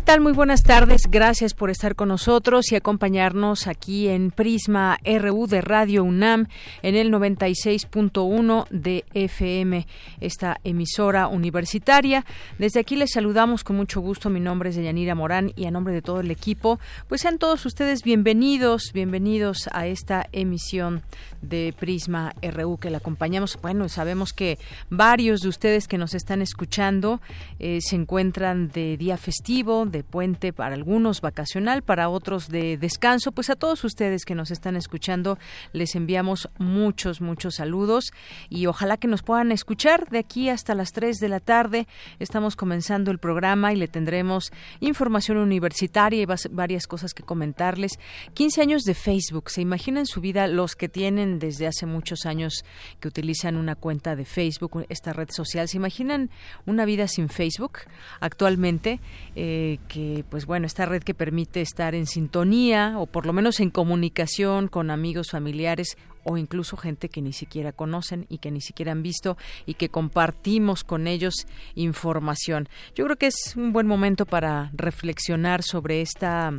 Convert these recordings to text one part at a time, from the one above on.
¿Qué tal? Muy buenas tardes. Gracias por estar con nosotros y acompañarnos aquí en Prisma RU de Radio UNAM en el 96.1 de FM, esta emisora universitaria. Desde aquí les saludamos con mucho gusto. Mi nombre es Deyanira Morán y a nombre de todo el equipo, pues sean todos ustedes bienvenidos, bienvenidos a esta emisión de Prisma RU que la acompañamos. Bueno, sabemos que varios de ustedes que nos están escuchando eh, se encuentran de día festivo, de puente para algunos, vacacional, para otros de descanso. Pues a todos ustedes que nos están escuchando les enviamos muchos, muchos saludos y ojalá que nos puedan escuchar de aquí hasta las 3 de la tarde. Estamos comenzando el programa y le tendremos información universitaria y varias cosas que comentarles. 15 años de Facebook. ¿Se imaginan su vida los que tienen desde hace muchos años que utilizan una cuenta de Facebook, esta red social? ¿Se imaginan una vida sin Facebook actualmente? Eh, que, pues bueno, esta red que permite estar en sintonía o por lo menos en comunicación con amigos, familiares o incluso gente que ni siquiera conocen y que ni siquiera han visto y que compartimos con ellos información. Yo creo que es un buen momento para reflexionar sobre esta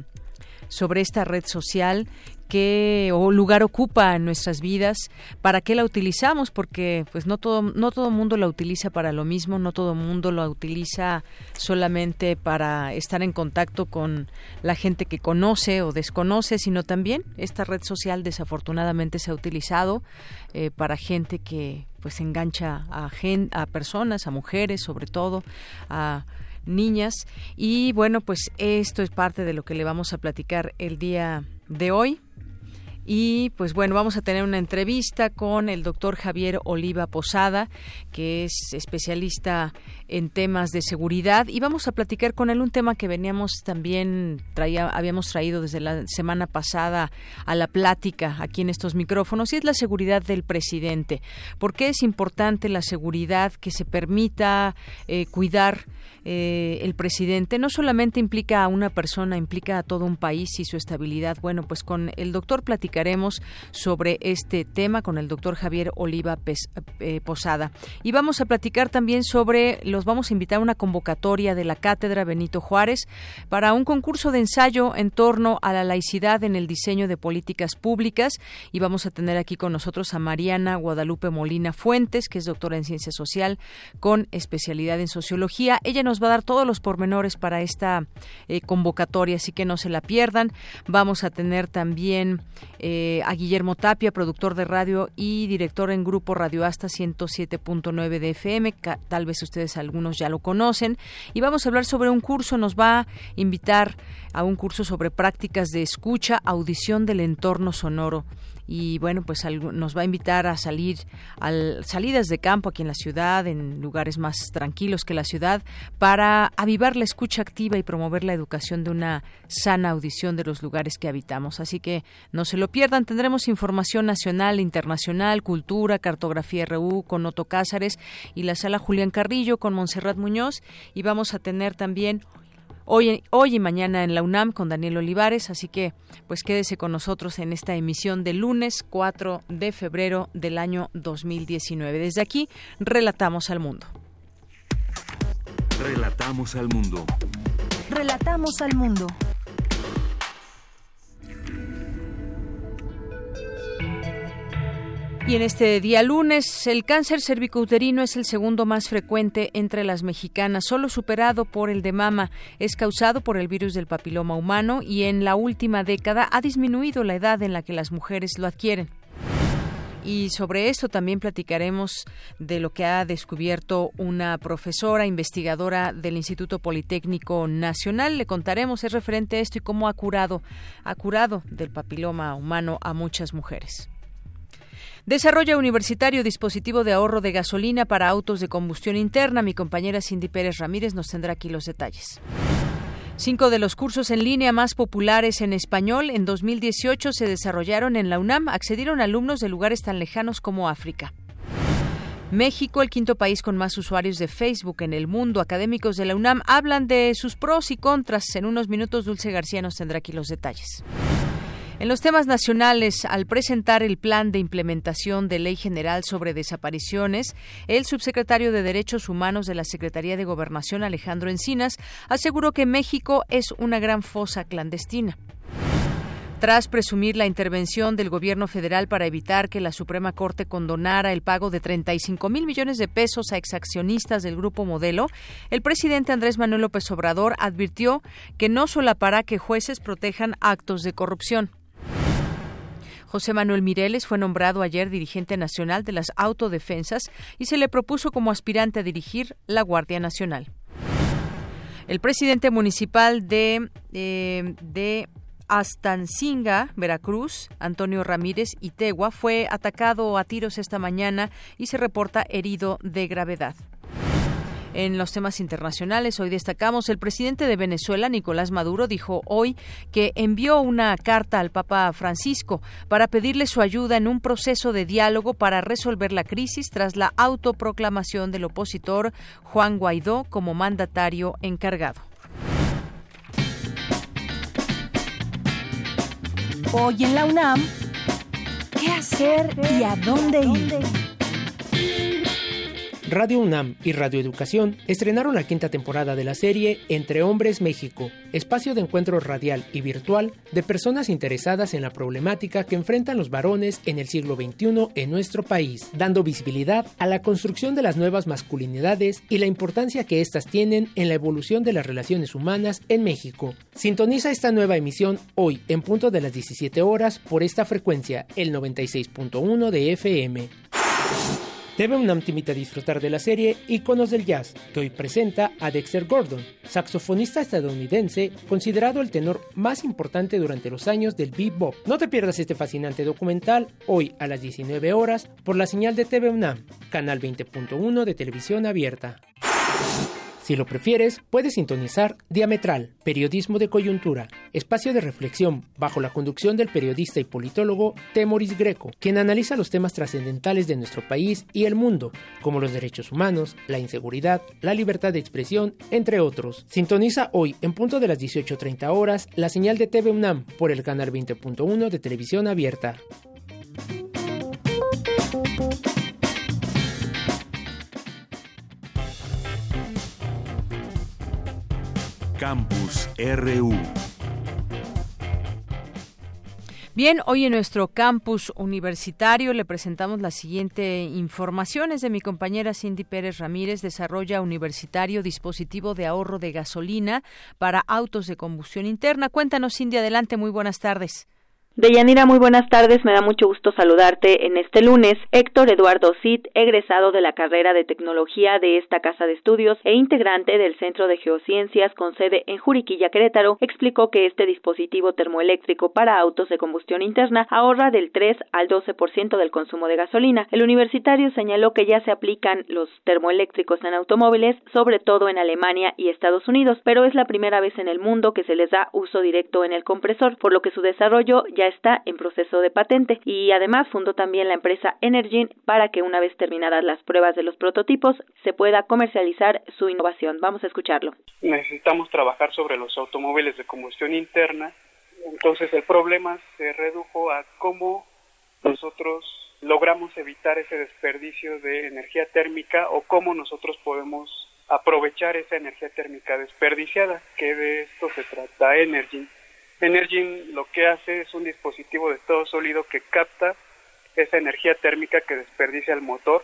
sobre esta red social qué lugar ocupa en nuestras vidas, para qué la utilizamos, porque pues no todo no todo mundo la utiliza para lo mismo, no todo mundo la utiliza solamente para estar en contacto con la gente que conoce o desconoce, sino también esta red social desafortunadamente se ha utilizado eh, para gente que pues engancha a, a personas, a mujeres sobre todo, a niñas. Y bueno pues esto es parte de lo que le vamos a platicar el día de hoy y pues bueno, vamos a tener una entrevista con el doctor Javier Oliva Posada, que es especialista en temas de seguridad, y vamos a platicar con él un tema que veníamos también, traía, habíamos traído desde la semana pasada a la plática aquí en estos micrófonos, y es la seguridad del presidente. ¿Por qué es importante la seguridad que se permita eh, cuidar? Eh, el presidente no solamente implica a una persona, implica a todo un país y su estabilidad. Bueno, pues con el doctor platicaremos sobre este tema con el doctor Javier Oliva eh, Posada. Y vamos a platicar también sobre, los vamos a invitar a una convocatoria de la Cátedra Benito Juárez para un concurso de ensayo en torno a la laicidad en el diseño de políticas públicas. Y vamos a tener aquí con nosotros a Mariana Guadalupe Molina Fuentes, que es doctora en ciencia social con especialidad en sociología. Ella nos va a dar todos los pormenores para esta eh, convocatoria, así que no se la pierdan. Vamos a tener también eh, a Guillermo Tapia, productor de radio y director en Grupo Radio Hasta 107.9 de FM. Tal vez ustedes algunos ya lo conocen. Y vamos a hablar sobre un curso, nos va a invitar a un curso sobre prácticas de escucha, audición del entorno sonoro y bueno, pues nos va a invitar a salir a salidas de campo aquí en la ciudad, en lugares más tranquilos que la ciudad, para avivar la escucha activa y promover la educación de una sana audición de los lugares que habitamos. Así que no se lo pierdan, tendremos información nacional, internacional, cultura, cartografía RU con Otto Cázares y la sala Julián Carrillo con Montserrat Muñoz y vamos a tener también hoy, hoy y mañana en la UNAM con Daniel Olivares, así que pues quédese con nosotros en esta emisión de lunes 4 de febrero del año 2019. Desde aquí, relatamos al mundo. Relatamos al mundo. Relatamos al mundo. Y en este día lunes, el cáncer cervicouterino es el segundo más frecuente entre las mexicanas, solo superado por el de mama. Es causado por el virus del papiloma humano y en la última década ha disminuido la edad en la que las mujeres lo adquieren. Y sobre esto también platicaremos de lo que ha descubierto una profesora investigadora del Instituto Politécnico Nacional. Le contaremos, es referente a esto y cómo ha curado, ha curado del papiloma humano a muchas mujeres. Desarrolla universitario dispositivo de ahorro de gasolina para autos de combustión interna. Mi compañera Cindy Pérez Ramírez nos tendrá aquí los detalles. Cinco de los cursos en línea más populares en español en 2018 se desarrollaron en la UNAM. Accedieron alumnos de lugares tan lejanos como África. México, el quinto país con más usuarios de Facebook en el mundo. Académicos de la UNAM hablan de sus pros y contras. En unos minutos, Dulce García nos tendrá aquí los detalles. En los temas nacionales, al presentar el plan de implementación de Ley General sobre Desapariciones, el subsecretario de Derechos Humanos de la Secretaría de Gobernación, Alejandro Encinas, aseguró que México es una gran fosa clandestina. Tras presumir la intervención del gobierno federal para evitar que la Suprema Corte condonara el pago de 35 mil millones de pesos a exaccionistas del Grupo Modelo, el presidente Andrés Manuel López Obrador advirtió que no solapará que jueces protejan actos de corrupción. José Manuel Mireles fue nombrado ayer dirigente nacional de las autodefensas y se le propuso como aspirante a dirigir la Guardia Nacional. El presidente municipal de, eh, de Astancinga, Veracruz, Antonio Ramírez Itegua, fue atacado a tiros esta mañana y se reporta herido de gravedad. En los temas internacionales, hoy destacamos el presidente de Venezuela, Nicolás Maduro, dijo hoy que envió una carta al Papa Francisco para pedirle su ayuda en un proceso de diálogo para resolver la crisis tras la autoproclamación del opositor Juan Guaidó como mandatario encargado. Hoy en la UNAM, ¿qué hacer y a dónde ir? Radio UNAM y Radio Educación estrenaron la quinta temporada de la serie Entre Hombres México, espacio de encuentro radial y virtual de personas interesadas en la problemática que enfrentan los varones en el siglo XXI en nuestro país, dando visibilidad a la construcción de las nuevas masculinidades y la importancia que éstas tienen en la evolución de las relaciones humanas en México. Sintoniza esta nueva emisión hoy en punto de las 17 horas por esta frecuencia, el 96.1 de FM. TV UNAM te invita a disfrutar de la serie Iconos del Jazz, que hoy presenta a Dexter Gordon, saxofonista estadounidense considerado el tenor más importante durante los años del bebop. No te pierdas este fascinante documental hoy a las 19 horas por la señal de TV UNAM, canal 20.1 de televisión abierta. Si lo prefieres, puedes sintonizar Diametral, Periodismo de Coyuntura, espacio de reflexión bajo la conducción del periodista y politólogo Temoris Greco, quien analiza los temas trascendentales de nuestro país y el mundo, como los derechos humanos, la inseguridad, la libertad de expresión, entre otros. Sintoniza hoy, en punto de las 18.30 horas, la señal de TV UNAM por el canal 20.1 de televisión abierta. Campus RU. Bien, hoy en nuestro campus universitario le presentamos la siguiente información. Es de mi compañera Cindy Pérez Ramírez, desarrolla universitario dispositivo de ahorro de gasolina para autos de combustión interna. Cuéntanos, Cindy, adelante, muy buenas tardes. Deyanira, muy buenas tardes. Me da mucho gusto saludarte en este lunes. Héctor Eduardo Cid, egresado de la carrera de tecnología de esta casa de estudios e integrante del Centro de Geociencias con sede en Juriquilla, Querétaro, explicó que este dispositivo termoeléctrico para autos de combustión interna ahorra del 3 al 12% del consumo de gasolina. El universitario señaló que ya se aplican los termoeléctricos en automóviles, sobre todo en Alemania y Estados Unidos, pero es la primera vez en el mundo que se les da uso directo en el compresor, por lo que su desarrollo ya está en proceso de patente y además fundó también la empresa Energin para que una vez terminadas las pruebas de los prototipos se pueda comercializar su innovación. Vamos a escucharlo. Necesitamos trabajar sobre los automóviles de combustión interna. Entonces el problema se redujo a cómo nosotros logramos evitar ese desperdicio de energía térmica o cómo nosotros podemos aprovechar esa energía térmica desperdiciada, que de esto se trata Energin. Energin lo que hace es un dispositivo de estado sólido que capta esa energía térmica que desperdicia el motor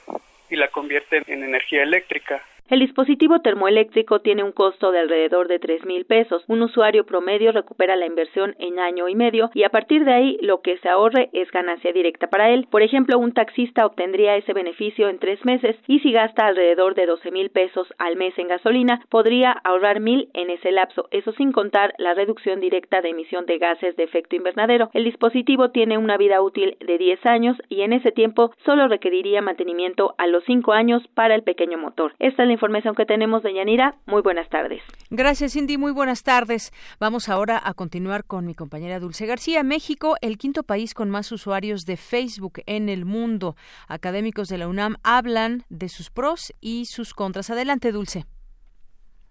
y la convierte en energía eléctrica. El dispositivo termoeléctrico tiene un costo de alrededor de tres mil pesos. Un usuario promedio recupera la inversión en año y medio y a partir de ahí lo que se ahorre es ganancia directa para él. Por ejemplo, un taxista obtendría ese beneficio en tres meses y si gasta alrededor de doce mil pesos al mes en gasolina, podría ahorrar mil en ese lapso, eso sin contar la reducción directa de emisión de gases de efecto invernadero. El dispositivo tiene una vida útil de 10 años y en ese tiempo solo requeriría mantenimiento a los 5 años para el pequeño motor. Esta información que tenemos de Yanira. Muy buenas tardes. Gracias, Cindy. Muy buenas tardes. Vamos ahora a continuar con mi compañera Dulce García. México, el quinto país con más usuarios de Facebook en el mundo. Académicos de la UNAM hablan de sus pros y sus contras. Adelante, Dulce.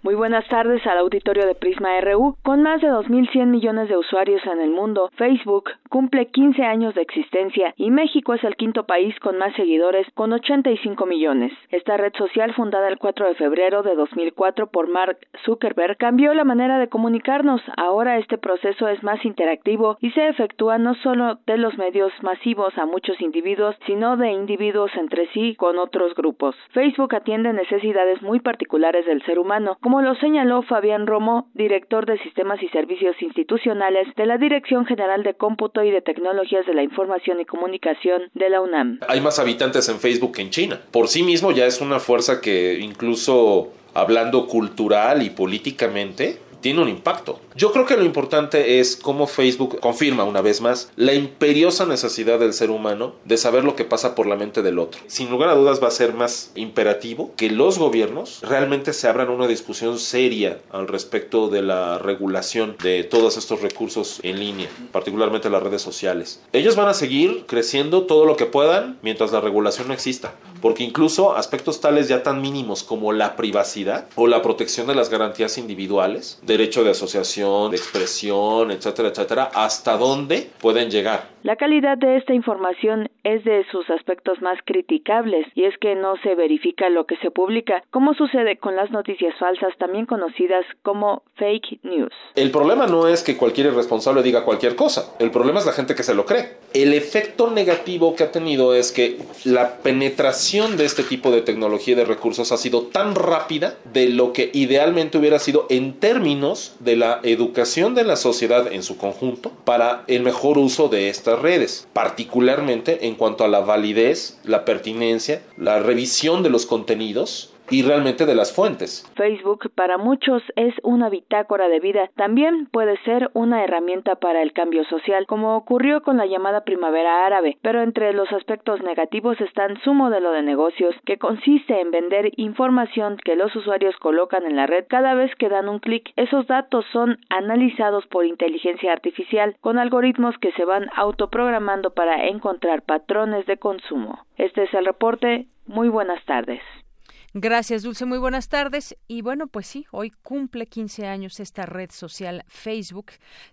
Muy buenas tardes al auditorio de Prisma RU. Con más de 2.100 millones de usuarios en el mundo, Facebook cumple 15 años de existencia y México es el quinto país con más seguidores, con 85 millones. Esta red social, fundada el 4 de febrero de 2004 por Mark Zuckerberg, cambió la manera de comunicarnos. Ahora este proceso es más interactivo y se efectúa no solo de los medios masivos a muchos individuos, sino de individuos entre sí con otros grupos. Facebook atiende necesidades muy particulares del ser humano, como lo señaló Fabián Romo, director de Sistemas y Servicios Institucionales de la Dirección General de Cómputo y de Tecnologías de la Información y Comunicación de la UNAM. Hay más habitantes en Facebook que en China. Por sí mismo ya es una fuerza que incluso hablando cultural y políticamente tiene un impacto. Yo creo que lo importante es cómo Facebook confirma una vez más la imperiosa necesidad del ser humano de saber lo que pasa por la mente del otro. Sin lugar a dudas va a ser más imperativo que los gobiernos realmente se abran una discusión seria al respecto de la regulación de todos estos recursos en línea, particularmente las redes sociales. Ellos van a seguir creciendo todo lo que puedan mientras la regulación no exista, porque incluso aspectos tales ya tan mínimos como la privacidad o la protección de las garantías individuales, derecho de asociación, de expresión, etcétera, etcétera, hasta dónde pueden llegar. La calidad de esta información es de sus aspectos más criticables y es que no se verifica lo que se publica, como sucede con las noticias falsas también conocidas como fake news. El problema no es que cualquier irresponsable diga cualquier cosa, el problema es la gente que se lo cree. El efecto negativo que ha tenido es que la penetración de este tipo de tecnología y de recursos ha sido tan rápida de lo que idealmente hubiera sido en términos de la educación de la sociedad en su conjunto para el mejor uso de estas redes, particularmente en cuanto a la validez, la pertinencia, la revisión de los contenidos y realmente de las fuentes. Facebook para muchos es una bitácora de vida, también puede ser una herramienta para el cambio social, como ocurrió con la llamada primavera árabe, pero entre los aspectos negativos están su modelo de negocios, que consiste en vender información que los usuarios colocan en la red cada vez que dan un clic. Esos datos son analizados por inteligencia artificial con algoritmos que se van autoprogramando para encontrar patrones de consumo. Este es el reporte. Muy buenas tardes. Gracias, Dulce. Muy buenas tardes. Y bueno, pues sí, hoy cumple 15 años esta red social Facebook.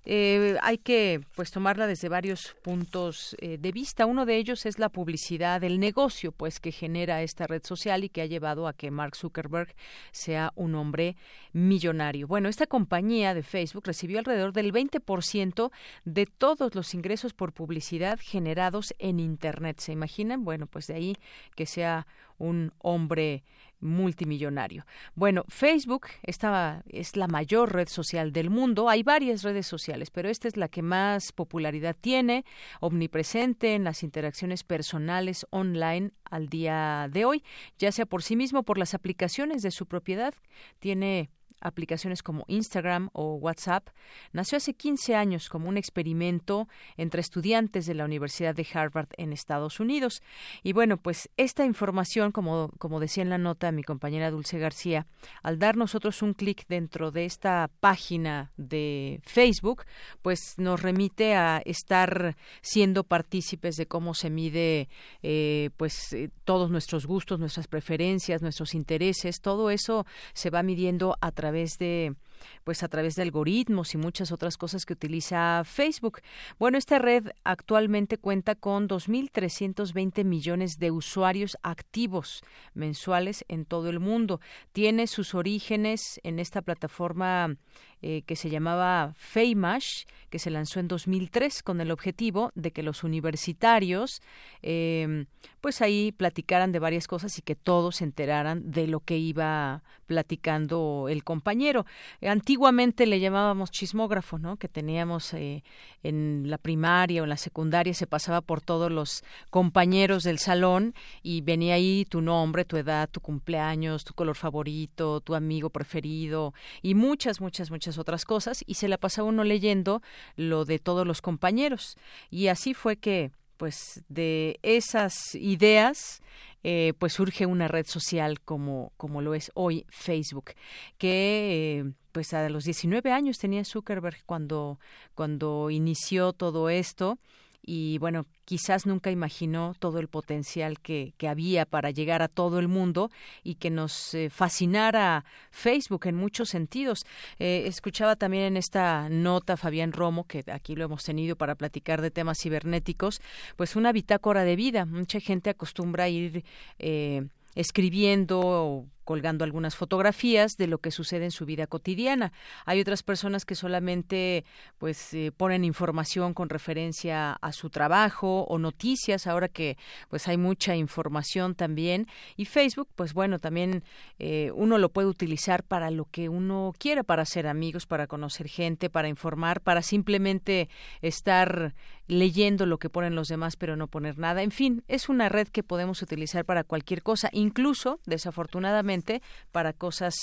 Eh, hay que pues tomarla desde varios puntos eh, de vista. Uno de ellos es la publicidad, el negocio pues que genera esta red social y que ha llevado a que Mark Zuckerberg sea un hombre millonario. Bueno, esta compañía de Facebook recibió alrededor del 20% de todos los ingresos por publicidad generados en Internet. ¿Se imaginan? Bueno, pues de ahí que sea un hombre multimillonario. Bueno, Facebook es la mayor red social del mundo. Hay varias redes sociales, pero esta es la que más popularidad tiene, omnipresente en las interacciones personales online al día de hoy, ya sea por sí mismo por las aplicaciones de su propiedad. Tiene aplicaciones como Instagram o WhatsApp, nació hace 15 años como un experimento entre estudiantes de la Universidad de Harvard en Estados Unidos. Y bueno, pues esta información, como, como decía en la nota mi compañera Dulce García, al dar nosotros un clic dentro de esta página de Facebook, pues nos remite a estar siendo partícipes de cómo se mide eh, pues eh, todos nuestros gustos, nuestras preferencias, nuestros intereses, todo eso se va midiendo a través de pues a través de algoritmos y muchas otras cosas que utiliza Facebook. Bueno, esta red actualmente cuenta con 2.320 millones de usuarios activos mensuales en todo el mundo. Tiene sus orígenes en esta plataforma eh, que se llamaba Feimash, que se lanzó en 2003 con el objetivo de que los universitarios eh, pues ahí platicaran de varias cosas y que todos se enteraran de lo que iba platicando el compañero. Antiguamente le llamábamos chismógrafo, ¿no? Que teníamos eh, en la primaria o en la secundaria, se pasaba por todos los compañeros del salón y venía ahí tu nombre, tu edad, tu cumpleaños, tu color favorito, tu amigo preferido y muchas, muchas, muchas otras cosas y se la pasaba uno leyendo lo de todos los compañeros. Y así fue que pues de esas ideas eh, pues surge una red social como, como lo es hoy Facebook, que eh, pues a los 19 años tenía Zuckerberg cuando, cuando inició todo esto y bueno, quizás nunca imaginó todo el potencial que, que había para llegar a todo el mundo y que nos eh, fascinara Facebook en muchos sentidos. Eh, escuchaba también en esta nota Fabián Romo, que aquí lo hemos tenido para platicar de temas cibernéticos, pues una bitácora de vida. Mucha gente acostumbra a ir eh, escribiendo colgando algunas fotografías de lo que sucede en su vida cotidiana. Hay otras personas que solamente pues eh, ponen información con referencia a su trabajo o noticias, ahora que pues hay mucha información también y Facebook pues bueno también eh, uno lo puede utilizar para lo que uno quiera, para hacer amigos, para conocer gente, para informar, para simplemente estar leyendo lo que ponen los demás pero no poner nada. En fin, es una red que podemos utilizar para cualquier cosa, incluso desafortunadamente para cosas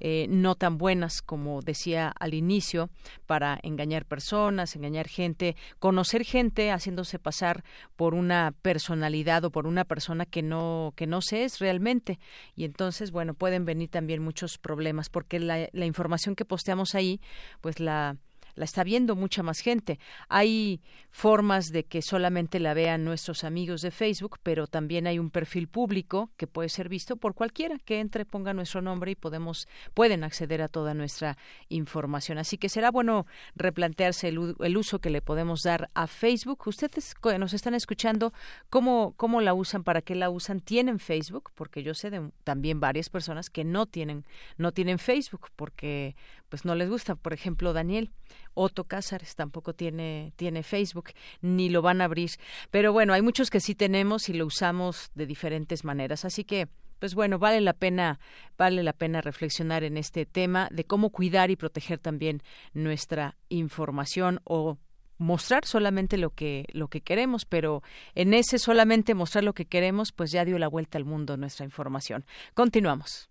eh, no tan buenas como decía al inicio, para engañar personas, engañar gente, conocer gente haciéndose pasar por una personalidad o por una persona que no que no se es realmente. Y entonces bueno pueden venir también muchos problemas porque la, la información que posteamos ahí pues la la está viendo mucha más gente. Hay formas de que solamente la vean nuestros amigos de Facebook, pero también hay un perfil público que puede ser visto por cualquiera que entre, ponga nuestro nombre y podemos pueden acceder a toda nuestra información. Así que será bueno replantearse el, uso que le podemos dar a Facebook. Ustedes nos están escuchando, ¿cómo, cómo la usan? ¿Para qué la usan? ¿Tienen Facebook? Porque yo sé de también varias personas que no tienen, no tienen Facebook porque pues no les gusta. Por ejemplo, Daniel Otto Cázares tampoco tiene, tiene Facebook, ni lo van a abrir. Pero bueno, hay muchos que sí tenemos y lo usamos de diferentes maneras. Así que pues bueno, vale la pena, vale la pena reflexionar en este tema de cómo cuidar y proteger también nuestra información o mostrar solamente lo que lo que queremos, pero en ese solamente mostrar lo que queremos, pues ya dio la vuelta al mundo nuestra información. Continuamos.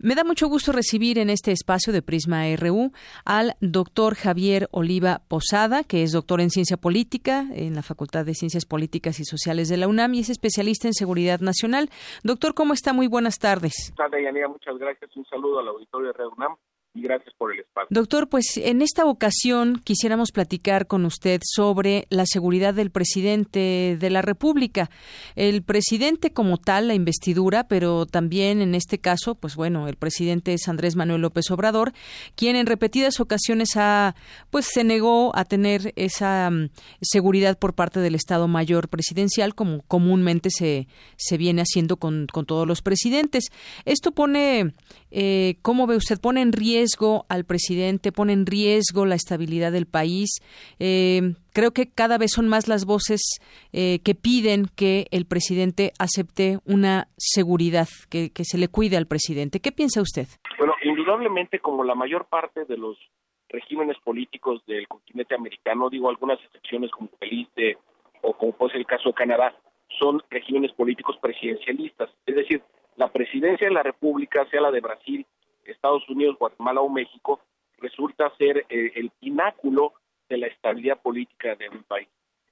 Me da mucho gusto recibir en este espacio de Prisma RU al doctor Javier Oliva Posada, que es doctor en ciencia política en la Facultad de Ciencias Políticas y Sociales de la UNAM y es especialista en seguridad nacional. Doctor, ¿cómo está? Muy buenas tardes. Muchas gracias. Un saludo al auditorio de UNAM gracias por el espacio. Doctor, pues en esta ocasión quisiéramos platicar con usted sobre la seguridad del presidente de la República. El presidente como tal, la investidura, pero también en este caso, pues bueno, el presidente es Andrés Manuel López Obrador, quien en repetidas ocasiones ha, pues se negó a tener esa mm, seguridad por parte del Estado Mayor Presidencial, como comúnmente se, se viene haciendo con, todos los presidentes. Esto pone, eh, ¿cómo ve usted? Pone en riesgo al presidente, pone en riesgo la estabilidad del país. Eh, creo que cada vez son más las voces eh, que piden que el presidente acepte una seguridad, que, se le cuide al presidente. ¿Qué piensa usted? Bueno, indudablemente, como la mayor parte de los regímenes políticos del continente americano, digo algunas excepciones como Felice o como puede ser el caso de Canadá, son regímenes políticos presidencialistas. Es decir, la presidencia de la República, sea la de Brasil Estados Unidos, Guatemala o México, resulta ser eh, el pináculo de la estabilidad política de un país.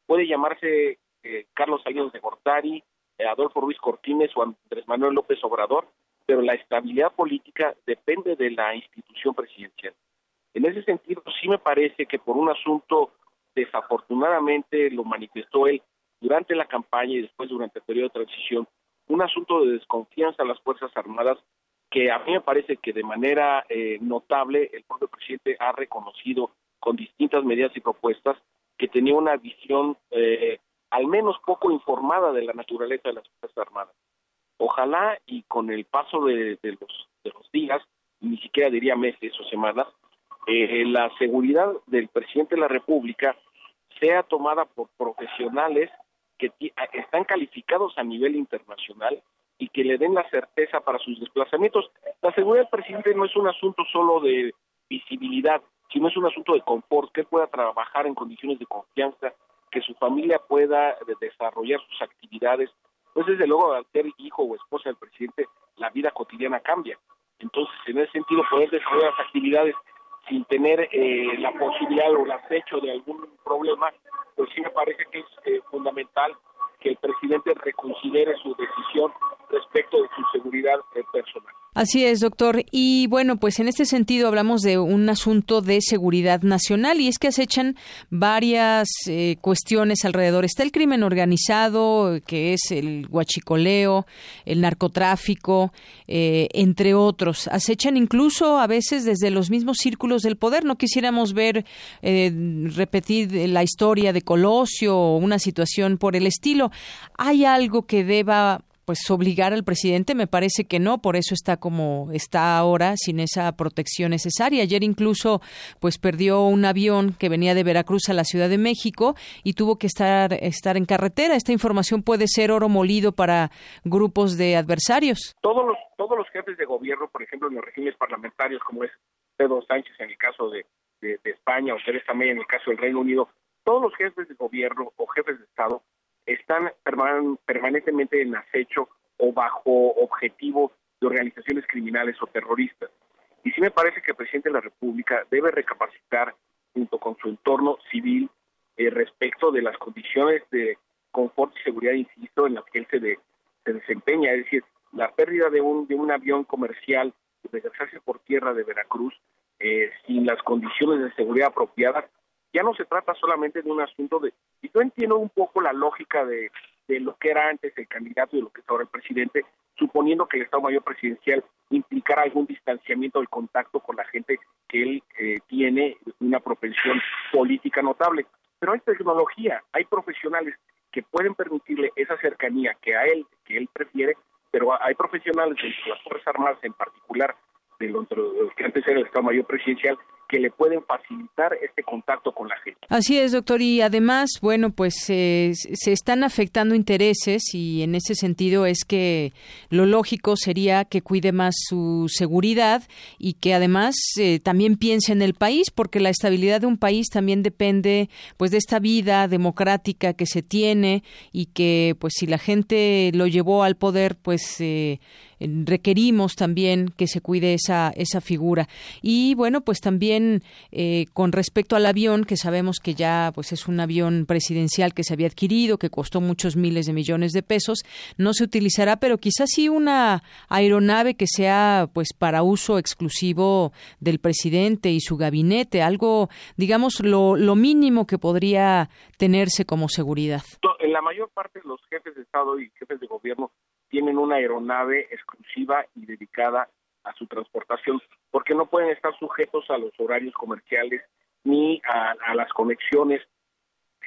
Puede llamarse eh, Carlos Salinas de Gortari, Adolfo Ruiz Cortines o Andrés Manuel López Obrador, pero la estabilidad política depende de la institución presidencial. En ese sentido, sí me parece que por un asunto, desafortunadamente lo manifestó él durante la campaña y después durante el periodo de transición, un asunto de desconfianza a las Fuerzas Armadas que a mí me parece que de manera eh, notable el propio presidente ha reconocido con distintas medidas y propuestas que tenía una visión eh, al menos poco informada de la naturaleza de las Fuerzas Armadas. Ojalá y con el paso de, los, de los días, ni siquiera diría meses o semanas, eh, la seguridad del presidente de la República sea tomada por profesionales que están calificados a nivel internacional y que le den la certeza para sus desplazamientos. La seguridad del presidente no es un asunto solo de visibilidad, sino es un asunto de confort, que pueda trabajar en condiciones de confianza, que su familia pueda desarrollar sus actividades. Pues desde luego al ser hijo o esposa del presidente, la vida cotidiana cambia. Entonces, en ese sentido, poder desarrollar las actividades sin tener eh, la posibilidad o el acecho de algún problema, pues sí me parece que es eh, fundamental que el presidente reconsidere su decisión respecto de su seguridad eh, personal. Así es, doctor. Y bueno, pues en este sentido hablamos de un asunto de seguridad nacional y es que acechan varias eh, cuestiones alrededor. Está el crimen organizado, que es el huachicoleo, el narcotráfico, eh, entre otros. Acechan incluso a veces desde los mismos círculos del poder. No quisiéramos ver eh, repetir la historia de Colosio o una situación por el estilo. ¿Hay algo que deba pues obligar al presidente me parece que no por eso está como está ahora sin esa protección necesaria. Ayer incluso pues perdió un avión que venía de Veracruz a la Ciudad de México y tuvo que estar estar en carretera. Esta información puede ser oro molido para grupos de adversarios. Todos los todos los jefes de gobierno por ejemplo en los regímenes parlamentarios como es Pedro Sánchez en el caso de, de, de España o Teresa May en el caso del Reino Unido todos los jefes de gobierno o jefes de Estado están permanentemente en acecho o bajo objetivo de organizaciones criminales o terroristas. Y sí me parece que el presidente de la República debe recapacitar junto con su entorno civil eh, respecto de las condiciones de confort y seguridad, insisto, en las que él se, se desempeña. Es decir, la pérdida de un, de un avión comercial, de regresarse por tierra de Veracruz, eh, sin las condiciones de seguridad apropiadas, ya no se trata solamente de un asunto de, y yo entiendo un poco la lógica de, de lo que era antes el candidato y de lo que es ahora el presidente, suponiendo que el Estado Mayor Presidencial implicara algún distanciamiento del contacto con la gente que él eh, tiene una propensión política notable. Pero hay tecnología, hay profesionales que pueden permitirle esa cercanía que a él, que él prefiere, pero hay profesionales de las Fuerzas Armadas en particular, de lo, que antes era el Estado Mayor Presidencial, que le pueden facilitar este contacto con la gente. Así es, doctor. Y además, bueno, pues se están afectando intereses y en ese sentido es que lo lógico sería que cuide más su seguridad y que además eh, también piense en el país, porque la estabilidad de un país también depende pues de esta vida democrática que se tiene y que pues si la gente lo llevó al poder, pues eh, requerimos también que se cuide esa, esa figura. Y bueno, pues también eh, con respecto al avión, que sabemos que ya pues es un avión presidencial que se había adquirido, que costó muchos miles de millones de pesos, no se utilizará, pero quizás sí una aeronave que sea pues para uso exclusivo del presidente y su gabinete, algo, digamos, lo, lo mínimo que podría tenerse como seguridad. En la mayor parte de los jefes de Estado y jefes de gobierno tienen una aeronave exclusiva y dedicada a su transportación, porque no pueden estar sujetos a los horarios comerciales ni a, las conexiones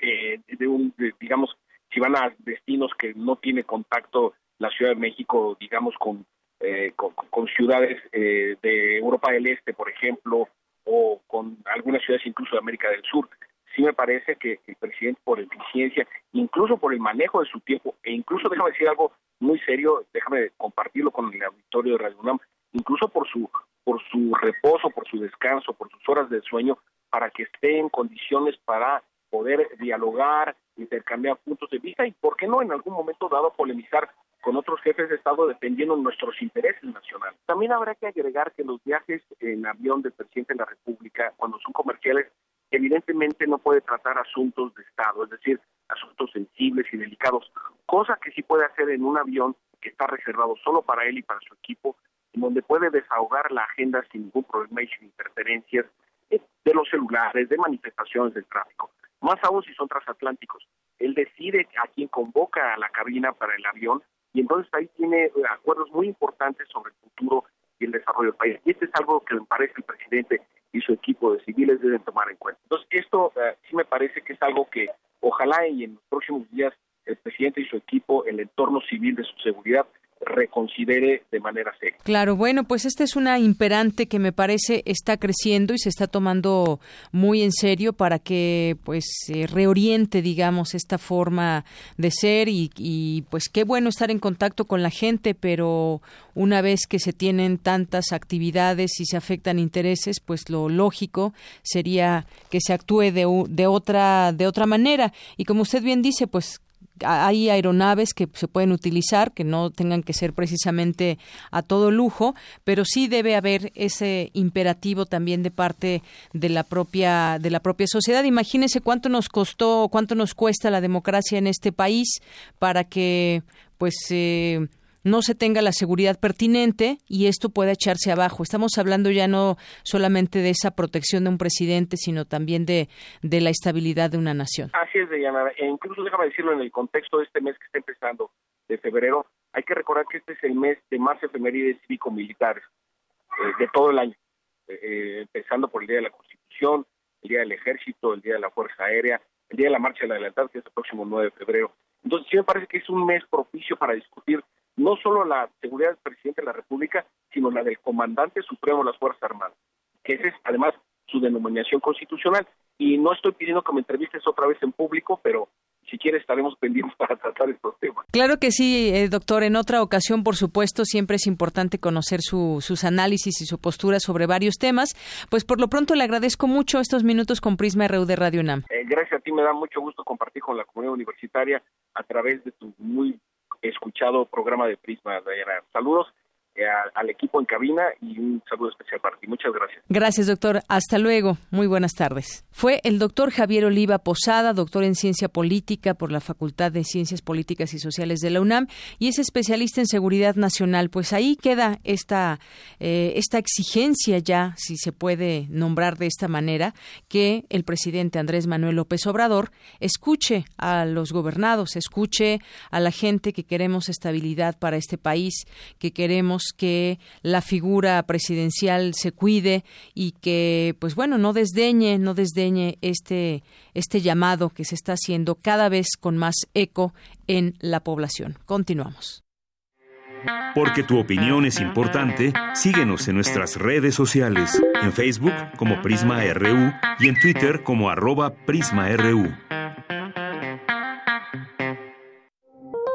eh, de un, digamos, si van a destinos que no tiene contacto la Ciudad de México, digamos, con, eh, con, ciudades eh, de Europa del Este, por ejemplo, o con algunas ciudades incluso de América del Sur. Sí me parece que el presidente, por eficiencia, incluso por el manejo de su tiempo, e incluso, déjame decir algo muy serio, déjame compartirlo con el auditorio de Radio UNAM, incluso por su, por su reposo, por su descanso, por sus horas de sueño, para que esté en condiciones para poder dialogar, intercambiar puntos de vista y, ¿por qué no, en algún momento dado polemizar con otros jefes de Estado dependiendo de nuestros intereses nacionales. También habrá que agregar que los viajes en avión del presidente de la República, cuando son comerciales, evidentemente no puede tratar asuntos de Estado, es decir, asuntos sensibles y delicados, cosa que sí puede hacer en un avión que está reservado solo para él y para su equipo, en donde puede desahogar la agenda sin ningún problema y sin interferencias de los celulares, de manifestaciones del tráfico. Más aún si son transatlánticos. Él decide a quién convoca a la cabina para el avión y entonces ahí tiene acuerdos muy importantes sobre el futuro y el desarrollo del país. Y este es algo que me parece el presidente y su equipo de civiles deben tomar en cuenta. Entonces, esto eh, sí me parece que es algo que ojalá y en los próximos días el presidente y su equipo, el entorno civil de su seguridad, reconsidere de manera seria. Claro, bueno, pues esta es una imperante que me parece está creciendo y se está tomando muy en serio para que pues reoriente, digamos, esta forma de ser y, y pues qué bueno estar en contacto con la gente, pero una vez que se tienen tantas actividades y se afectan intereses, pues lo lógico sería que se actúe de, de otra de otra manera y como usted bien dice, pues hay aeronaves que se pueden utilizar, que no tengan que ser precisamente a todo lujo, pero sí debe haber ese imperativo también de parte de la propia de la propia sociedad. Imagínese cuánto nos costó, cuánto nos cuesta la democracia en este país para que pues eh, no se tenga la seguridad pertinente y esto pueda echarse abajo. Estamos hablando ya no solamente de esa protección de un presidente, sino también de, de la estabilidad de una nación. Así es, Deyanara. E incluso déjame decirlo en el contexto de este mes que está empezando, de febrero, hay que recordar que este es el mes de más efemérides cívico-militares eh, de todo el año, eh, eh, empezando por el Día de la Constitución, el Día del Ejército, el Día de la Fuerza Aérea, el Día de la Marcha de la Adelantada, que es el próximo 9 de febrero. Entonces, sí me parece que es un mes propicio para discutir no solo la seguridad del presidente de la República, sino la del comandante supremo de las Fuerzas Armadas, que esa es además su denominación constitucional. Y no estoy pidiendo que me entrevistes otra vez en público, pero si quiere estaremos pendientes para tratar estos temas. Claro que sí, eh, doctor. En otra ocasión, por supuesto, siempre es importante conocer sus análisis y su postura sobre varios temas. Pues por lo pronto le agradezco mucho estos minutos con Prisma RU de Radio UNAM. Eh, gracias a ti, me da mucho gusto compartir con la comunidad universitaria a través de tu muy escuchado programa de Prisma, Diana. Saludos eh, al equipo en cabina y un saludo especial para ti. Muchas gracias. Gracias, doctor. Hasta luego. Muy buenas tardes. Fue el doctor Javier Oliva Posada, doctor en Ciencia Política por la Facultad de Ciencias Políticas y Sociales de la UNAM y es especialista en seguridad nacional. Pues ahí queda esta, eh, esta exigencia ya, si se puede nombrar de esta manera, que el presidente Andrés Manuel López Obrador escuche a los gobernados, escuche a la gente que queremos estabilidad para este país, que queremos que la figura presidencial se cuide y que, pues bueno, no desdeñe, no desdeñe este, este llamado que se está haciendo cada vez con más eco en la población. Continuamos. Porque tu opinión es importante, síguenos en nuestras redes sociales, en Facebook como Prisma RU y en Twitter como arroba PrismaRU.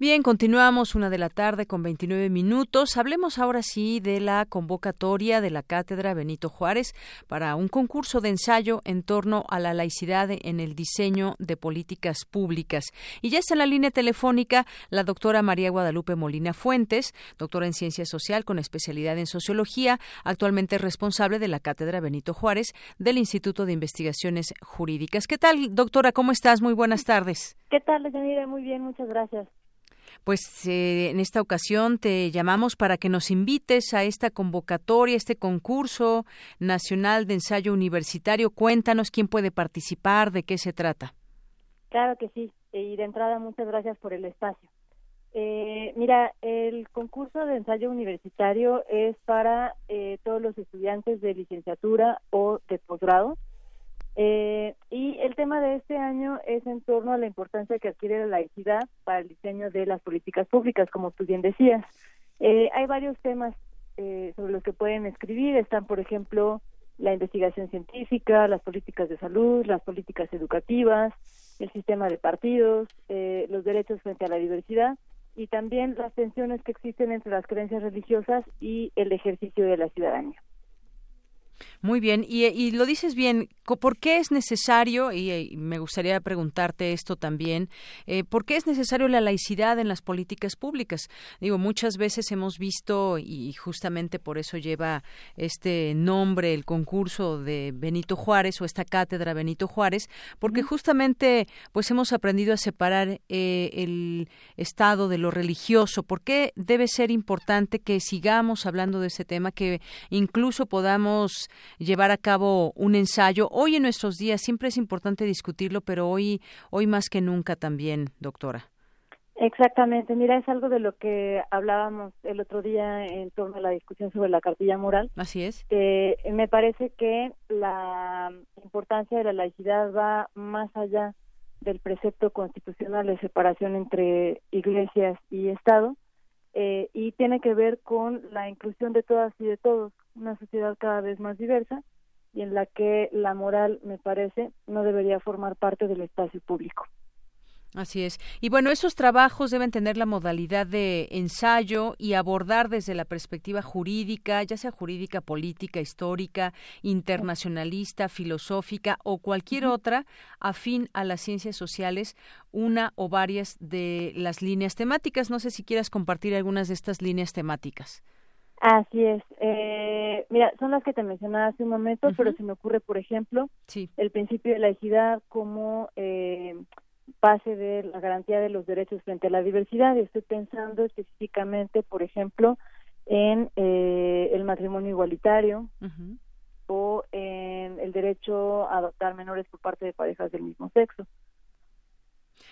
Bien, continuamos una de la tarde con 29 minutos. Hablemos ahora sí de la convocatoria de la Cátedra Benito Juárez para un concurso de ensayo en torno a la laicidad en el diseño de políticas públicas. Y ya está en la línea telefónica la doctora María Guadalupe Molina Fuentes, doctora en Ciencia Social con especialidad en Sociología, actualmente responsable de la Cátedra Benito Juárez del Instituto de Investigaciones Jurídicas. ¿Qué tal, doctora? ¿Cómo estás? Muy buenas tardes. ¿Qué tal, Yanira? Muy bien, muchas gracias pues eh, en esta ocasión te llamamos para que nos invites a esta convocatoria, este concurso nacional de ensayo universitario. Cuéntanos quién puede participar, de qué se trata. Claro que sí, y de entrada muchas gracias por el espacio. Eh, mira, el concurso de ensayo universitario es para eh, todos los estudiantes de licenciatura o de posgrado eh, y el tema de este año es en torno a la importancia que adquiere la laicidad para el diseño de las políticas públicas, como tú bien decías. Eh, hay varios temas eh, sobre los que pueden escribir. Están, por ejemplo, la investigación científica, las políticas de salud, las políticas educativas, el sistema de partidos, eh, los derechos frente a la diversidad y también las tensiones que existen entre las creencias religiosas y el ejercicio de la ciudadanía. Muy bien, y, lo dices bien, ¿por qué es necesario, y, me gustaría preguntarte esto también, eh, ¿por qué es necesario la laicidad en las políticas públicas? Digo, muchas veces hemos visto, y justamente por eso lleva este nombre el concurso de Benito Juárez o esta cátedra Benito Juárez, porque justamente pues hemos aprendido a separar eh, el Estado de lo religioso. ¿Por qué debe ser importante que sigamos hablando de ese tema, que incluso podamos llevar a cabo un ensayo. Hoy en nuestros días siempre es importante discutirlo, pero hoy, hoy más que nunca también, doctora. Exactamente, mira, es algo de lo que hablábamos el otro día en torno a la discusión sobre la cartilla moral. Así es. Eh, me parece que la importancia de la laicidad va más allá del precepto constitucional de separación entre iglesias y Estado eh, y tiene que ver con la inclusión de todas y de todos una sociedad cada vez más diversa y en la que la moral, me parece, no debería formar parte del espacio público. Así es. Y bueno, esos trabajos deben tener la modalidad de ensayo y abordar desde la perspectiva jurídica, ya sea jurídica, política, histórica, internacionalista, filosófica o cualquier otra afín a las ciencias sociales, una o varias de las líneas temáticas. No sé si quieras compartir algunas de estas líneas temáticas. Así es. Eh, mira, son las que te mencionaba hace un momento, pero se me ocurre, por ejemplo, el principio de la equidad como eh, base de la garantía de los derechos frente a la diversidad. Estoy pensando específicamente, por ejemplo, en eh, el matrimonio igualitario o en el derecho a adoptar menores por parte de parejas del mismo sexo.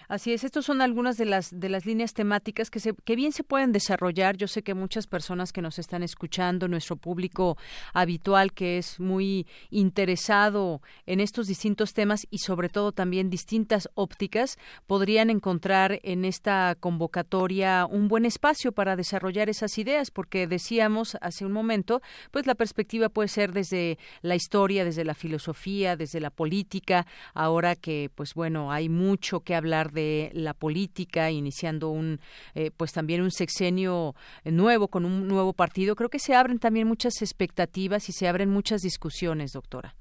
Así es, estas son algunas de las de las líneas temáticas que se, que bien se pueden desarrollar. Yo sé que muchas personas que nos están escuchando, nuestro público habitual que es muy interesado en estos distintos temas y sobre todo también distintas ópticas, podrían encontrar en esta convocatoria un buen espacio para desarrollar esas ideas, porque decíamos hace un momento, pues la perspectiva puede ser desde la historia, desde la filosofía, desde la política, ahora que pues bueno, hay mucho que hablar de la política, iniciando un, eh, pues también un sexenio nuevo con un nuevo partido. Creo que se abren también muchas expectativas y se abren muchas discusiones, doctora.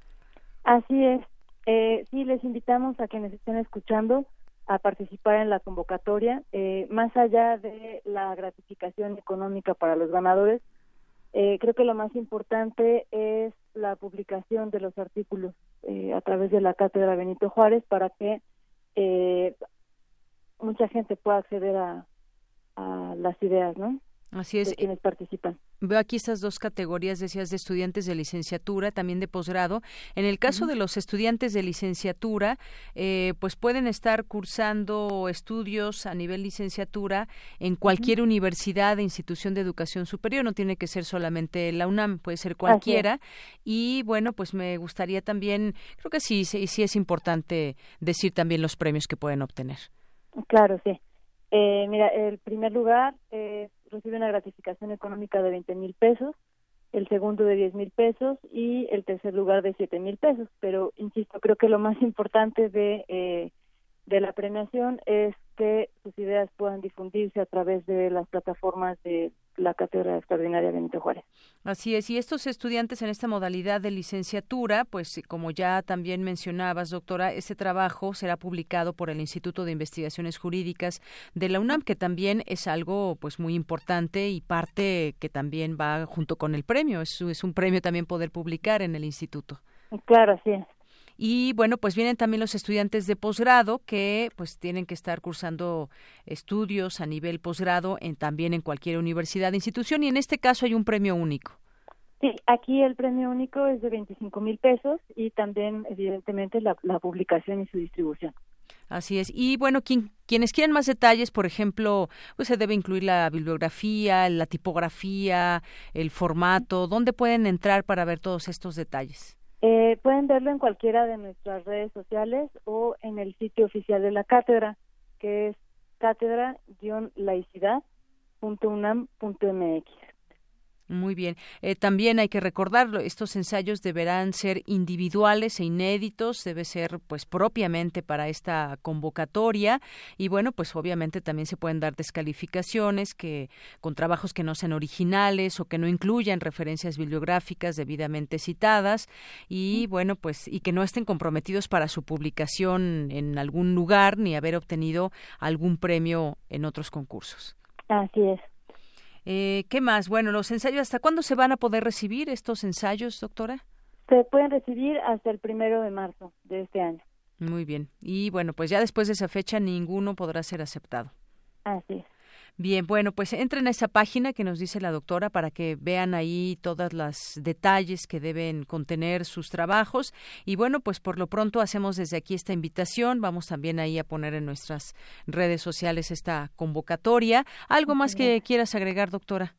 Así es. Eh, sí, les invitamos a quienes estén escuchando a participar en la convocatoria. Eh, más allá de la gratificación económica para los ganadores, eh, creo que lo más importante es la publicación de los artículos a través de la Cátedra Benito Juárez para que eh, mucha gente pueda acceder a, a las ideas, ¿no? Así es. De quienes participan. Veo aquí estas dos categorías, decías, de estudiantes de licenciatura, también de posgrado. En el caso de los estudiantes de licenciatura, eh, pues pueden estar cursando estudios a nivel licenciatura en cualquier universidad e institución de educación superior. No tiene que ser solamente la UNAM, puede ser cualquiera. Y bueno, pues me gustaría también, creo que sí, sí, sí es importante decir también los premios que pueden obtener. Claro, sí. Eh, mira, el primer lugar eh, recibe una gratificación económica de 20 mil pesos, el segundo de 10 mil pesos y el tercer lugar de 7 mil pesos. Pero, insisto, creo que lo más importante de, eh, de la premiación es que sus ideas puedan difundirse a través de las plataformas de la Cátedra Extraordinaria Benito Juárez. Así es, y estos estudiantes en esta modalidad de licenciatura, pues como ya también mencionabas, doctora, este trabajo será publicado por el Instituto de Investigaciones Jurídicas de la UNAM, que también es algo pues muy importante y parte que también va junto con el premio, es, es un premio también poder publicar en el instituto. Claro, así es. Y bueno, pues vienen también los estudiantes de posgrado que pues tienen que estar cursando estudios a nivel posgrado en, también en cualquier universidad, institución y en este caso hay un premio único. Sí, aquí el premio único es de 25 mil pesos y también evidentemente la, publicación y su distribución. Así es. Y bueno, quienes quieran más detalles, por ejemplo, pues se debe incluir la bibliografía, la tipografía, el formato, ¿dónde pueden entrar para ver todos estos detalles? Eh, pueden verlo en cualquiera de nuestras redes sociales o en el sitio oficial de la cátedra, que es cátedra-laicidad.unam.mx. Muy bien. Eh, también hay que recordarlo, estos ensayos deberán ser individuales e inéditos, debe ser pues propiamente para esta convocatoria y bueno, pues obviamente también se pueden dar descalificaciones que con trabajos que no sean originales o que no incluyan referencias bibliográficas debidamente citadas y bueno, pues y que no estén comprometidos para su publicación en algún lugar ni haber obtenido algún premio en otros concursos. Así es. Eh, ¿Qué más? Bueno, los ensayos, ¿hasta cuándo se van a poder recibir estos ensayos, doctora? Se pueden recibir hasta el primero de marzo de este año. Muy bien. Y bueno, pues ya después de esa fecha ninguno podrá ser aceptado. Así es. Bien, bueno, pues entren a esa página que nos dice la doctora para que vean ahí todos los detalles que deben contener sus trabajos. Y bueno, pues por lo pronto hacemos desde aquí esta invitación. Vamos también ahí a poner en nuestras redes sociales esta convocatoria. ¿Algo más que quieras agregar, doctora?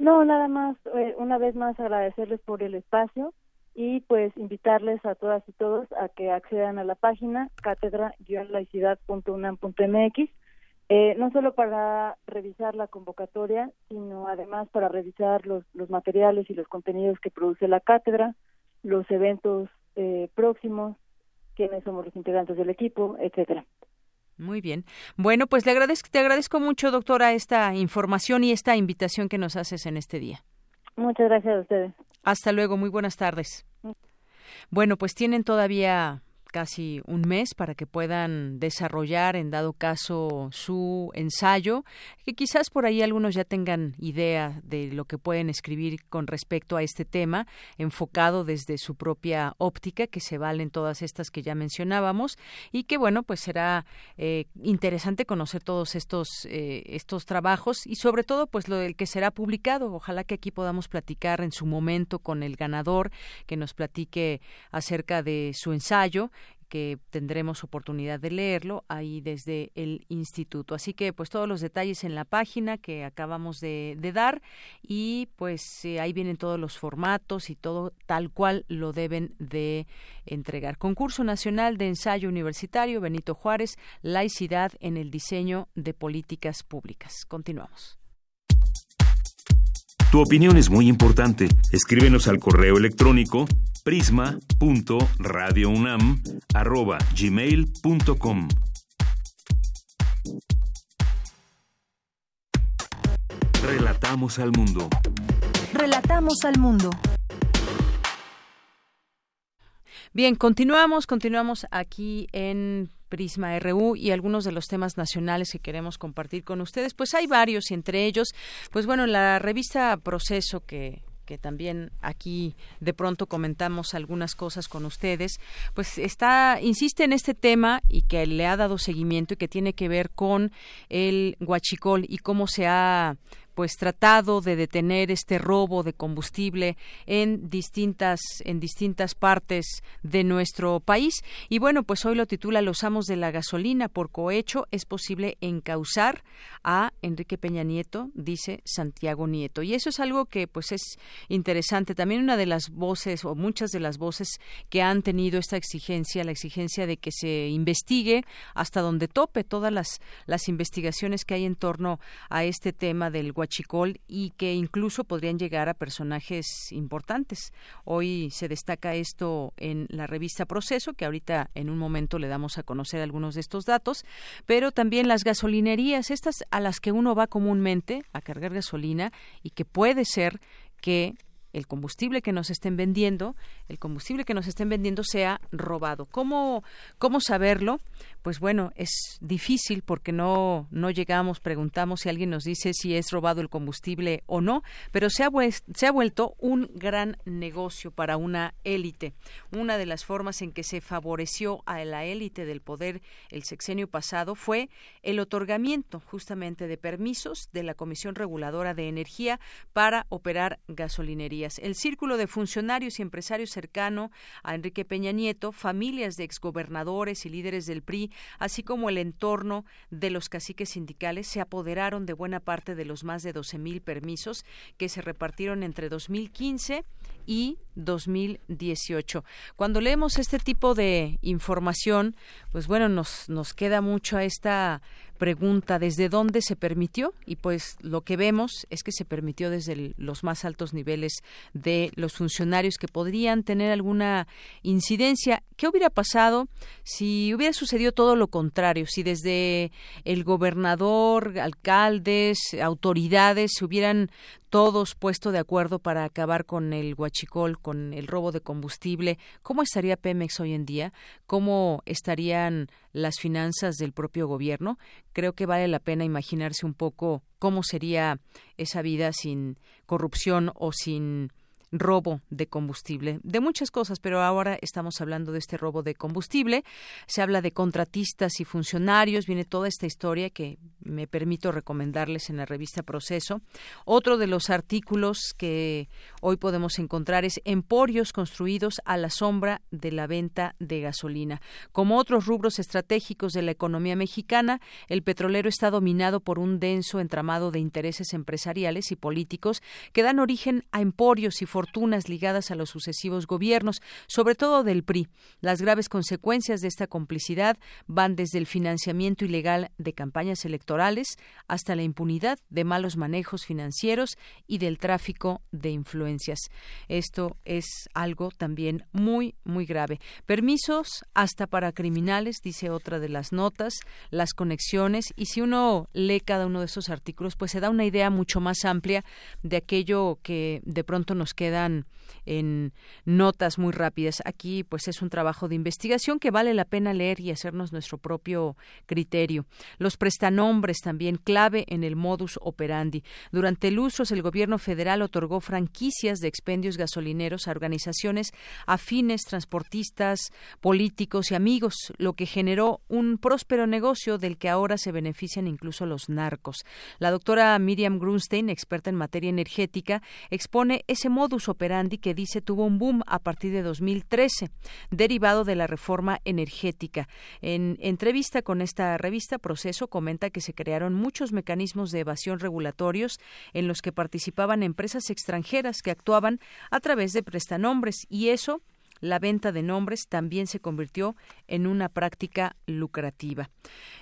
No, nada más. Eh, una vez más agradecerles por el espacio y pues invitarles a todas y todos a que accedan a la página cátedra-laicidad.unam.mx eh, no solo para revisar la convocatoria, sino además para revisar los, los materiales y los contenidos que produce la cátedra, los eventos eh, próximos, quiénes somos los integrantes del equipo, etcétera. Muy bien. Bueno, pues le agradezco, te agradezco mucho, doctora, esta información y esta invitación que nos haces en este día. Muchas gracias a ustedes. Hasta luego, muy buenas tardes. Bueno, pues tienen todavía casi un mes para que puedan desarrollar en dado caso su ensayo, que quizás por ahí algunos ya tengan idea de lo que pueden escribir con respecto a este tema, enfocado desde su propia óptica, que se valen todas estas que ya mencionábamos, y que bueno, pues será eh, interesante conocer todos estos, eh, estos trabajos y sobre todo pues lo del que será publicado. Ojalá que aquí podamos platicar en su momento con el ganador, que nos platique acerca de su ensayo que tendremos oportunidad de leerlo ahí desde el instituto. Así que pues todos los detalles en la página que acabamos de, dar y pues eh, ahí vienen todos los formatos y todo tal cual lo deben de entregar. Concurso Nacional de Ensayo Universitario Benito Juárez, laicidad en el diseño de políticas públicas. Continuamos. Tu opinión es muy importante. Escríbenos al correo electrónico prisma.radiounam@gmail.com. Relatamos al mundo. Relatamos al mundo. Bien, continuamos, continuamos aquí en Prisma RU y algunos de los temas nacionales que queremos compartir con ustedes. Pues hay varios y entre ellos, pues bueno, la revista Proceso que que también aquí de pronto comentamos algunas cosas con ustedes, pues está insiste en este tema y que le ha dado seguimiento y que tiene que ver con el huachicol y cómo se ha pues tratado de detener este robo de combustible en distintas en distintas partes de nuestro país. Y bueno pues hoy lo titula Los amos de la gasolina por cohecho es posible encauzar a Enrique Peña Nieto dice Santiago Nieto. Y eso es algo que pues es interesante. También una de las voces o muchas de las voces que han tenido esta exigencia la exigencia de que se investigue hasta donde tope todas las las investigaciones que hay en torno a este tema del Huachicol y que incluso podrían llegar a personajes importantes. Hoy se destaca esto en la revista Proceso, que ahorita en un momento le damos a conocer algunos de estos datos, pero también las gasolinerías, estas a las que uno va comúnmente a cargar gasolina y que puede ser que el combustible que nos estén vendiendo, el combustible que nos estén vendiendo sea robado. ¿Cómo, cómo saberlo? Pues bueno, es difícil porque no, no llegamos, preguntamos si alguien nos dice si es robado el combustible o no, pero se ha, se ha vuelto un gran negocio para una élite. Una de las formas en que se favoreció a la élite del poder el sexenio pasado fue el otorgamiento justamente de permisos de la Comisión Reguladora de Energía para operar gasolinería el círculo de funcionarios y empresarios cercano a Enrique Peña Nieto, familias de exgobernadores y líderes del PRI, así como el entorno de los caciques sindicales, se apoderaron de buena parte de los más de 12.000 permisos que se repartieron entre 2015 y 2018. Cuando leemos este tipo de información, pues bueno, nos, nos queda mucho a esta pregunta desde dónde se permitió y pues lo que vemos es que se permitió desde los más altos niveles de los funcionarios que podrían tener alguna incidencia. ¿Qué hubiera pasado si hubiera sucedido todo lo contrario? Si desde el gobernador, alcaldes, autoridades se hubieran todos puesto de acuerdo para acabar con el huachicol, con el robo de combustible, ¿cómo estaría Pemex hoy en día? ¿Cómo estarían las finanzas del propio gobierno? Creo que vale la pena imaginarse un poco cómo sería esa vida sin corrupción o sin robo de combustible, de muchas cosas, pero ahora estamos hablando de este robo de combustible. Se habla de contratistas y funcionarios, viene toda esta historia que me permito recomendarles en la revista Proceso. Otro de los artículos que hoy podemos encontrar es emporios construidos a la sombra de la venta de gasolina. Como otros rubros estratégicos de la economía mexicana, el petrolero está dominado por un denso entramado de intereses empresariales y políticos que dan origen a emporios y fortunas ligadas a los sucesivos gobiernos, sobre todo del PRI. Las graves consecuencias de esta complicidad van desde el financiamiento ilegal de campañas electorales hasta la impunidad de malos manejos financieros y del tráfico de influencias. Esto es algo también muy, muy grave. Permisos hasta para criminales, dice otra de las notas, las conexiones, y si uno lee cada uno de esos artículos, pues se da una idea mucho más amplia de aquello que de pronto nos queda quedan en notas muy rápidas. Aquí, pues, es un trabajo de investigación que vale la pena leer y hacernos nuestro propio criterio. Los prestanombres también clave en el modus operandi. Durante lustros, el gobierno federal otorgó franquicias de expendios gasolineros a organizaciones afines, transportistas, políticos y amigos, lo que generó un próspero negocio del que ahora se benefician incluso los narcos. La doctora Miriam Grunstein, experta en materia energética, expone ese modus operandi que dice tuvo un boom a partir de 2013, derivado de la reforma energética. En entrevista con esta revista, Proceso comenta que se crearon muchos mecanismos de evasión regulatorios en los que participaban empresas extranjeras que actuaban a través de prestanombres y eso la venta de nombres también se convirtió en una práctica lucrativa.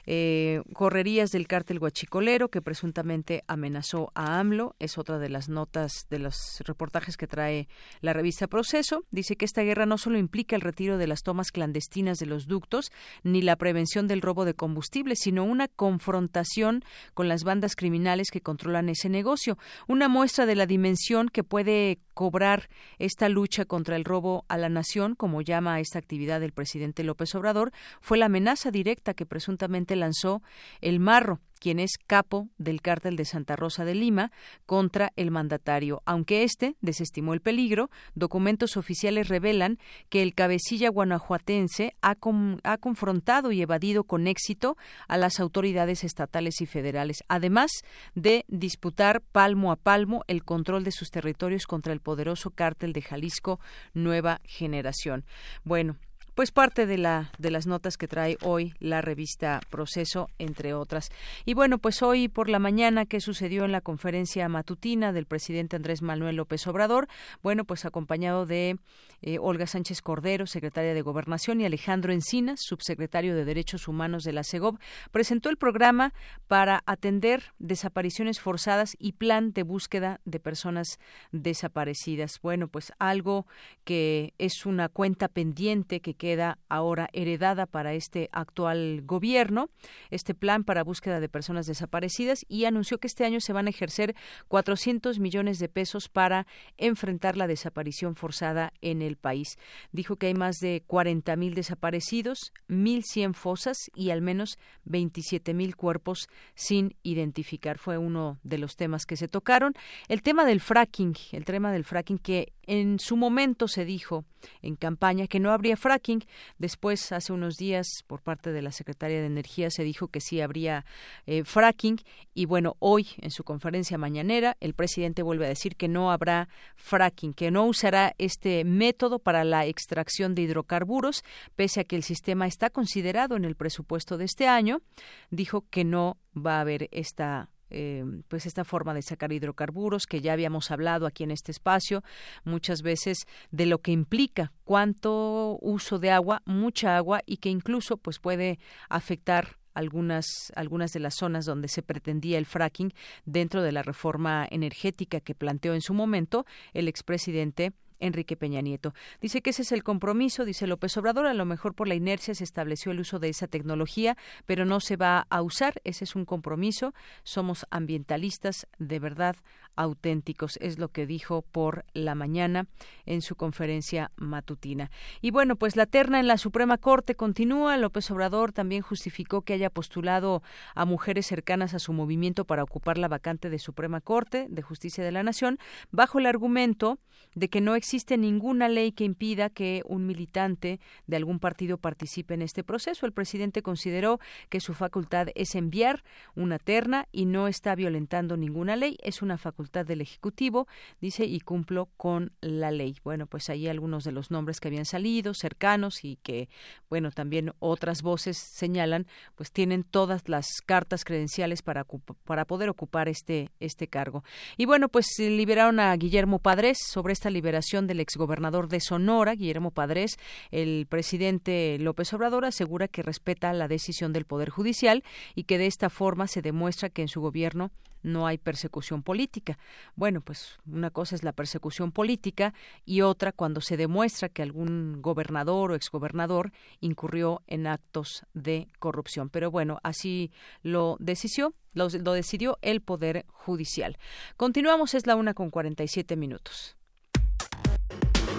Eh, correrías del cártel guachicolero que presuntamente amenazó a AMLO es otra de las notas de los reportajes que trae la revista Proceso. Dice que esta guerra no solo implica el retiro de las tomas clandestinas de los ductos ni la prevención del robo de combustible, sino una confrontación con las bandas criminales que controlan ese negocio. Una muestra de la dimensión que puede cobrar esta lucha contra el robo a la nación, como llama a esta actividad el presidente López Obrador, fue la amenaza directa que presuntamente lanzó el Marro, quien es capo del cártel de Santa Rosa de Lima, contra el mandatario. Aunque este desestimó el peligro, documentos oficiales revelan que el cabecilla guanajuatense ha, ha confrontado y evadido con éxito a las autoridades estatales y federales, además de disputar palmo a palmo el control de sus territorios contra el poderoso cártel de Jalisco Nueva Generación. Bueno, pues parte de la de las notas que trae hoy la revista Proceso entre otras. Y bueno, pues hoy por la mañana qué sucedió en la conferencia matutina del presidente Andrés Manuel López Obrador, bueno, pues acompañado de eh, Olga Sánchez Cordero, secretaria de Gobernación y Alejandro Encinas, subsecretario de Derechos Humanos de la CEGOV, presentó el programa para atender desapariciones forzadas y plan de búsqueda de personas desaparecidas. Bueno, pues algo que es una cuenta pendiente que queda ahora heredada para este actual gobierno, este plan para búsqueda de personas desaparecidas y anunció que este año se van a ejercer 400 millones de pesos para enfrentar la desaparición forzada en el país. Dijo que hay más de 40 mil desaparecidos, 1.100 fosas y al menos 27 mil cuerpos sin identificar. Fue uno de los temas que se tocaron. El tema del fracking, el tema del fracking que en su momento se dijo en campaña que no habría fracking. Después, hace unos días, por parte de la Secretaría de Energía, se dijo que sí habría eh, fracking. Y bueno, hoy, en su conferencia mañanera, el presidente vuelve a decir que no habrá fracking, que no usará este método para la extracción de hidrocarburos, pese a que el sistema está considerado en el presupuesto de este año. Dijo que no va a haber esta eh, pues esta forma de sacar hidrocarburos que ya habíamos hablado aquí en este espacio muchas veces de lo que implica cuánto uso de agua mucha agua y que incluso pues puede afectar algunas, algunas de las zonas donde se pretendía el fracking dentro de la reforma energética que planteó en su momento el expresidente Enrique Peña Nieto. Dice que ese es el compromiso, dice López Obrador, a lo mejor por la inercia se estableció el uso de esa tecnología, pero no se va a usar, ese es un compromiso, somos ambientalistas de verdad auténticos, es lo que dijo por la mañana en su conferencia matutina. Y bueno, pues la terna en la Suprema Corte continúa. López Obrador también justificó que haya postulado a mujeres cercanas a su movimiento para ocupar la vacante de Suprema Corte de Justicia de la Nación, bajo el argumento de que no existe ninguna ley que impida que un militante de algún partido participe en este proceso. El presidente consideró que su facultad es enviar una terna y no está violentando ninguna ley, es una facultad del Ejecutivo, dice, y cumplo con la ley. Bueno, pues ahí algunos de los nombres que habían salido, cercanos y que, bueno, también otras voces señalan, pues tienen todas las cartas credenciales para, para poder ocupar este, este cargo. Y bueno, pues liberaron a Guillermo Padres sobre esta liberación del exgobernador de Sonora, Guillermo Padres, el presidente López Obrador asegura que respeta la decisión del Poder Judicial y que de esta forma se demuestra que en su gobierno no hay persecución política. Bueno, pues una cosa es la persecución política y otra cuando se demuestra que algún gobernador o exgobernador incurrió en actos de corrupción. Pero bueno, así lo decidió, lo, decidió el Poder Judicial. Continuamos, es la una con 47 minutos.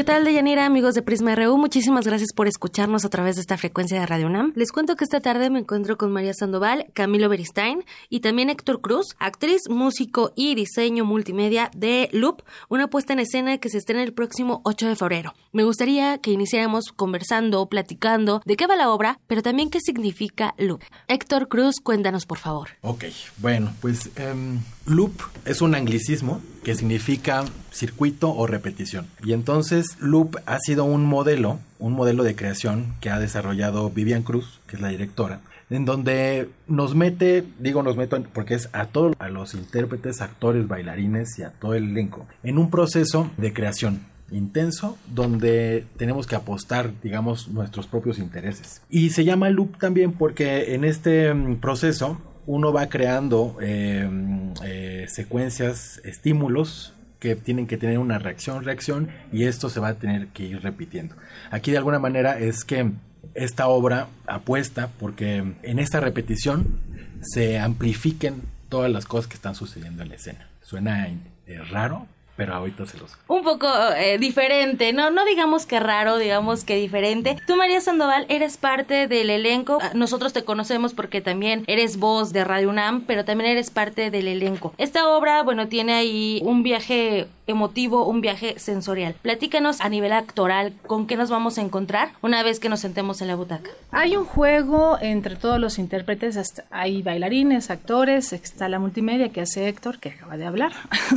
¿Qué tal, Deyanira, amigos de Prisma RU? Muchísimas gracias por escucharnos a través de esta frecuencia de Radio UNAM. Les cuento que esta tarde me encuentro con María Sandoval, Camilo Beristain y también Héctor Cruz, actriz, músico y diseño multimedia de Loop, una puesta en escena que se estrena el próximo 8 de febrero. Me gustaría que iniciáramos conversando, platicando de qué va la obra, pero también qué significa Loop. Héctor Cruz, cuéntanos, por favor. Ok, bueno, pues um, Loop es un anglicismo que significa circuito o repetición. Y entonces Loop ha sido un modelo, un modelo de creación que ha desarrollado Vivian Cruz, que es la directora, en donde nos mete, digo nos meto porque es a todos, a los intérpretes, actores, bailarines y a todo el elenco, en un proceso de creación intenso donde tenemos que apostar, digamos, nuestros propios intereses. Y se llama loop también porque en este mm, proceso uno va creando em, eh, secuencias, estímulos que tienen que tener una reacción, reacción, y esto se va a tener que ir repitiendo. Aquí de alguna manera es que esta obra apuesta porque en esta repetición se amplifiquen todas las cosas que están sucediendo en la escena. Suena eh, raro, pero ahorita se los... Un poco eh, diferente, ¿no? No digamos que raro, digamos que diferente. Tú, María Sandoval, eres parte del elenco. Ah, nosotros te conocemos porque también eres voz de Radio UNAM, pero también eres parte del elenco. Esta obra, bueno, tiene ahí un viaje emotivo, un viaje sensorial. Platícanos a nivel actoral con qué nos vamos a encontrar una vez que nos sentemos en la butaca. Hay un juego entre todos los intérpretes, hay bailarines, actores, está la multimedia que hace Héctor, que acaba de hablar,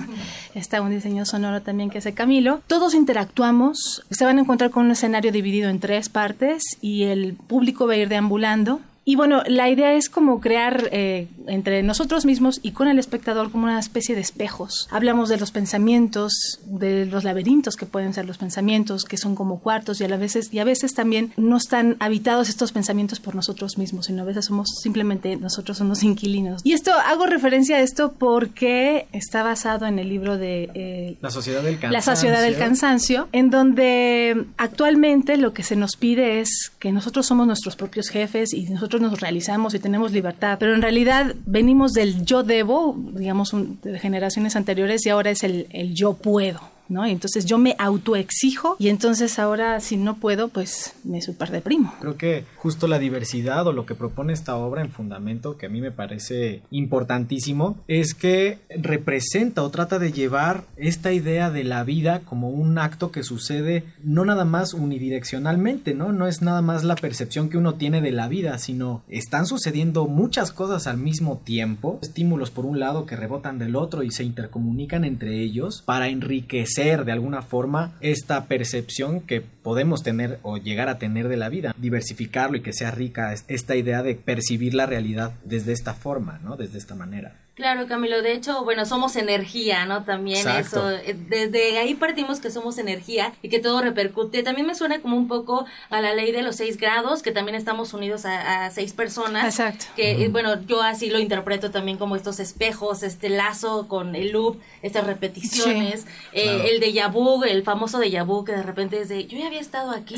está un diseño sonoro también que hace Camilo. Todos interactuamos, se van a encontrar con un escenario dividido en tres partes y el público va a ir deambulando y bueno, la idea es como crear eh, entre nosotros mismos y con el espectador como una especie de espejos. Hablamos de los pensamientos, de los laberintos que pueden ser los pensamientos, que son como cuartos y a veces y a veces también no están habitados estos pensamientos por nosotros mismos, sino a veces somos simplemente nosotros somos inquilinos. Y esto hago referencia a esto porque está basado en el libro de eh, La sociedad del cansancio. La sociedad del cansancio, en donde actualmente lo que se nos pide es que nosotros somos nuestros propios jefes y nosotros nos realizamos y tenemos libertad, pero en realidad venimos del yo debo, digamos, de generaciones anteriores y ahora es el, el yo puedo. ¿No? entonces yo me autoexijo y entonces ahora si no puedo, pues me super deprimo. Creo que justo la diversidad o lo que propone esta obra en fundamento, que a mí me parece importantísimo, es que representa o trata de llevar esta idea de la vida como un acto que sucede no nada más unidireccionalmente, ¿no? No es nada más la percepción que uno tiene de la vida, sino están sucediendo muchas cosas al mismo tiempo, estímulos por un lado que rebotan del otro y se intercomunican entre ellos para enriquecer de alguna forma esta percepción que podemos tener o llegar a tener de la vida, diversificarlo y que sea rica esta idea de percibir la realidad desde esta forma, ¿no? Desde esta manera. Claro, Camilo, de hecho, bueno, somos energía, ¿no? También eso, eh, desde ahí partimos que somos energía y que todo repercute. También me suena como un poco a la ley de los seis grados, que también estamos unidos a, seis personas. Exacto. Que, bueno, yo así lo interpreto también como estos espejos, este lazo con el loop, estas repeticiones, eh, el de vu, el famoso de vu, que de repente es de, yo ya había estado aquí,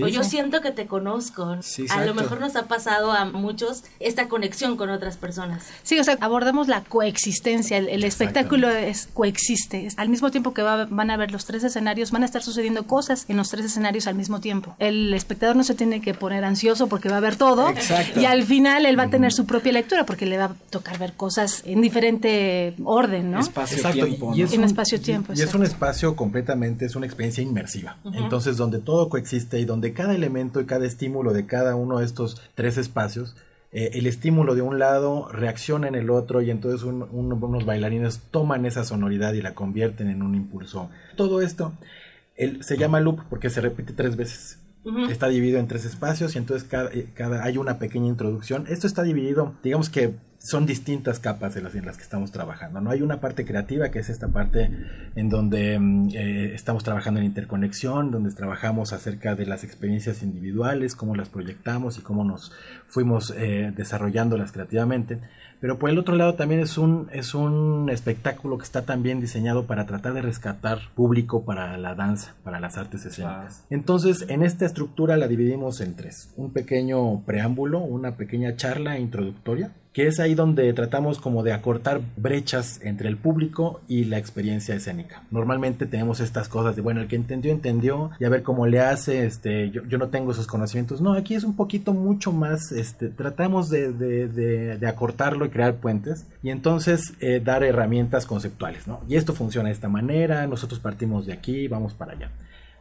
o yo siento que te conozco. a lo mejor nos ha pasado a muchos esta conexión con otras personas. Sí, o sea, abordamos la coexistencia, el, espectáculo es coexiste. Al mismo tiempo que van a ver los tres escenarios, van a estar sucediendo cosas en los tres escenarios al mismo tiempo. El espectador no se tiene que poner ansioso porque va a ver todo y al final él va a tener su propia lectura porque le va a tocar ver cosas en diferente orden, ¿no? Espacio-tiempo. Y, es un, espacio-tiempo. Y, es un espacio completamente, es una experiencia inmersiva. Entonces, donde todo coexiste y donde cada elemento y cada estímulo de cada uno de estos tres espacios eh, el estímulo de un lado reacciona en el otro y entonces unos bailarines toman esa sonoridad y la convierten en un impulso. Todo esto se llama loop porque se repite tres veces. Está dividido en tres espacios y entonces cada, eh, cada, hay una pequeña introducción. Esto está dividido, digamos que son distintas capas de las en las que estamos trabajando. No hay una parte creativa que es esta parte en donde mm, eh, estamos trabajando en interconexión, donde trabajamos acerca de las experiencias individuales, cómo las proyectamos y cómo nos fuimos eh, desarrollándolas creativamente. Pero por el otro lado también es un, es un espectáculo que está también diseñado para tratar de rescatar público para la danza, para las artes escénicas. Entonces, en esta estructura la dividimos en tres. Un pequeño preámbulo, una pequeña charla introductoria, que es ahí donde tratamos como de acortar brechas entre el público y la experiencia escénica. Normalmente tenemos estas cosas de, bueno, el que entendió, entendió, y a ver cómo le hace, este, yo, yo no tengo esos conocimientos. No, aquí es un poquito mucho más, este, tratamos de, de, de, acortarlo y crear puentes, y entonces eh, dar herramientas conceptuales, ¿no? Y esto funciona de esta manera, nosotros partimos de aquí, vamos para allá.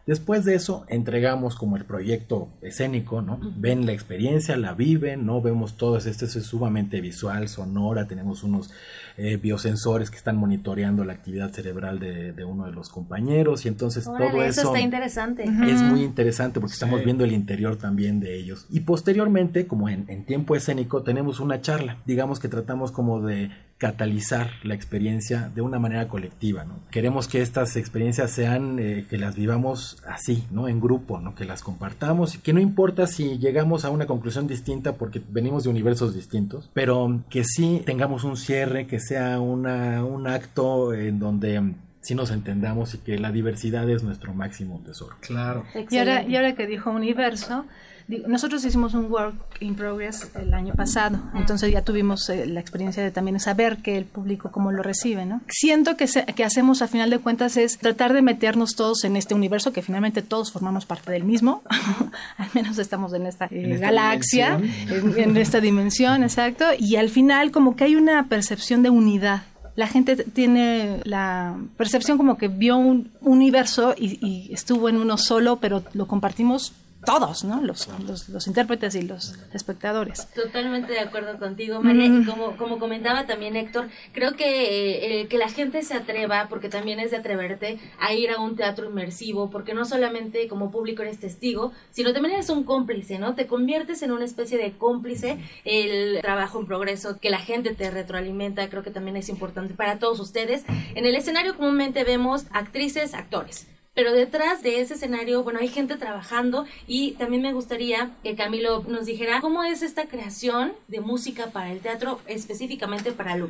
Después de eso, entregamos como el proyecto escénico, ¿no? Ven la experiencia, la viven, ¿no? Vemos todo esto, es sumamente visual, sonora, tenemos unos eh, biosensores que están monitoreando la actividad cerebral de, uno de los compañeros y entonces todo eso, está interesante. Es muy interesante porque estamos viendo el interior también de ellos. Y posteriormente, como en, en tiempo escénico, tenemos una charla, digamos que tratamos como de catalizar la experiencia de una manera colectiva, ¿no? Queremos que estas experiencias sean, eh, que las vivamos así, ¿no? En grupo, ¿no? Que las compartamos y que no importa si llegamos a una conclusión distinta porque venimos de universos distintos, pero que sí tengamos un cierre, que sea una, un acto en donde sí nos entendamos y que la diversidad es nuestro máximo tesoro. Claro. Y ahora, y ahora que dijo universo, nosotros hicimos un work in progress el año pasado, entonces ya tuvimos eh, la experiencia de también saber que el público cómo lo recibe, ¿no? Siento que, que hacemos a final de cuentas es tratar de meternos todos en este universo que finalmente todos formamos parte del mismo, al menos estamos en esta, eh, galaxia, en, esta dimensión, exacto, y al final como que hay una percepción de unidad. La gente tiene la percepción como que vio un universo y, y, estuvo en uno solo, pero lo compartimos todos, ¿no? Los, los, intérpretes y los espectadores. Totalmente de acuerdo contigo, María. Y como, como comentaba también Héctor, creo que eh, que la gente se atreva, porque también es de atreverte, a ir a un teatro inmersivo, porque no solamente como público eres testigo, sino también eres un cómplice, ¿no? Te conviertes en una especie de cómplice, el trabajo en progreso, que la gente te retroalimenta, creo que también es importante para todos ustedes. En el escenario comúnmente vemos actrices, actores pero detrás de ese escenario, bueno, hay gente trabajando y también me gustaría que Camilo nos dijera cómo es esta creación de música para el teatro, específicamente para Lu.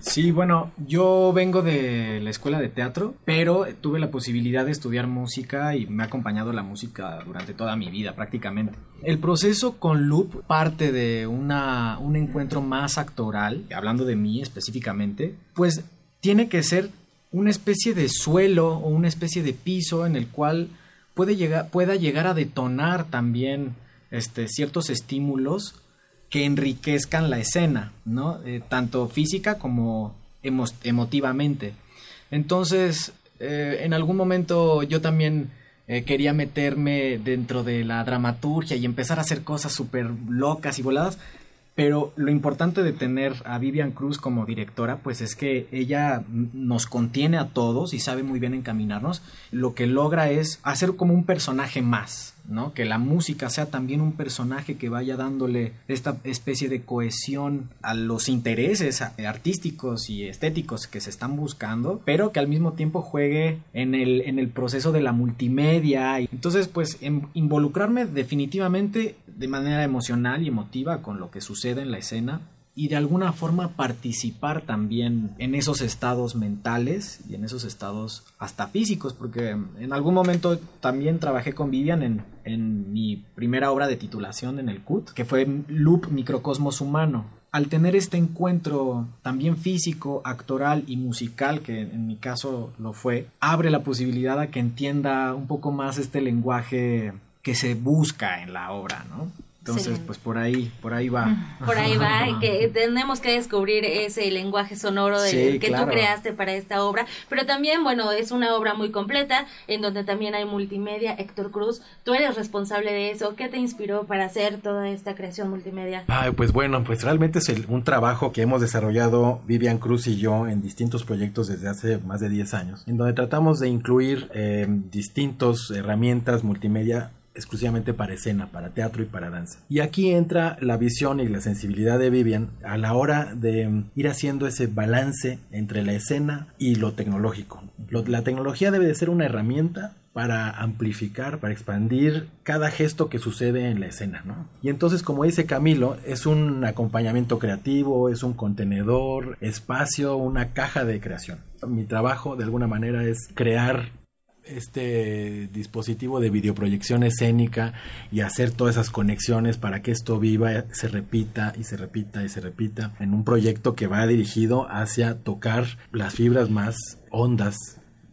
Sí, bueno, yo vengo de la escuela de teatro, pero tuve la posibilidad de estudiar música y me ha acompañado la música durante toda mi vida prácticamente. El proceso con Loop parte de una, un encuentro más actoral, hablando de mí específicamente, pues tiene que ser una especie de suelo o una especie de piso en el cual pueda llegar a detonar también este, ciertos estímulos que enriquezcan la escena. Eh, tanto física como emotivamente. Entonces, eh, en algún momento yo también eh, quería meterme dentro de la dramaturgia y empezar a hacer cosas súper locas y voladas, Pero lo importante de tener a Vivian Cruz como directora, pues es que ella nos contiene a todos y sabe muy bien encaminarnos. Lo que logra es hacer como un personaje más, ¿no? Que la música sea también un personaje que vaya dándole esta especie de cohesión a los intereses artísticos y estéticos que se están buscando, pero que al mismo tiempo juegue en el, en el proceso de la multimedia. Entonces, pues, involucrarme definitivamente de manera emocional y emotiva con lo que sucede en la escena y de alguna forma participar también en esos estados mentales y en esos estados hasta físicos, porque en algún momento también trabajé con Vivian en, en mi primera obra de titulación en el CUT, que fue Loop Microcosmos Humano. Al tener este encuentro también físico, actoral y musical, que en mi caso lo fue, abre la posibilidad a que entienda un poco más este lenguaje que se busca en la obra, ¿no? Entonces, pues por ahí, por ahí va. Por ahí va, que tenemos que descubrir ese lenguaje sonoro que tú creaste para esta obra, pero también, bueno, es una obra muy completa, en donde también hay multimedia. Héctor Cruz, tú eres responsable de eso. ¿Qué te inspiró para hacer toda esta creación multimedia? Ay, pues bueno, pues realmente es un trabajo que hemos desarrollado Vivian Cruz y yo en distintos proyectos desde hace más de 10 años, en donde tratamos de incluir eh, distintas herramientas multimedia exclusivamente para escena, para teatro y para danza. Y aquí entra la visión y la sensibilidad de Vivian a la hora de ir haciendo ese balance entre la escena y lo tecnológico. la tecnología debe de ser una herramienta para amplificar, para expandir cada gesto que sucede en la escena, ¿no? Y entonces, como dice Camilo, es un acompañamiento creativo, es un contenedor, espacio, una caja de creación. Mi trabajo, de alguna manera, es crear este dispositivo de videoproyección escénica y hacer todas esas conexiones para que esto viva, se repita y se repita y se repita en un proyecto que va dirigido hacia tocar las fibras más hondas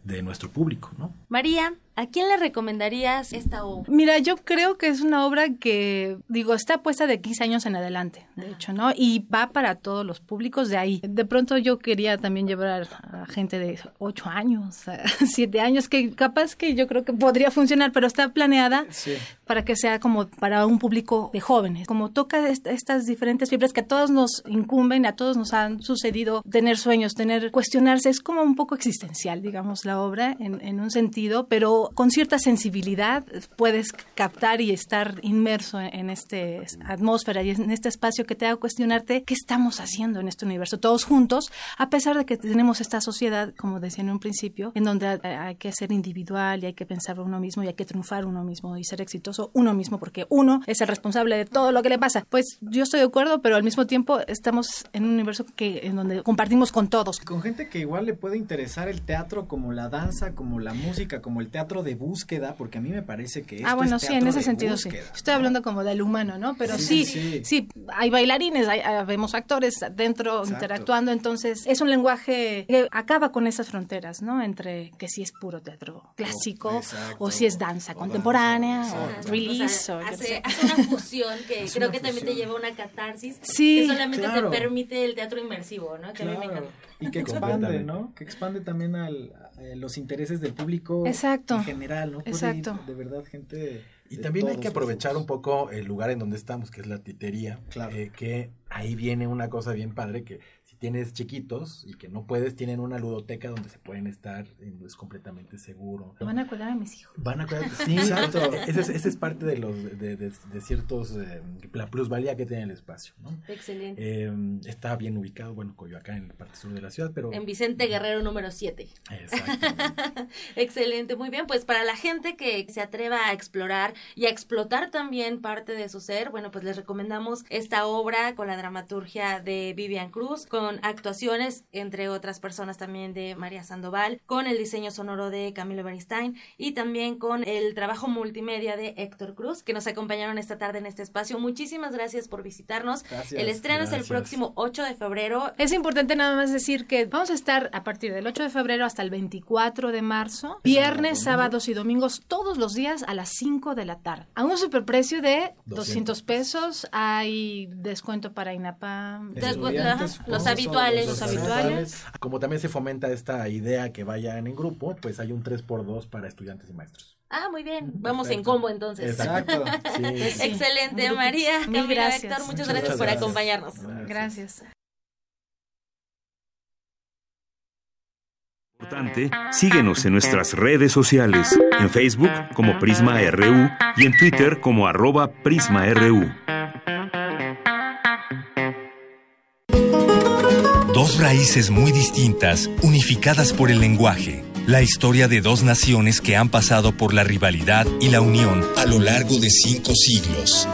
de nuestro público, ¿no? María, ¿A quién le recomendarías esta obra? Mira, yo creo que es una obra que, digo, está puesta de 15 años en adelante, de hecho, ¿no? Y va para todos los públicos de ahí. De pronto yo quería también llevar a gente de 8 años, 7 años, que capaz que yo creo que podría funcionar, pero está planeada para que sea como para un público de jóvenes. Como toca estas diferentes fibras que a todos nos incumben, a todos nos han sucedido tener sueños, tener, cuestionarse, es como un poco existencial, digamos, la obra en, en un sentido, pero con cierta sensibilidad puedes captar y estar inmerso en esta atmósfera y en este espacio que te haga cuestionarte qué estamos haciendo en este universo, todos juntos, a pesar de que tenemos esta sociedad, como decía en un principio, en donde hay que ser individual y hay que pensar uno mismo y hay que triunfar uno mismo y ser exitoso uno mismo, porque uno es el responsable de todo lo que le pasa. Pues yo estoy de acuerdo, pero al mismo tiempo estamos en un universo que en donde compartimos con todos. Con gente que igual le puede interesar el teatro como la danza, como la música, como el teatro de búsqueda, porque a mí me parece que esto Ah, bueno, sí, en ese sentido sí. Estoy hablando como del humano, ¿no? Pero sí, sí, hay bailarines, hay, vemos actores dentro interactuando, entonces es un lenguaje que acaba con esas fronteras, ¿no? Entre que si es puro teatro clásico o si es danza contemporánea o release. O hace, una fusión que creo que también te lleva a una catarsis que solamente te permite el teatro inmersivo, ¿no? Que Y que expande, ¿no? Que expande también al, eh, los intereses del público Exacto. en general, ¿no? Exacto. de verdad, gente. Y también hay que aprovechar un poco el lugar en donde estamos, que es la titería. Claro. Eh, que ahí viene una cosa bien padre que tienes chiquitos y que no puedes, tienen una ludoteca donde se pueden estar, es completamente seguro. Van a cuidar a mis hijos. Van a cuidar, sí, exacto. Ese es, parte de los de, de, ciertos, eh, la plusvalía que tiene el espacio, ¿no? Excelente. Eh, está bien ubicado, bueno, Coyoacán, en la parte sur de la ciudad, pero... En Vicente Guerrero número 7. Exacto. Excelente, muy bien, pues para la gente que se atreva a explorar y a explotar también parte de su ser, bueno, pues les recomendamos esta obra con la dramaturgia de Vivian Cruz, con actuaciones, entre otras personas también de María Sandoval, con el diseño sonoro de Camilo Bernstein y también con el trabajo multimedia de Héctor Cruz, que nos acompañaron esta tarde en este espacio. Muchísimas gracias por visitarnos. el estreno es el próximo 8 de febrero. Es importante nada más decir que vamos a estar a partir del 8 de febrero hasta el 24 de marzo, viernes, sábados y domingos, todos los días a las 5 de la tarde. A un superprecio de 200, pesos. Hay descuento para INAPA. Los habituales. Los habituales. Como también se fomenta esta idea que vayan en grupo, pues hay un 3x2 para estudiantes y maestros. Ah, muy bien. Vamos en combo entonces. Exacto. Excelente, María. Mil gracias. Héctor, muchas, gracias, por acompañarnos. Gracias. Importante, síguenos en nuestras redes sociales, en Facebook como Prisma RU y en Twitter como arroba PrismaRU. Dos raíces muy distintas, unificadas por el lenguaje. La historia de dos naciones que han pasado por la rivalidad y la unión a lo largo de cinco siglos.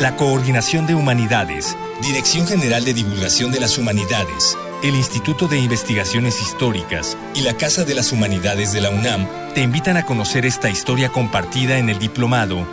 La Coordinación de Humanidades, Dirección General de Divulgación de las Humanidades, el Instituto de Investigaciones Históricas y la Casa de las Humanidades de la UNAM te invitan a conocer esta historia compartida en el diplomado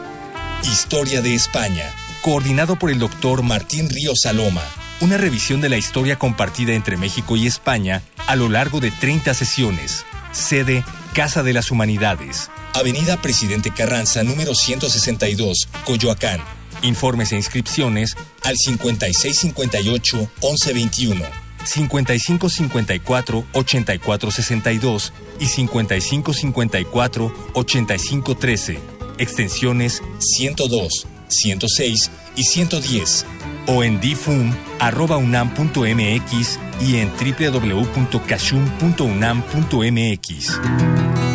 Historia de España, coordinado por el doctor Martín Ríos Saloma. Una revisión de la historia compartida entre México y España a lo largo de 30 sesiones. Sede Casa de las Humanidades. Avenida Presidente Carranza, número 162, Coyoacán. Informes e inscripciones al 5658-1121, 5554-8462 y 5554-8513, extensiones 102, 106 y 110, o en difum.unam.mx y en www.cashum.unam.mx.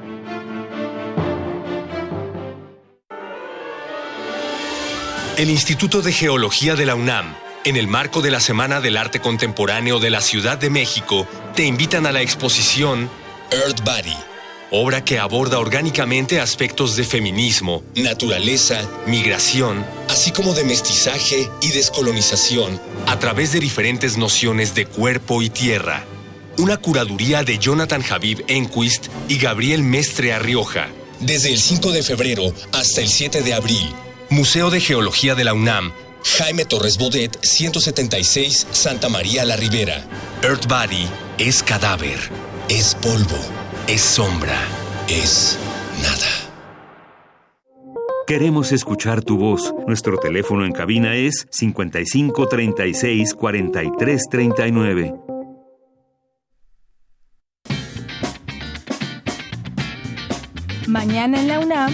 El Instituto de Geología de la UNAM, en el marco de la Semana del Arte Contemporáneo de la Ciudad de México, te invitan a la exposición Earth Body, obra que aborda orgánicamente aspectos de feminismo, naturaleza, migración, así como de mestizaje y descolonización, a través de diferentes nociones de cuerpo y tierra. Una curaduría de Jonathan Habib Enquist y Gabriel Mestre Arrioja. Desde el 5 de febrero hasta el 7 de abril, Museo de Geología de la UNAM, Jaime Torres Bodet, 176, Santa María la Ribera. Earth Body es cadáver, es polvo, es sombra, es nada. Queremos escuchar tu voz. Nuestro teléfono en cabina es 55 36 43 39. Mañana en la UNAM,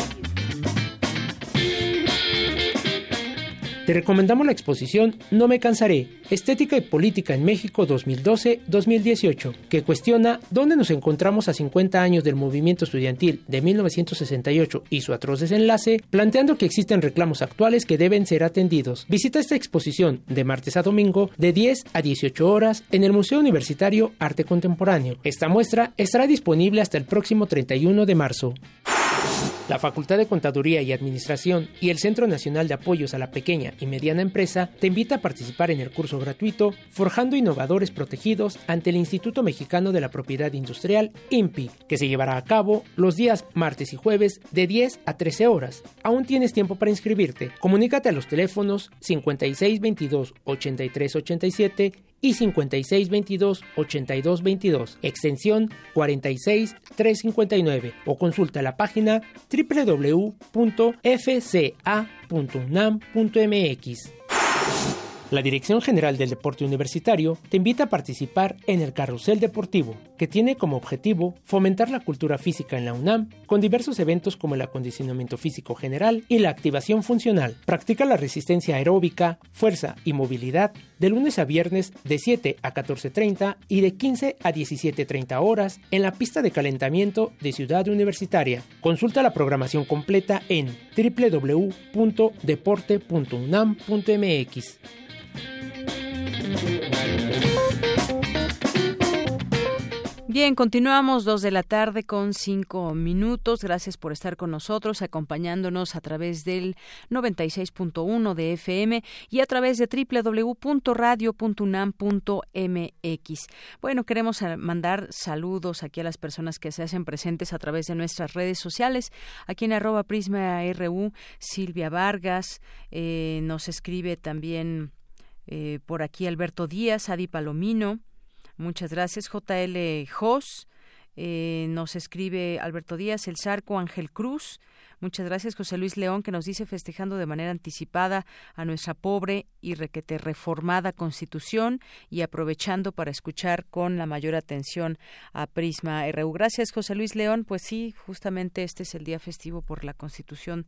Recomendamos la exposición No me cansaré, Estética y Política en México 2012-2018, que cuestiona dónde nos encontramos a 50 años del movimiento estudiantil de 1968 y su atroz desenlace, planteando que existen reclamos actuales que deben ser atendidos. Visita esta exposición de martes a domingo de 10 a 18 horas en el Museo Universitario Arte Contemporáneo. Esta muestra estará disponible hasta el próximo 31 de marzo. La Facultad de Contaduría y Administración y el Centro Nacional de Apoyos a la Pequeña y Mediana Empresa te invita a participar en el curso gratuito Forjando Innovadores Protegidos ante el Instituto Mexicano de la Propiedad Industrial, INPI, que se llevará a cabo los días martes y jueves de 10 a 13 horas. Aún tienes tiempo para inscribirte. Comunícate a los teléfonos 5622 8387 y 5622-8222, extensión 46359 o consulta la página www.fca.unam.mx. La Dirección General del Deporte Universitario te invita a participar en el Carrusel Deportivo, que tiene como objetivo fomentar la cultura física en la UNAM con diversos eventos como el acondicionamiento físico general y la activación funcional. Practica la resistencia aeróbica, fuerza y movilidad de lunes a viernes de 7 a 14.30 y de 15 a 17.30 horas en la pista de calentamiento de Ciudad Universitaria. Consulta la programación completa en www.deporte.unam.mx. Bien, continuamos dos de la tarde con cinco minutos. Gracias por estar con nosotros, acompañándonos a través del 96.1 de FM y a través de www.radio.unam.mx. Bueno, queremos mandar saludos aquí a las personas que se hacen presentes a través de nuestras redes sociales. Aquí en arroba Prisma RU, Silvia Vargas eh, nos escribe también eh, por aquí Alberto Díaz, Adi Palomino. Muchas gracias. JL Jos. Eh, nos escribe Alberto Díaz, El Sarco, Ángel Cruz, Muchas gracias, José Luis León, que nos dice festejando de manera anticipada a nuestra pobre y requete reformada Constitución y aprovechando para escuchar con la mayor atención a Prisma RU. Gracias, José Luis León. Pues sí, justamente este es el día festivo por la Constitución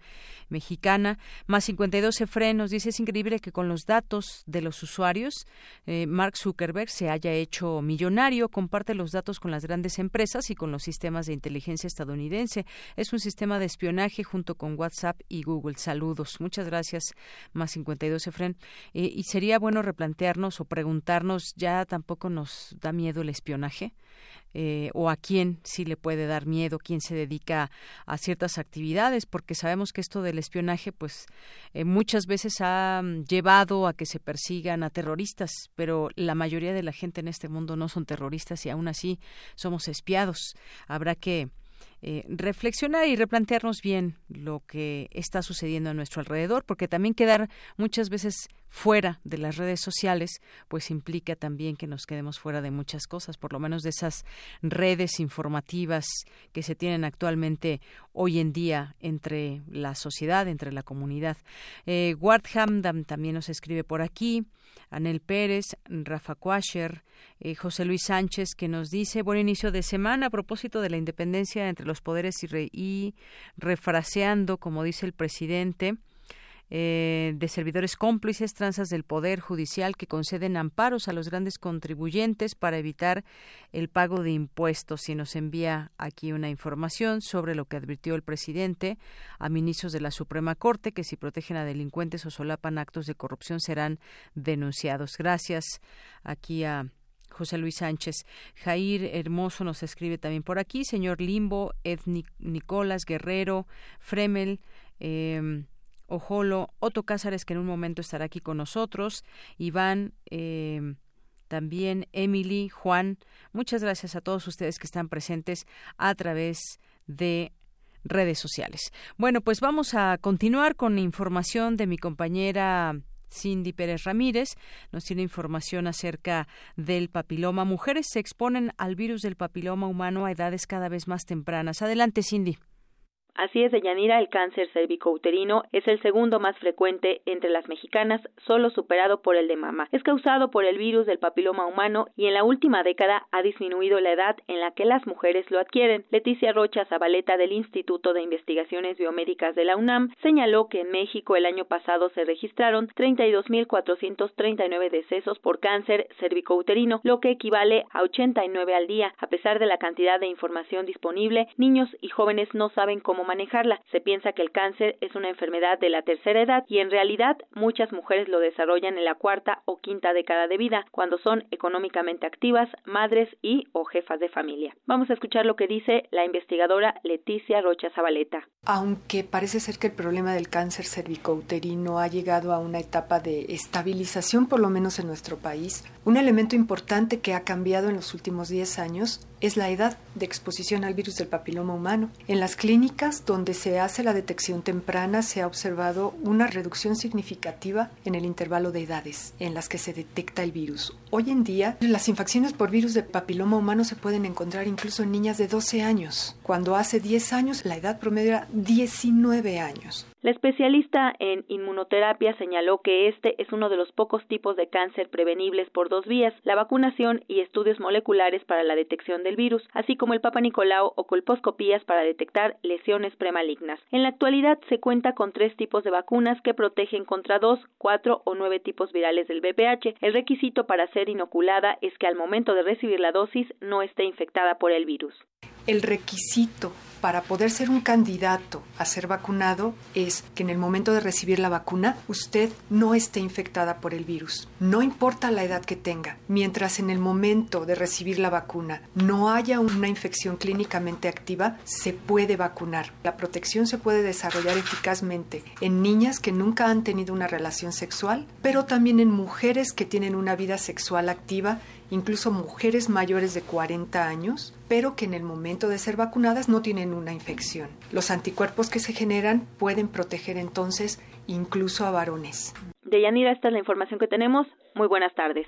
mexicana. Más 52 Efren nos dice es increíble que con los datos de los usuarios, eh, Mark Zuckerberg se haya hecho millonario, comparte los datos con las grandes empresas y con los sistemas de inteligencia estadounidense. Es un sistema de espionaje junto con WhatsApp y Google. Saludos. Muchas gracias, más 52 Efren. Eh, y sería bueno replantearnos o preguntarnos, ¿ya tampoco nos da miedo el espionaje? Eh, o a quién sí le puede dar miedo, quién se dedica a ciertas actividades, porque sabemos que esto del espionaje, pues eh, muchas veces ha mm, llevado a que se persigan a terroristas, pero la mayoría de la gente en este mundo no son terroristas y aún así somos espiados. Habrá que eh, reflexionar y replantearnos bien lo que está sucediendo a nuestro alrededor, porque también quedar muchas veces fuera de las redes sociales, pues implica también que nos quedemos fuera de muchas cosas, por lo menos de esas redes informativas que se tienen actualmente hoy en día entre la sociedad, entre la comunidad. Eh, también nos escribe por aquí. Anel Pérez, Rafa Quasher, eh, José Luis Sánchez, que nos dice buen inicio de semana a propósito de la independencia entre los poderes y, y refraseando, como dice el presidente, eh, de servidores cómplices, tranzas del Poder Judicial que conceden amparos a los grandes contribuyentes para evitar el pago de impuestos. Y nos envía aquí una información sobre lo que advirtió el presidente a ministros de la Suprema Corte, que si protegen a delincuentes o solapan actos de corrupción serán denunciados. Gracias aquí a José Luis Sánchez. Jair Hermoso nos escribe también por aquí. Señor Limbo, Ed Nicolás Guerrero, Fremel, eh, Ojolo, Otto Cázares, que en un momento estará aquí con nosotros, Iván, eh, también Emily, Juan. Muchas gracias a todos ustedes que están presentes a través de redes sociales. Bueno, pues vamos a continuar con información de mi compañera Cindy Pérez Ramírez. Nos tiene información acerca del papiloma. Mujeres se exponen al virus del papiloma humano a edades cada vez más tempranas. Adelante, Cindy. Así es, Deyanira, el cáncer cervicouterino es el segundo más frecuente entre las mexicanas, solo superado por el de mama. Es causado por el virus del papiloma humano y en la última década ha disminuido la edad en la que las mujeres lo adquieren. Leticia Rocha Zabaleta del Instituto de Investigaciones Biomédicas de la UNAM señaló que en México el año pasado se registraron 32.439 decesos por cáncer cervicouterino, lo que equivale a 89 al día. A pesar de la cantidad de información disponible, niños y jóvenes no saben cómo manejarla. Se piensa que el cáncer es una enfermedad de la tercera edad y en realidad muchas mujeres lo desarrollan en la cuarta o quinta década de vida, cuando son económicamente activas, madres y o jefas de familia. Vamos a escuchar lo que dice la investigadora Leticia Rocha Zabaleta. Aunque parece ser que el problema del cáncer cervicouterino ha llegado a una etapa de estabilización, por lo menos en nuestro país, un elemento importante que ha cambiado en los últimos 10 años es la edad de exposición al virus del papiloma humano. En las clínicas donde se hace la detección temprana se ha observado una reducción significativa en el intervalo de edades en las que se detecta el virus. Hoy en día, las infecciones por virus de papiloma humano se pueden encontrar incluso en niñas de 12 años, cuando hace 10 años la edad promedio era 19 años. La especialista en inmunoterapia señaló que este es uno de los pocos tipos de cáncer prevenibles por dos vías, la vacunación y estudios moleculares para la detección del virus, así como el Papa Nicolau o colposcopías para detectar lesiones premalignas. En la actualidad se cuenta con tres tipos de vacunas que protegen contra dos, cuatro o nueve tipos virales del VPH. El requisito para ser inoculada es que al momento de recibir la dosis no esté infectada por el virus. El requisito para poder ser un candidato a ser vacunado es que en el momento de recibir la vacuna usted no esté infectada por el virus. No importa la edad que tenga. Mientras en el momento de recibir la vacuna no haya una infección clínicamente activa, se puede vacunar. La protección se puede desarrollar eficazmente en niñas que nunca han tenido una relación sexual, pero también en mujeres que tienen una vida sexual activa incluso mujeres mayores de 40 años, pero que en el momento de ser vacunadas no tienen una infección. Los anticuerpos que se generan pueden proteger entonces incluso a varones. Deyanira, esta es la información que tenemos. Muy buenas tardes.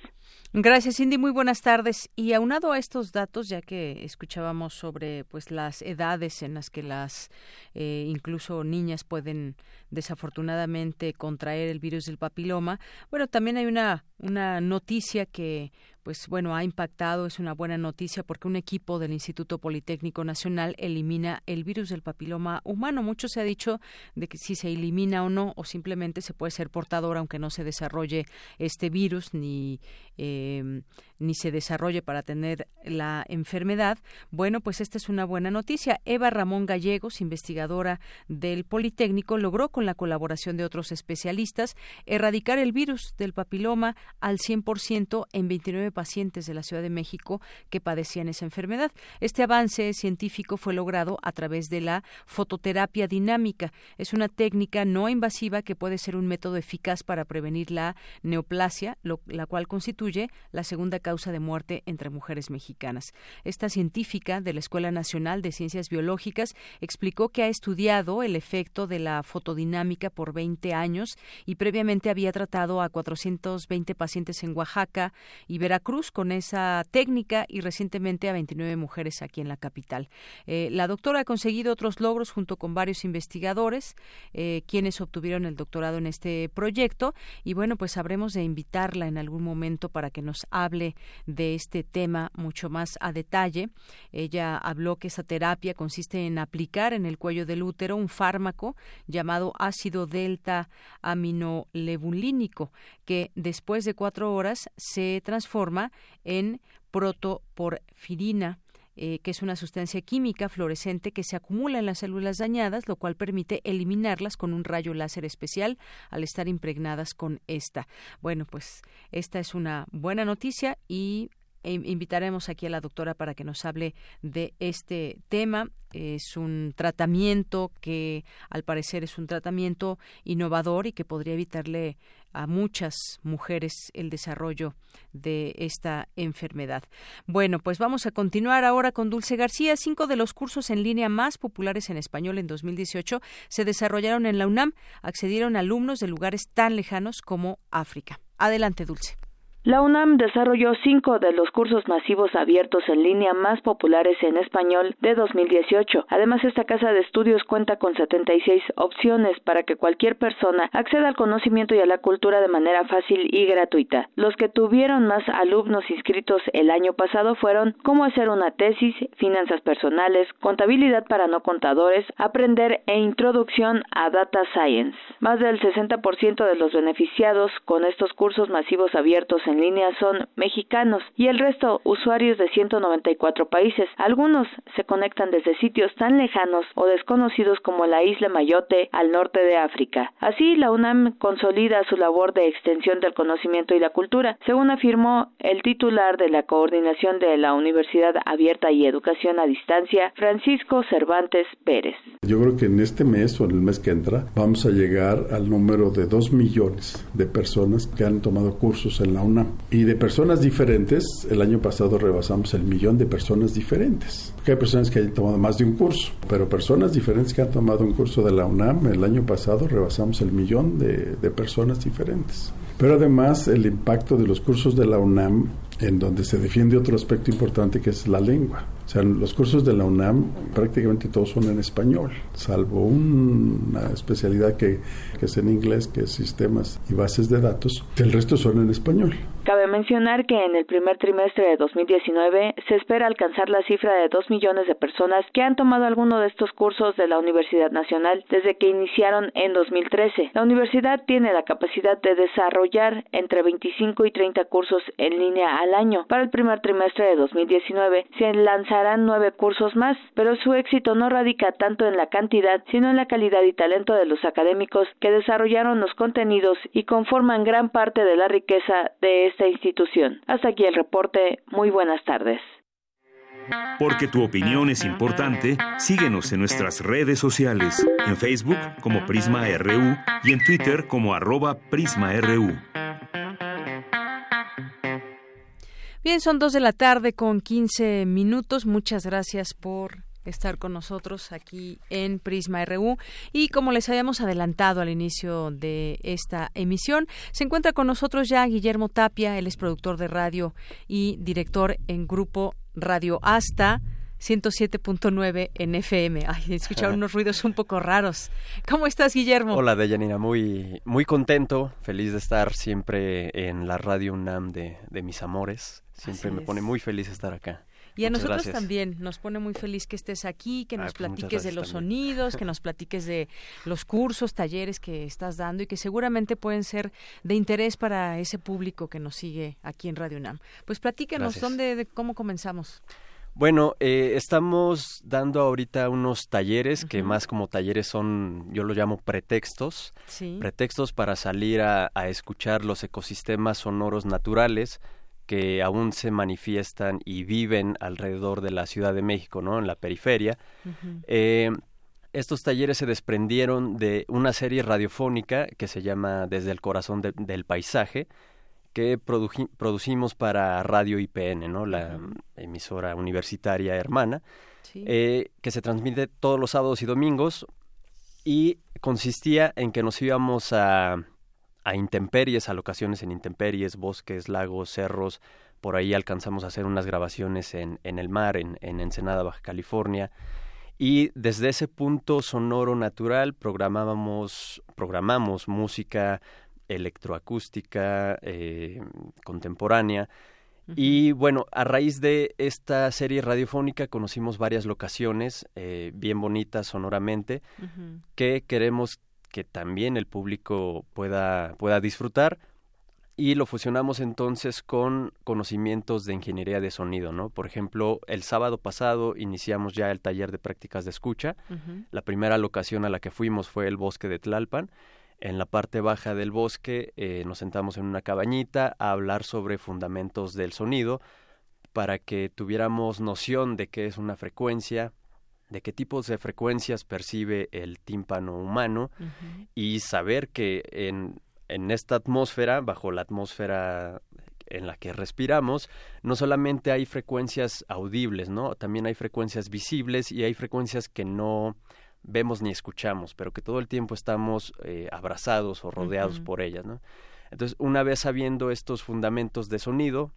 Gracias, Cindy. Muy buenas tardes. Y aunado a estos datos, ya que escuchábamos sobre pues las edades en las que las eh, incluso niñas pueden desafortunadamente contraer el virus del papiloma, bueno, también hay una una noticia que pues bueno, ha impactado, es una buena noticia porque un equipo del Instituto Politécnico Nacional elimina el virus del papiloma humano. Mucho se ha dicho de que si se elimina o no, o simplemente se puede ser portador aunque no se desarrolle este virus ni, eh, ni se desarrolle para tener la enfermedad. Bueno, pues esta es una buena noticia. Eva Ramón Gallegos, investigadora del Politécnico, logró con la colaboración de otros especialistas erradicar el virus del papiloma al 100% en 29 pacientes de la Ciudad de México que padecían esa enfermedad. Este avance científico fue logrado a través de la fototerapia dinámica. Es una técnica no invasiva que puede ser un método eficaz para prevenir la neoplasia, la cual constituye la segunda causa de muerte entre mujeres mexicanas. Esta científica de la Escuela Nacional de Ciencias Biológicas explicó que ha estudiado el efecto de la fotodinámica por 20 años y previamente había tratado a 420 pacientes en Oaxaca y Veracruz Cruz con esa técnica y recientemente a 29 mujeres aquí en la capital. Eh, la doctora ha conseguido otros logros junto con varios investigadores, eh, quienes obtuvieron el doctorado en este proyecto y bueno, pues habremos de invitarla en algún momento para que nos hable de este tema mucho más a detalle. Ella habló que esa terapia consiste en aplicar en el cuello del útero un fármaco llamado ácido delta aminolevulínico que después de cuatro horas se transforma en protoporfirina, eh, que es una sustancia química fluorescente que se acumula en las células dañadas, lo cual permite eliminarlas con un rayo láser especial al estar impregnadas con esta. Bueno, pues esta es una buena noticia y invitaremos aquí a la doctora para que nos hable de este tema. Es un tratamiento que al parecer es un tratamiento innovador y que podría evitarle a muchas mujeres el desarrollo de esta enfermedad. Bueno, pues vamos a continuar ahora con Dulce García. Cinco de los cursos en línea más populares en español en 2018 se desarrollaron en la UNAM. Accedieron alumnos de lugares tan lejanos como África. Adelante, Dulce. La UNAM desarrolló cinco de los cursos masivos abiertos en línea más populares en español de 2018. Además, esta casa de estudios cuenta con 76 opciones para que cualquier persona acceda al conocimiento y a la cultura de manera fácil y gratuita. Los que tuvieron más alumnos inscritos el año pasado fueron cómo hacer una tesis, finanzas personales, contabilidad para no contadores, aprender e introducción a data science. Más del 60% de los beneficiados con estos cursos masivos abiertos en en línea son mexicanos y el resto usuarios de 194 países. Algunos se conectan desde sitios tan lejanos o desconocidos como la isla Mayotte al norte de África. Así, la UNAM consolida su labor de extensión del conocimiento y la cultura, según afirmó el titular de la Coordinación de la Universidad Abierta y Educación a Distancia, Francisco Cervantes Pérez. Yo creo que en este mes o en el mes que entra vamos a llegar al número de 2 millones de personas que han tomado cursos en la UNAM y de personas diferentes, el año pasado rebasamos el millón de personas diferentes. Porque hay personas que han tomado más de un curso, pero personas diferentes que han tomado un curso de la UNAM, el año pasado rebasamos el millón de, de personas diferentes. Pero además el impacto de los cursos de la UNAM en donde se defiende otro aspecto importante que es la lengua. O sea, los cursos de la UNAM prácticamente todos son en español, salvo una especialidad que, que es en inglés, que es sistemas y bases de datos, el resto son en español. Cabe mencionar que en el primer trimestre de 2019 se espera alcanzar la cifra de 2 millones de personas que han tomado alguno de estos cursos de la Universidad Nacional desde que iniciaron en 2013. La universidad tiene la capacidad de desarrollar entre 25 y 30 cursos en línea al año. Para el primer trimestre de 2019 se lanzarán nueve cursos más, pero su éxito no radica tanto en la cantidad, sino en la calidad y talento de los académicos que desarrollaron los contenidos y conforman gran parte de la riqueza de esta institución. Hasta aquí el reporte. Muy buenas tardes. Porque tu opinión es importante, síguenos en nuestras redes sociales, en Facebook como Prisma RU y en Twitter como arroba PrismaRU. Bien, son dos de la tarde con 15 minutos. Muchas gracias por estar con nosotros aquí en Prisma RU. Y como les habíamos adelantado al inicio de esta emisión, se encuentra con nosotros ya Guillermo Tapia, él es productor de radio y director en Grupo Radio Hasta. 107.9 en FM. Ay, he escuchado unos ruidos un poco raros. ¿Cómo estás, Guillermo? Hola, Deyanira. Muy, muy contento, feliz de estar siempre en la radio UNAM de, de mis amores. Siempre me pone muy feliz estar acá. Y a nosotros también nos pone muy feliz que estés aquí, que nos pues platiques de los sonidos, que nos platiques de los cursos, talleres que estás dando y que seguramente pueden ser de interés para ese público que nos sigue aquí en Radio UNAM. Pues platíquenos, ¿dónde, de, cómo comenzamos? Bueno, eh, estamos dando ahorita unos talleres que más como talleres son, yo lo llamo pretextos, pretextos para salir a, a escuchar los ecosistemas sonoros naturales que aún se manifiestan y viven alrededor de la Ciudad de México, ¿no? En la periferia. Eh, estos talleres se desprendieron de una serie radiofónica que se llama Desde el corazón del paisaje, que producimos para Radio IPN, ¿no? La emisora universitaria hermana, eh, que se transmite todos los sábados y domingos y consistía en que nos íbamos a a intemperies, a locaciones en intemperies, bosques, lagos, cerros. Por ahí alcanzamos a hacer unas grabaciones en, en el mar, en, en Ensenada, Baja California. Y desde ese punto sonoro natural programábamos, programamos música electroacústica eh, contemporánea. Y bueno, a raíz de esta serie radiofónica conocimos varias locaciones eh, bien bonitas sonoramente que queremos que también el público pueda, pueda disfrutar y lo fusionamos entonces con conocimientos de ingeniería de sonido, ¿no? Por ejemplo, el sábado pasado iniciamos ya el taller de prácticas de escucha. La primera locación a la que fuimos fue el bosque de Tlalpan. En la parte baja del bosque eh, nos sentamos en una cabañita a hablar sobre fundamentos del sonido para que tuviéramos noción de qué es una frecuencia, de qué tipos de frecuencias percibe el tímpano humano y saber que en, en esta atmósfera, bajo la atmósfera en la que respiramos, no solamente hay frecuencias audibles, ¿no? También hay frecuencias visibles y hay frecuencias que no vemos ni escuchamos, pero que todo el tiempo estamos eh, abrazados o rodeados por ellas, ¿no? Entonces, una vez sabiendo estos fundamentos de sonido,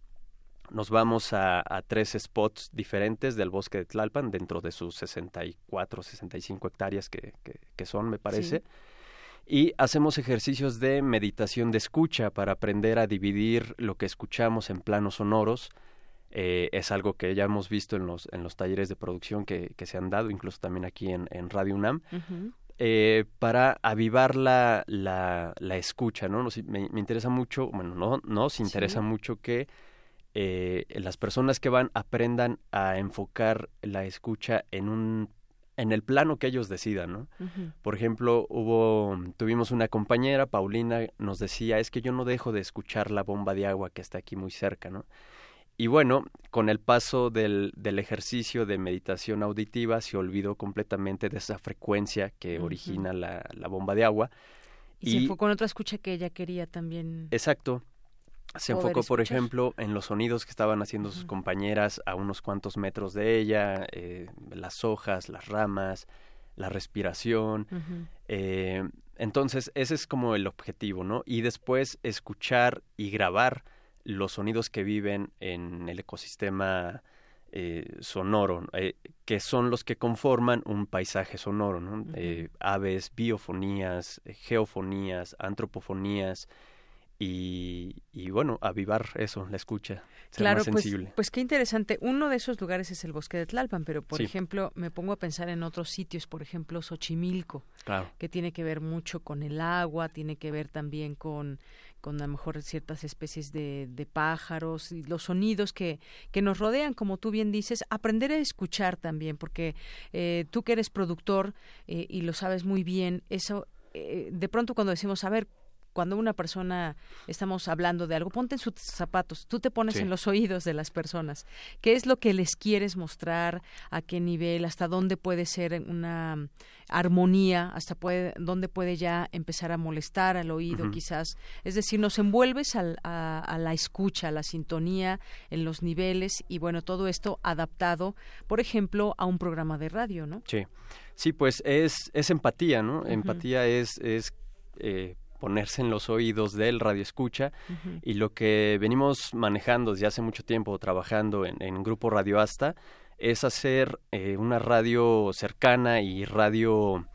nos vamos a, tres spots diferentes del bosque de Tlalpan, dentro de sus 64, 65 hectáreas que, que, son, me parece. Y hacemos ejercicios de meditación de escucha para aprender a dividir lo que escuchamos en planos sonoros. Eh, es algo que ya hemos visto en los, en los talleres de producción que, que se han dado, incluso también aquí en, en Radio UNAM. Eh, para avivar la, la, la escucha, ¿no? me, me, interesa mucho, bueno, no, nos interesa mucho que eh, las personas que van aprendan a enfocar la escucha en un en el plano que ellos decidan, ¿no? Por ejemplo, hubo tuvimos una compañera, Paulina, nos decía, es que yo no dejo de escuchar la bomba de agua que está aquí muy cerca, ¿no? Y bueno, con el paso del, del ejercicio de meditación auditiva se olvidó completamente de esa frecuencia que origina la, la, bomba de agua. Y, y se fue con otra escucha que ella quería también. Exacto se enfocó, por ejemplo, en los sonidos que estaban haciendo sus compañeras a unos cuantos metros de ella, eh, las hojas, las ramas, la respiración. eh, entonces, ese es como el objetivo, ¿no? Y después escuchar y grabar los sonidos que viven en el ecosistema eh, sonoro, que son los que conforman un paisaje sonoro, ¿no? Aves, biofonías, geofonías, antropofonías, y, y, bueno, avivar eso, la escucha, ser claro, más pues, sensible. Pues, qué interesante. Uno de esos lugares es el bosque de Tlalpan, pero por ejemplo, me pongo a pensar en otros sitios, por ejemplo, Xochimilco, claro. que tiene que ver mucho con el agua, tiene que ver también con, con a lo mejor ciertas especies de, de pájaros y los sonidos que, que nos rodean, como tú bien dices, aprender a escuchar también, porque eh, tú que eres productor eh, y lo sabes muy bien, eso eh, de pronto cuando decimos, a ver, cuando una persona estamos hablando de algo, ponte en sus zapatos, tú te pones Sí. en los oídos de las personas. ¿Qué es lo que les quieres mostrar? ¿A qué nivel? ¿Hasta dónde puede ser una armonía? ¿Hasta puede, dónde puede ya empezar a molestar al oído quizás? Es decir, nos envuelves al- a, a la escucha, a la sintonía, en los niveles y bueno, todo esto adaptado, por ejemplo, a un programa de radio, ¿no? Sí, sí, pues es, es empatía, ¿no? Empatía es, es eh, ponerse en los oídos del radio escucha y lo que venimos manejando desde hace mucho tiempo, trabajando en, en Grupo Radio Asta, es hacer eh, una radio cercana y radio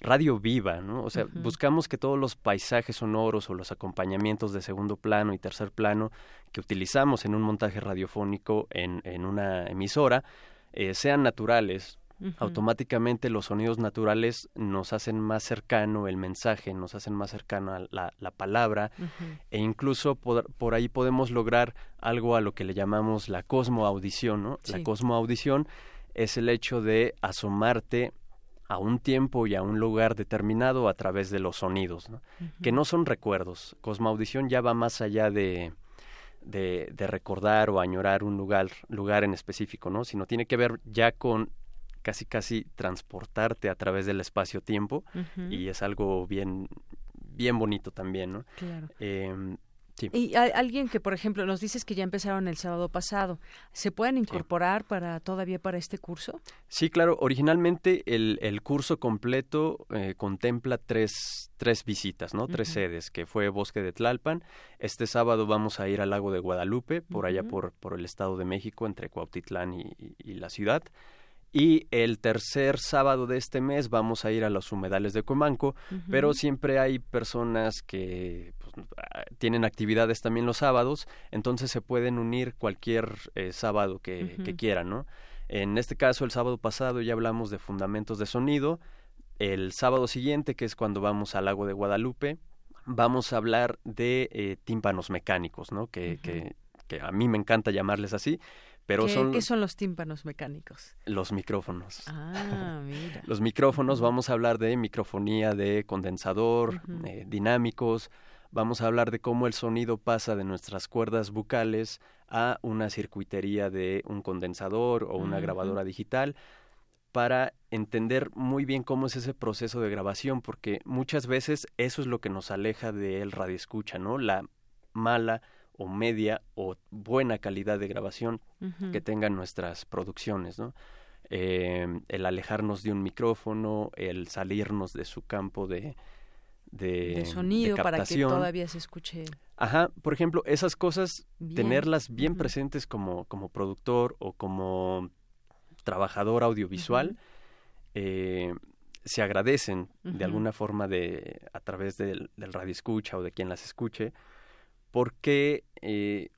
radio viva, ¿no? O sea, buscamos que todos los paisajes sonoros o los acompañamientos de segundo plano y tercer plano que utilizamos en un montaje radiofónico en, en una emisora eh, sean naturales. Automáticamente los sonidos naturales nos hacen más cercano el mensaje, nos hacen más cercano la, la palabra e incluso por, por ahí podemos lograr algo a lo que le llamamos la cosmoaudición, ¿no? La cosmoaudición es el hecho de asomarte a un tiempo y a un lugar determinado a través de los sonidos, ¿no? Que no son recuerdos. Cosmoaudición ya va más allá de, de, de recordar o añorar un lugar, lugar en específico, ¿no? sino tiene que ver ya con casi casi transportarte a través del espacio-tiempo y es algo bien bien bonito también, ¿no? Claro. Em, sí. Y alguien que, por ejemplo, nos dices que ya empezaron el sábado pasado, ¿se pueden incorporar para todavía para este curso? Sí, claro. Originalmente el, el curso completo eh, contempla tres, tres visitas, ¿no? Tres sedes, que fue Bosque de Tlalpan. Este sábado vamos a ir al Lago de Guadalupe, por allá por, por el Estado de México, entre Cuautitlán y, y- y la ciudad. Y el tercer sábado de este mes vamos a ir a los humedales de Cuemanco, Ujú. pero siempre hay personas que pues, ah, tienen actividades también los sábados, entonces se pueden unir cualquier eh, sábado que quieran, ¿no? En este caso, el sábado pasado ya hablamos de fundamentos de sonido. El sábado siguiente, que es cuando vamos al lago de Guadalupe, vamos a hablar de eh, tímpanos mecánicos, ¿no? Que, que, que a mí me encanta llamarles así, pero ¿Qué, son qué son los tímpanos mecánicos? los micrófonos. Ah, mira. Los micrófonos, vamos a hablar de microfonía de condensador, eh, dinámicos, vamos a hablar de cómo el sonido pasa de nuestras cuerdas bucales a una circuitería de un condensador o una grabadora digital para entender muy bien cómo es ese proceso de grabación, porque muchas veces eso es lo que nos aleja del radioescucha, ¿no? La mala o media o buena calidad de grabación que tengan nuestras producciones, ¿no? Eh, el alejarnos de un micrófono, el salirnos de su campo de, de, de sonido de para que todavía se escuche. Ajá, por ejemplo, esas cosas, Bien. tenerlas bien presentes como, como productor o como trabajador audiovisual, eh, se agradecen de alguna forma de a través del, del radio escucha o de quien las escuche, porque eh,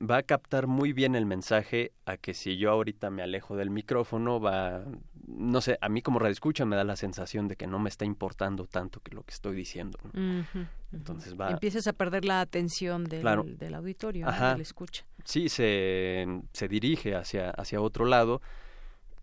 va a captar muy bien el mensaje a que si yo ahorita me alejo del micrófono va no sé a mí como radio escucha me da la sensación de que no me está importando tanto que lo que estoy diciendo entonces va Empiezas a perder la atención del, Claro. del auditorio. Ajá. del escucha. Sí, se, se dirige hacia, hacia otro lado.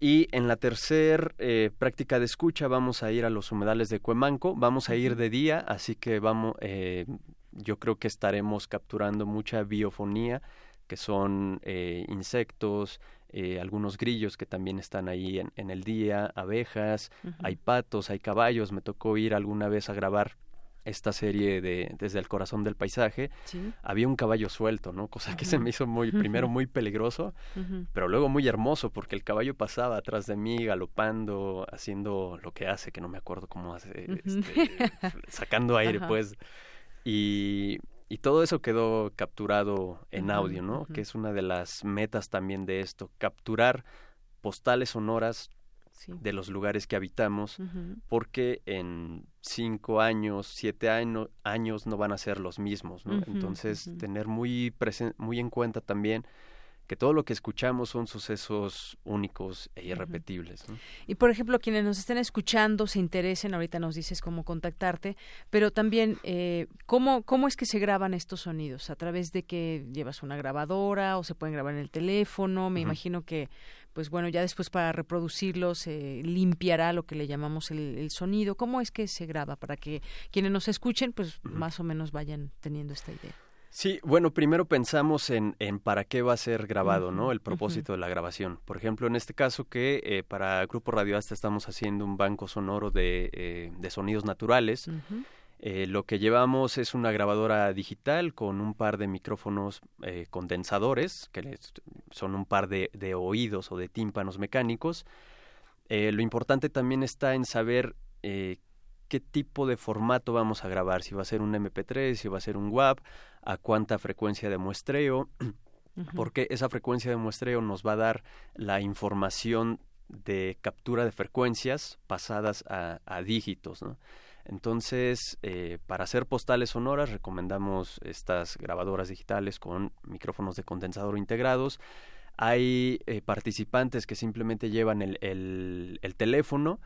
Y en la tercer eh, práctica de escucha vamos a ir a los humedales de Cuemanco. Vamos a ir de día, así que vamos, eh, yo creo que estaremos capturando mucha biofonía, que son eh, insectos, eh, algunos grillos que también están ahí en, en el día, abejas, hay patos, hay caballos. Me tocó ir alguna vez a grabar esta serie de Desde el corazón del paisaje, Sí. había un caballo suelto, ¿no? Cosa que se me hizo muy, primero muy peligroso, pero luego muy hermoso, porque el caballo pasaba atrás de mí, galopando, haciendo lo que hace, que no me acuerdo cómo hace, este, sacando aire, pues. Y, y todo eso quedó capturado en audio, ¿no? Que es una de las metas también de esto, capturar postales sonoras de los lugares que habitamos, porque en cinco años, siete años no van a ser los mismos, ¿no? Entonces, tener muy, muy en cuenta también que todo lo que escuchamos son sucesos únicos e irrepetibles. Y por ejemplo, quienes nos estén escuchando, se interesen, ahorita nos dices cómo contactarte, pero también eh, ¿cómo, cómo es que se graban estos sonidos, a través de que llevas una grabadora o se pueden grabar en el teléfono, me imagino que pues bueno, ya después para reproducirlo se limpiará lo que le llamamos el, sonido. ¿Cómo es que se graba para que quienes nos escuchen pues más o menos vayan teniendo esta idea? Sí, bueno, primero pensamos en, en para qué va a ser grabado, ¿no? El propósito de la grabación. Por ejemplo, en este caso que eh, para Grupo Radio Hasta estamos haciendo un banco sonoro de, eh, de sonidos naturales. Eh, lo que llevamos es una grabadora digital con un par de micrófonos condensadores, que son un par de, de, oídos o de tímpanos mecánicos. lo importante también está en saber qué tipo de formato vamos a grabar, si va a ser un MP3, si va a ser un WAV, a cuánta frecuencia de muestreo, porque esa frecuencia de muestreo nos va a dar la información de captura de frecuencias pasadas a, dígitos. Entonces, eh, para hacer postales sonoras recomendamos estas grabadoras digitales con micrófonos de condensador integrados. Hay eh, participantes que simplemente llevan el, el teléfono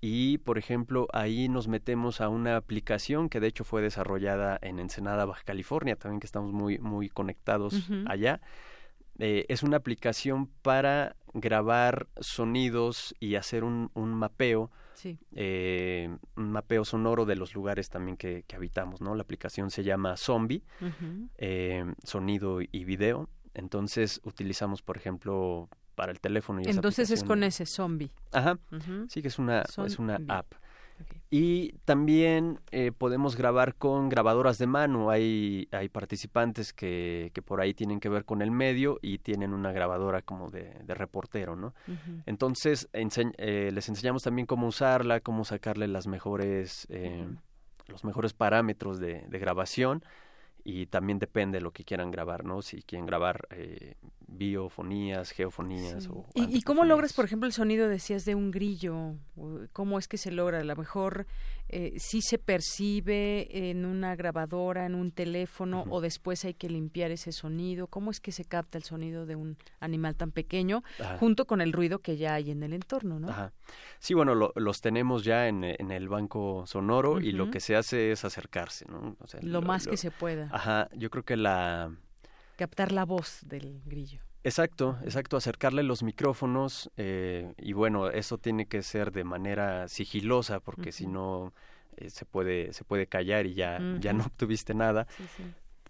y por ejemplo ahí nos metemos a una aplicación que de hecho fue desarrollada en Ensenada, Baja California, también que estamos muy muy conectados allá. Eh, es una aplicación para grabar sonidos y hacer un, un mapeo, eh, un mapeo sonoro de los lugares también que, que habitamos, ¿no? La aplicación se llama Zombie, eh, sonido y video. Entonces utilizamos, por ejemplo, para el teléfono. Y Entonces es con ese zombie. Ajá, sí que es una, es una app. Y también eh, podemos grabar con grabadoras de mano. Hay, hay participantes que, que, por ahí tienen que ver con el medio y tienen una grabadora como de, de reportero, ¿no? Entonces eh, les enseñamos también cómo usarla, cómo sacarle las mejores, eh, los mejores parámetros de, de grabación y también depende de lo que quieran grabar, ¿no? Si quieren grabar eh, biofonías, geofonías o... ¿Y, cómo logras, por ejemplo, el sonido, decías, de un grillo? ¿Cómo es que se logra? A lo mejor eh, sí se percibe en una grabadora, en un teléfono, o después hay que limpiar ese sonido. ¿Cómo es que se capta el sonido de un animal tan pequeño junto con el ruido que ya hay en el entorno, ¿no? Ajá. Sí, bueno, los tenemos ya en, en, el banco sonoro y lo que se hace es acercarse, ¿no? lo, más que se pueda. Ajá, yo creo que la... Captar la voz del grillo. Exacto, exacto, acercarle los micrófonos eh, y bueno, eso tiene que ser de manera sigilosa porque si no eh, se puede se puede callar y ya ya no obtuviste nada.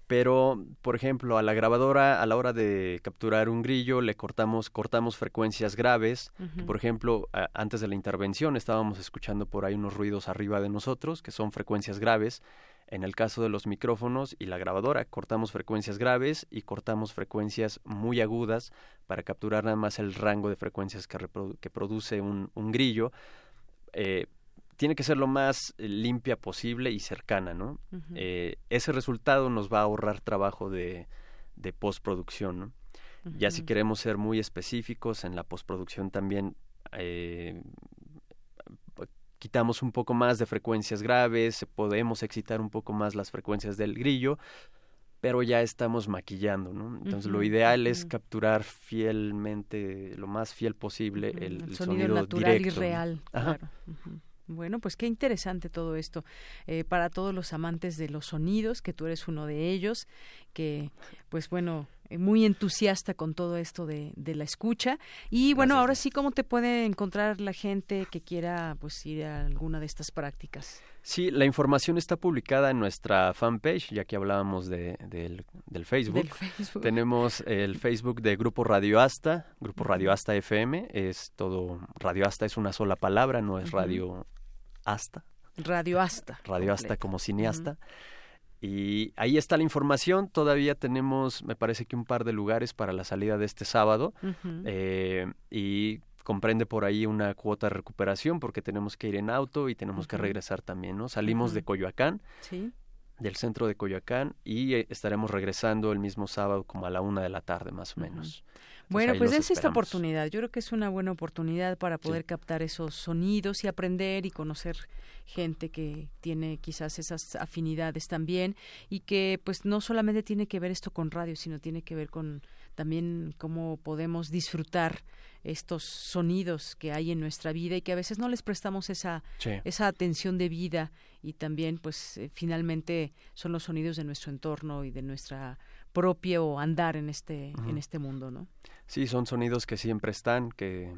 Pero, por ejemplo, a la grabadora a la hora de capturar un grillo le cortamos cortamos frecuencias graves. Por ejemplo, antes de la intervención estábamos escuchando por ahí unos ruidos arriba de nosotros que son frecuencias graves en el caso de los micrófonos y la grabadora, cortamos frecuencias graves y cortamos frecuencias muy agudas para capturar nada más el rango de frecuencias que, que produce un, grillo. Eh, tiene que ser lo más limpia posible y cercana, ¿no? Eh, ese resultado nos va a ahorrar trabajo de, de postproducción, ¿no? Ya si queremos ser muy específicos en la postproducción también eh, quitamos un poco más de frecuencias graves, podemos excitar un poco más las frecuencias del grillo, pero ya estamos maquillando, ¿no? Entonces lo ideal es capturar fielmente, lo más fiel posible, el, sonido, natural y real. Bueno, pues qué interesante todo esto. Eh, para todos los amantes de los sonidos, que tú eres uno de ellos, que pues bueno, eh, muy entusiasta con todo esto de, de la escucha. Y bueno, ahora sí, ¿cómo te puede encontrar la gente que quiera pues ir a alguna de estas prácticas? Sí, la información está publicada en nuestra fanpage, ya que hablábamos de, del, Facebook. Tenemos el Facebook de Grupo Radio Asta, Grupo Radio Asta FM, es todo, Radio Asta es una sola palabra, no es Radio Asta. Radio Asta. Radio Asta como cineasta. Y ahí está la información. Todavía tenemos, me parece que un par de lugares para la salida de este sábado. Eh, y comprende por ahí una cuota de recuperación porque tenemos que ir en auto y tenemos que regresar también, ¿no? Salimos de Coyoacán. Sí. del centro de Coyoacán y eh, estaremos regresando el mismo sábado como a la una de la tarde más o menos. Bueno, pues es esta oportunidad. Yo creo que es una buena oportunidad para poder captar esos sonidos y aprender y conocer gente que tiene quizás esas afinidades también y que pues no solamente tiene que ver esto con radio, sino tiene que ver con también cómo podemos disfrutar estos sonidos que hay en nuestra vida y que a veces no les prestamos esa esa atención de vida y también pues eh, finalmente son los sonidos de nuestro entorno y de nuestra propio andar en este en este mundo no sí son sonidos que siempre están que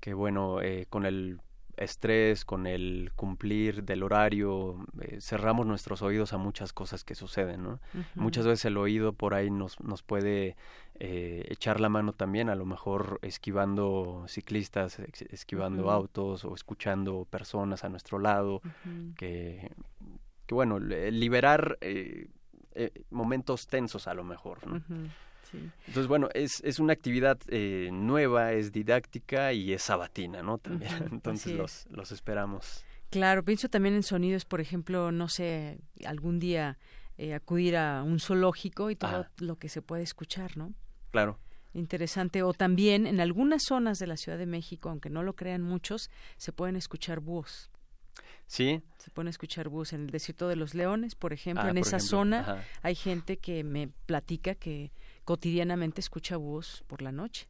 que bueno eh, con el estrés, con el cumplir del horario, eh, cerramos nuestros oídos a muchas cosas que suceden, ¿no? Muchas veces el oído por ahí nos, nos puede eh, echar la mano también, a lo mejor esquivando ciclistas, esquivando autos o escuchando personas a nuestro lado, que, que, bueno, liberar eh, momentos tensos a lo mejor, ¿no? Entonces, bueno, es, es una actividad eh, nueva, es didáctica y es sabatina, ¿no? También. Entonces los, los esperamos. Claro, pienso también en sonidos, por ejemplo, no sé, algún día eh, acudir a un zoológico y todo lo que se puede escuchar, ¿no? Claro. Interesante. O también en algunas zonas de la Ciudad de México, aunque no lo crean muchos, se pueden escuchar búhos. Sí. Se pueden escuchar búhos en el desierto de los leones, por ejemplo. Ah, en esa zona hay gente que me platica que cotidianamente escucha búhos por la noche.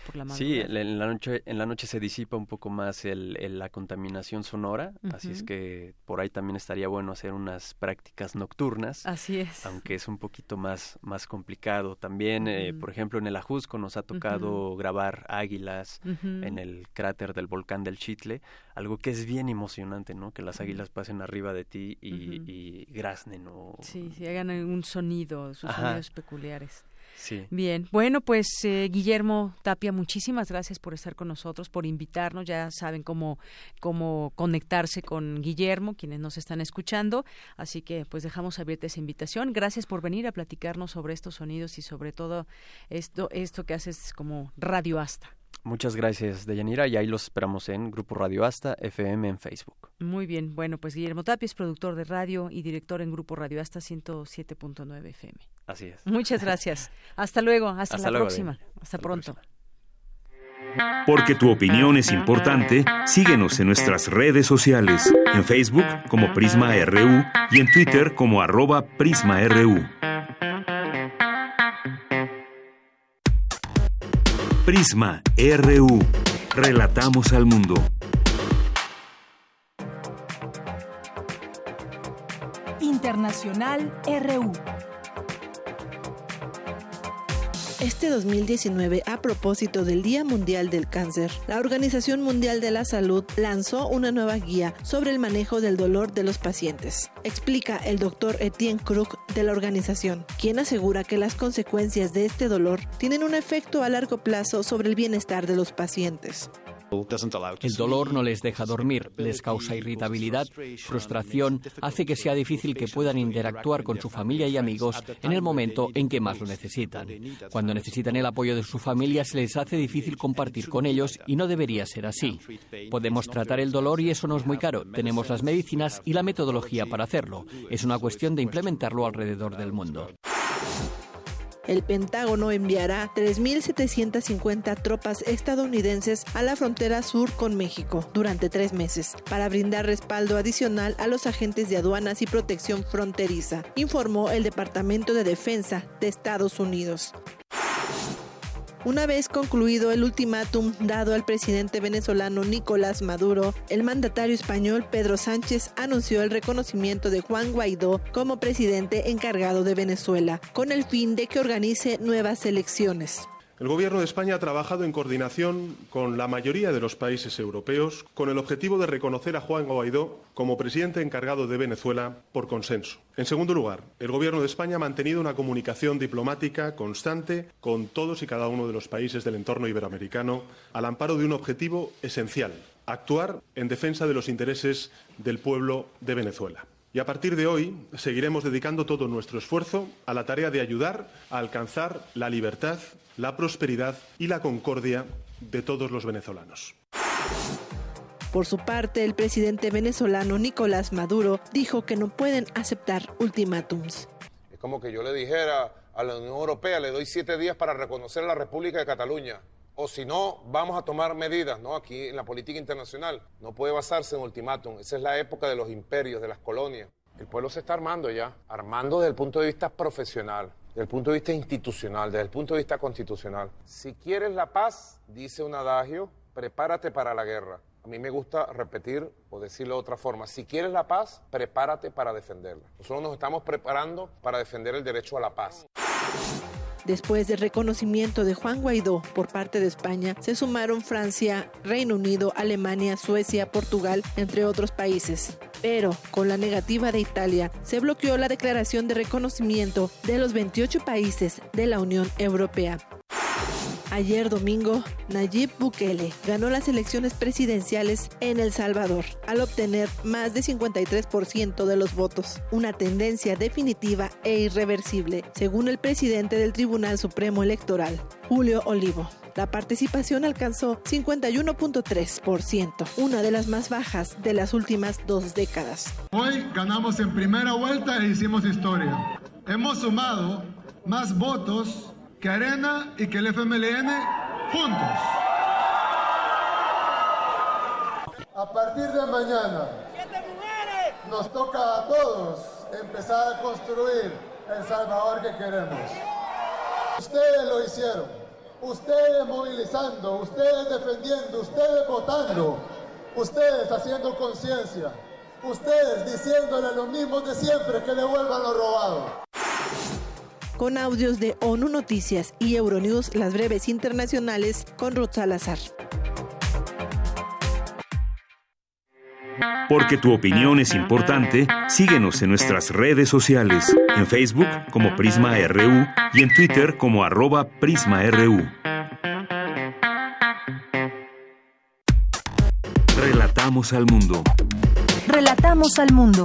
Por la sí, en la noche en la noche se disipa un poco más el, la contaminación sonora, así es que por ahí también estaría bueno hacer unas prácticas nocturnas. Así es. Aunque es un poquito más más complicado. También, eh, por ejemplo, en el Ajusco nos ha tocado grabar águilas en el cráter del volcán del Chitle, algo que es bien emocionante, ¿no? Que las águilas pasen arriba de ti y, y graznen o sí, sí, hagan un sonido, sus sonidos peculiares. Sí. Bien, bueno, pues eh, Guillermo Tapia, muchísimas gracias por estar con nosotros, por invitarnos. Ya saben cómo, cómo conectarse con Guillermo, quienes nos están escuchando. Así que pues dejamos abierta esa invitación. Gracias por venir a platicarnos sobre estos sonidos y sobre todo esto, esto que haces como Radio Asta. Muchas gracias, Deyanira, y ahí los esperamos en Grupo Radio Asta FM en Facebook. Muy bien, bueno, pues Guillermo Tapia es productor de radio y director en Grupo Radio Asta 107.9 FM. Así es. Muchas gracias. Hasta luego, hasta, la próxima. Hasta, pronto. Porque tu opinión es importante, síguenos en nuestras redes sociales, en Facebook como Prisma RU y en Twitter como arroba PrismaRU. Prisma RU. Relatamos al mundo. Internacional RU. Este 2019, a propósito del Día Mundial del Cáncer, la Organización Mundial de la Salud lanzó una nueva guía sobre el manejo del dolor de los pacientes. Explica el doctor Etienne Krug de la organización, quien asegura que las consecuencias de este dolor tienen un efecto a largo plazo sobre el bienestar de los pacientes. El dolor no les deja dormir, les causa irritabilidad, frustración, hace que sea difícil que puedan interactuar con su familia y amigos en el momento en que más lo necesitan. Cuando necesitan el apoyo de su familia se les hace difícil compartir con ellos y no debería ser así. Podemos tratar el dolor y eso no es muy caro. Tenemos las medicinas y la metodología para hacerlo. Es una cuestión de implementarlo alrededor del mundo. El Pentágono enviará 3.750 tropas estadounidenses a la frontera sur con México durante tres meses para brindar respaldo adicional a los agentes de aduanas y protección fronteriza, informó el Departamento de Defensa de Estados Unidos. Una vez concluido el ultimátum dado al presidente venezolano Nicolás Maduro, el mandatario español Pedro Sánchez anunció el reconocimiento de Juan Guaidó como presidente encargado de Venezuela, con el fin de que organice nuevas elecciones. El Gobierno de España ha trabajado en coordinación con la mayoría de los países europeos con el objetivo de reconocer a Juan Guaidó como presidente encargado de Venezuela por consenso. En segundo lugar, el Gobierno de España ha mantenido una comunicación diplomática constante con todos y cada uno de los países del entorno iberoamericano al amparo de un objetivo esencial, actuar en defensa de los intereses del pueblo de Venezuela. Y a partir de hoy seguiremos dedicando todo nuestro esfuerzo a la tarea de ayudar a alcanzar la libertad, la prosperidad y la concordia de todos los venezolanos. Por su parte, el presidente venezolano Nicolás Maduro dijo que no pueden aceptar ultimátums. Es como que yo le dijera a la Unión Europea, le doy siete días para reconocer a la República de Cataluña. O si no, vamos a tomar medidas, ¿no? Aquí en la política internacional. No puede basarse en ultimátum. Esa es la época de los imperios, de las colonias. El pueblo se está armando ya, armando desde el punto de vista profesional, desde el punto de vista institucional, desde el punto de vista constitucional. Si quieres la paz, dice un adagio, prepárate para la guerra. A mí me gusta repetir o decirlo de otra forma. Si quieres la paz, prepárate para defenderla. Nosotros nos estamos preparando para defender el derecho a la paz. Después del reconocimiento de Juan Guaidó por parte de España, se sumaron Francia, Reino Unido, Alemania, Suecia, Portugal, entre otros países. Pero, con la negativa de Italia, se bloqueó la declaración de reconocimiento de los 28 países de la Unión Europea. Ayer domingo, Nayib Bukele ganó las elecciones presidenciales en El Salvador al obtener más de 53% de los votos, una tendencia definitiva e irreversible, según el presidente del Tribunal Supremo Electoral, Julio Olivo. La participación alcanzó 51.3%, una de las más bajas de las últimas dos décadas. Hoy ganamos en primera vuelta e hicimos historia. Hemos sumado más votos que Arena y que el FMLN juntos. A partir de mañana nos toca a todos empezar a construir el Salvador que queremos. Ustedes lo hicieron, ustedes movilizando, ustedes defendiendo, ustedes votando, ustedes haciendo conciencia, ustedes diciéndole a los mismos de siempre que devuelvan lo robado con audios de ONU Noticias y Euronews, las breves internacionales, con Ruth Salazar. Porque tu opinión es importante, síguenos en nuestras redes sociales, en Facebook como Prisma RU y en Twitter como arroba PrismaRU. Relatamos al mundo. Relatamos al mundo.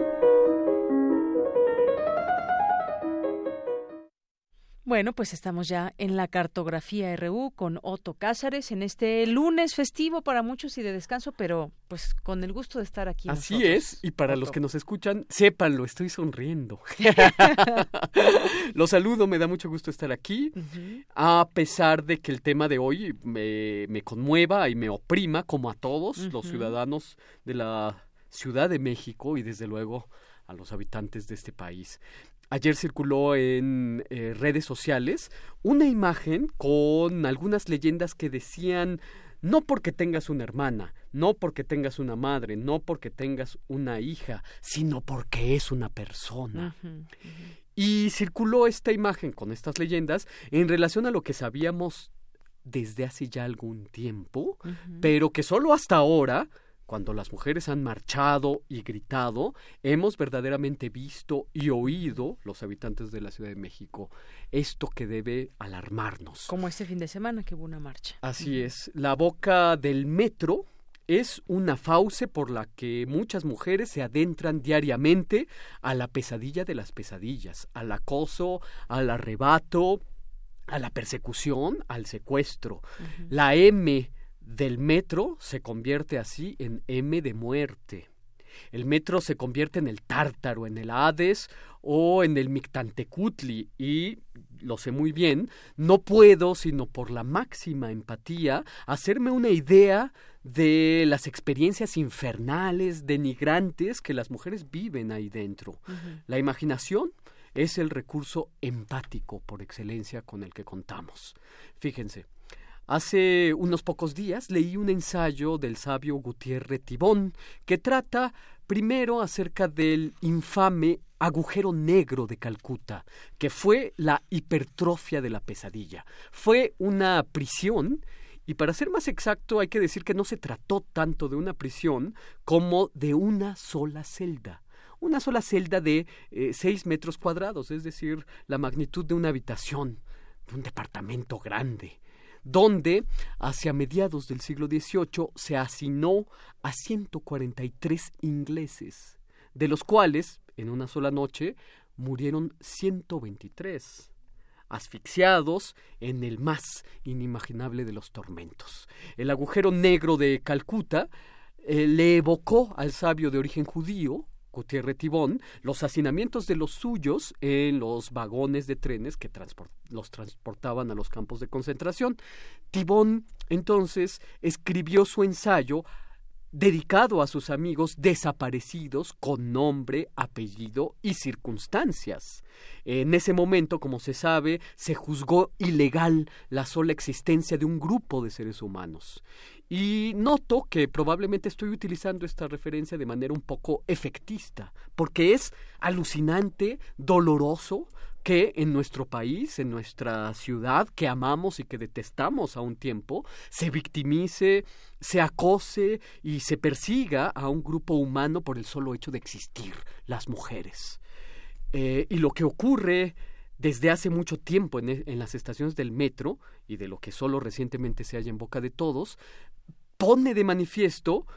Bueno, pues estamos ya en la cartografía RU con Otto Cázares en este lunes festivo para muchos y de descanso, pero pues con el gusto de estar aquí. Así es, y para los que nos escuchan, sépanlo, estoy sonriendo. los saludo, me da mucho gusto estar aquí, a pesar de que el tema de hoy me, me conmueva y me oprima, como a todos los ciudadanos de la Ciudad de México y desde luego a los habitantes de este país. Ayer circuló en eh, redes sociales una imagen con algunas leyendas que decían no porque tengas una hermana, no porque tengas una madre, no porque tengas una hija, sino porque es una persona. Y circuló esta imagen con estas leyendas en relación a lo que sabíamos desde hace ya algún tiempo, pero que solo hasta ahora cuando las mujeres han marchado y gritado, hemos verdaderamente visto y oído, los habitantes de la Ciudad de México, esto que debe alarmarnos. Como este fin de semana que hubo una marcha. Así es. La boca del metro es una fauce por la que muchas mujeres se adentran diariamente a la pesadilla de las pesadillas, al acoso, al arrebato, a la persecución, al secuestro. La M del metro se convierte así en M de muerte. El metro se convierte en el Tártaro, en el Hades o en el Mictantecutli y lo sé muy bien, no puedo, sino por la máxima empatía, hacerme una idea de las experiencias infernales, denigrantes que las mujeres viven ahí dentro. La imaginación es el recurso empático por excelencia con el que contamos. Fíjense, Hace unos pocos días leí un ensayo del sabio Gutiérrez Tibón que trata primero acerca del infame agujero negro de Calcuta, que fue la hipertrofia de la pesadilla. Fue una prisión y para ser más exacto hay que decir que no se trató tanto de una prisión como de una sola celda una sola celda de eh, seis metros cuadrados, es decir, la magnitud de una habitación, de un departamento grande donde hacia mediados del siglo XVIII se asignó a 143 ingleses, de los cuales en una sola noche murieron 123 asfixiados en el más inimaginable de los tormentos. El agujero negro de Calcuta eh, le evocó al sabio de origen judío, Gutiérrez Tibón, los hacinamientos de los suyos en los vagones de trenes que los transportaban a los campos de concentración. Tibón entonces escribió su ensayo dedicado a sus amigos desaparecidos con nombre, apellido y circunstancias. En ese momento, como se sabe, se juzgó ilegal la sola existencia de un grupo de seres humanos. Y noto que probablemente estoy utilizando esta referencia de manera un poco efectista, porque es alucinante, doloroso, que en nuestro país, en nuestra ciudad, que amamos y que detestamos a un tiempo, se victimice, se acose y se persiga a un grupo humano por el solo hecho de existir, las mujeres. Eh, y lo que ocurre desde hace mucho tiempo en, en, las estaciones del metro, y de lo que solo recientemente se halla en boca de todos, pone de manifiesto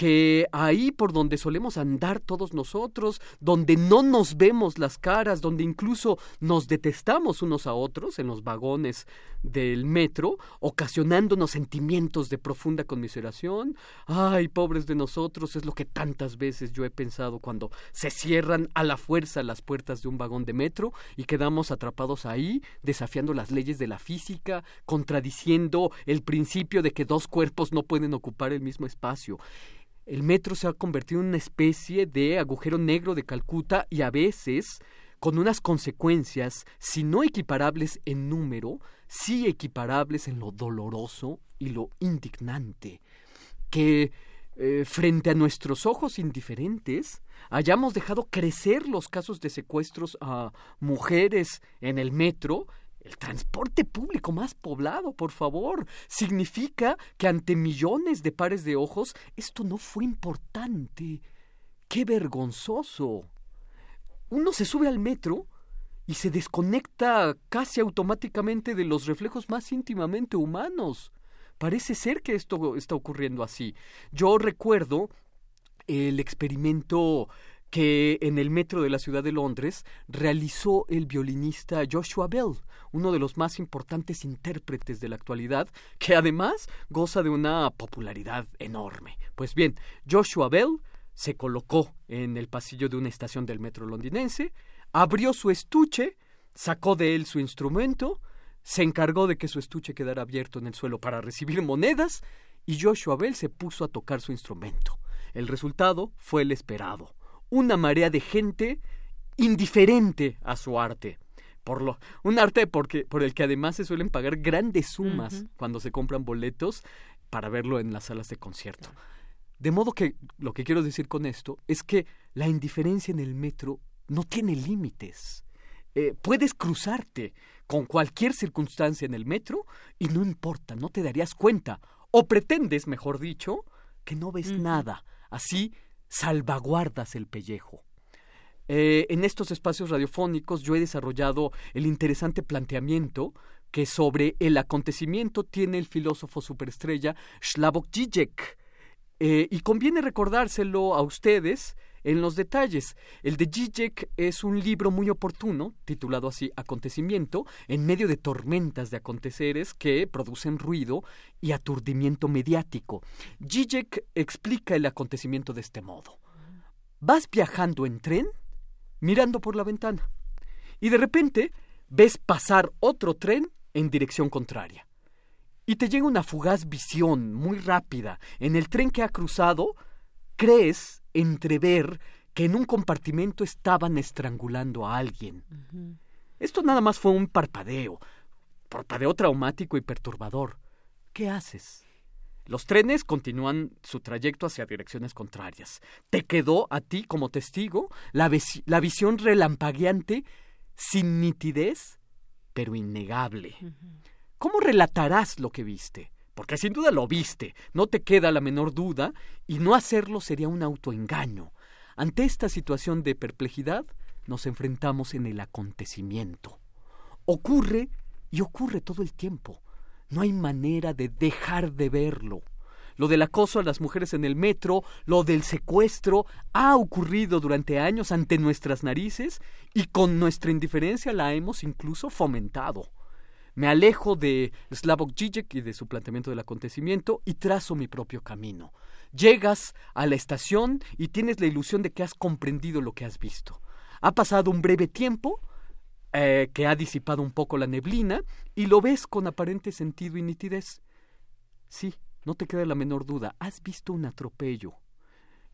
que ahí por donde solemos andar todos nosotros, donde no nos vemos las caras, donde incluso nos detestamos unos a otros en los vagones del metro, ocasionándonos sentimientos de profunda conmiseración. Ay, pobres de nosotros, es lo que tantas veces yo he pensado cuando se cierran a la fuerza las puertas de un vagón de metro y quedamos atrapados ahí, desafiando las leyes de la física, contradiciendo el principio de que dos cuerpos no pueden ocupar el mismo espacio el metro se ha convertido en una especie de agujero negro de Calcuta y a veces con unas consecuencias, si no equiparables en número, sí equiparables en lo doloroso y lo indignante, que eh, frente a nuestros ojos indiferentes hayamos dejado crecer los casos de secuestros a mujeres en el metro el transporte público más poblado, por favor. Significa que ante millones de pares de ojos esto no fue importante. ¡Qué vergonzoso! Uno se sube al metro y se desconecta casi automáticamente de los reflejos más íntimamente humanos. Parece ser que esto está ocurriendo así. Yo recuerdo el experimento que en el metro de la ciudad de Londres realizó el violinista Joshua Bell, uno de los más importantes intérpretes de la actualidad, que además goza de una popularidad enorme. Pues bien, Joshua Bell se colocó en el pasillo de una estación del metro londinense, abrió su estuche, sacó de él su instrumento, se encargó de que su estuche quedara abierto en el suelo para recibir monedas, y Joshua Bell se puso a tocar su instrumento. El resultado fue el esperado una marea de gente indiferente a su arte. Por lo, un arte porque, por el que además se suelen pagar grandes sumas cuando se compran boletos para verlo en las salas de concierto. De modo que lo que quiero decir con esto es que la indiferencia en el metro no tiene límites. Eh, puedes cruzarte con cualquier circunstancia en el metro y no importa, no te darías cuenta. O pretendes, mejor dicho, que no ves nada. Así salvaguardas el pellejo. Eh, en estos espacios radiofónicos yo he desarrollado el interesante planteamiento que sobre el acontecimiento tiene el filósofo superestrella Slavoj Žižek. Eh, y conviene recordárselo a ustedes en los detalles. El de Žižek es un libro muy oportuno, titulado así Acontecimiento, en medio de tormentas de aconteceres que producen ruido y aturdimiento mediático. Žižek explica el acontecimiento de este modo. Vas viajando en tren, mirando por la ventana, y de repente ves pasar otro tren en dirección contraria. Y te llega una fugaz visión muy rápida. En el tren que ha cruzado, crees entrever que en un compartimento estaban estrangulando a alguien. Esto nada más fue un parpadeo, parpadeo traumático y perturbador. ¿Qué haces? Los trenes continúan su trayecto hacia direcciones contrarias. Te quedó a ti como testigo la, la visión relampagueante, sin nitidez, pero innegable. ¿Cómo relatarás lo que viste? Porque sin duda lo viste, no te queda la menor duda, y no hacerlo sería un autoengaño. Ante esta situación de perplejidad, nos enfrentamos en el acontecimiento. Ocurre y ocurre todo el tiempo. No hay manera de dejar de verlo. Lo del acoso a las mujeres en el metro, lo del secuestro, ha ocurrido durante años ante nuestras narices y con nuestra indiferencia la hemos incluso fomentado. Me alejo de Slavoj Žižek y de su planteamiento del acontecimiento y trazo mi propio camino. Llegas a la estación y tienes la ilusión de que has comprendido lo que has visto. Ha pasado un breve tiempo, eh, que ha disipado un poco la neblina, y lo ves con aparente sentido y nitidez. Sí, no te queda la menor duda, has visto un atropello.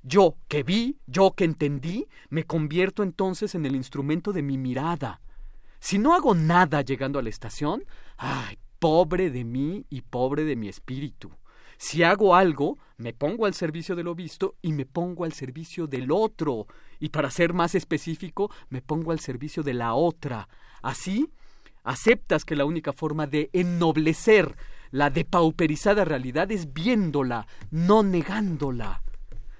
Yo que vi, yo que entendí, me convierto entonces en el instrumento de mi mirada. Si no hago nada llegando a la estación, ay, pobre de mí y pobre de mi espíritu. Si hago algo, me pongo al servicio de lo visto y me pongo al servicio del otro. Y para ser más específico, me pongo al servicio de la otra. Así, aceptas que la única forma de ennoblecer la depauperizada realidad es viéndola, no negándola.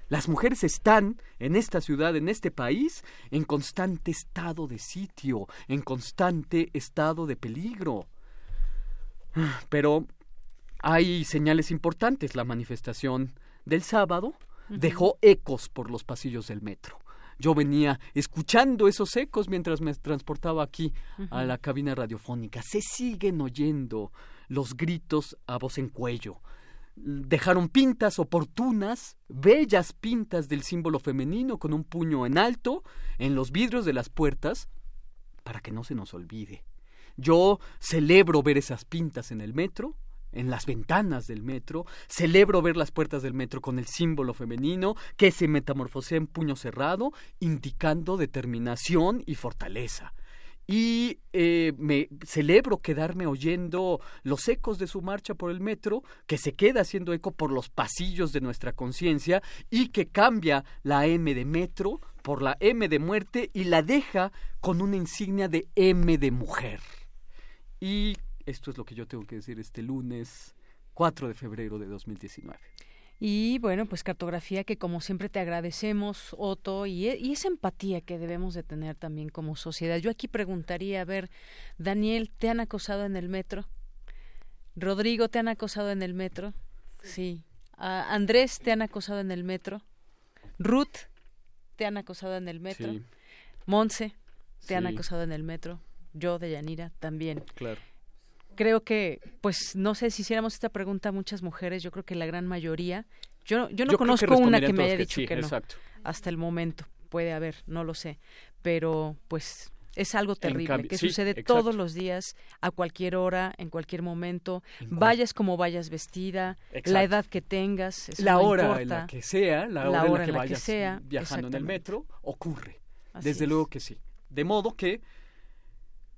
Las mujeres están en esta ciudad, en este país, en constante estado de sitio, en constante estado de peligro. Pero hay señales importantes. La manifestación del sábado dejó ecos por los pasillos del metro. Yo venía escuchando esos ecos mientras me transportaba aquí a la cabina radiofónica. Se siguen oyendo los gritos a voz en cuello. Dejaron pintas oportunas, bellas pintas del símbolo femenino con un puño en alto en los vidrios de las puertas para que no se nos olvide. Yo celebro ver esas pintas en el metro, en las ventanas del metro, celebro ver las puertas del metro con el símbolo femenino que se metamorfosea en puño cerrado, indicando determinación y fortaleza. Y eh, me celebro quedarme oyendo los ecos de su marcha por el metro, que se queda haciendo eco por los pasillos de nuestra conciencia y que cambia la M de metro por la M de muerte y la deja con una insignia de M de mujer. Y esto es lo que yo tengo que decir este lunes 4 de febrero de 2019. Y bueno, pues cartografía que como siempre te agradecemos, Otto, y, e, y, esa empatía que debemos de tener también como sociedad. Yo aquí preguntaría, a ver, Daniel, ¿te han acosado en el metro? Rodrigo, ¿te han acosado en el metro? Sí. Andrés, ¿te han acosado en el metro? Ruth, ¿te han acosado en el metro? Sí. Monse, ¿te han acosado en el metro? Yo, de Yanira, también. Claro creo que, pues, no sé si hiciéramos esta pregunta a muchas mujeres, yo creo que la gran mayoría, yo, yo no conozco una que me haya dicho que, no, hasta el momento, puede haber, no lo sé, pero pues es algo terrible que sucede todos los días, a cualquier hora, en cualquier momento, vayas como vayas vestida, la edad que tengas, la hora en la que sea, la hora, en la que vayas viajando en el metro, ocurre. Desde luego que sí. De modo que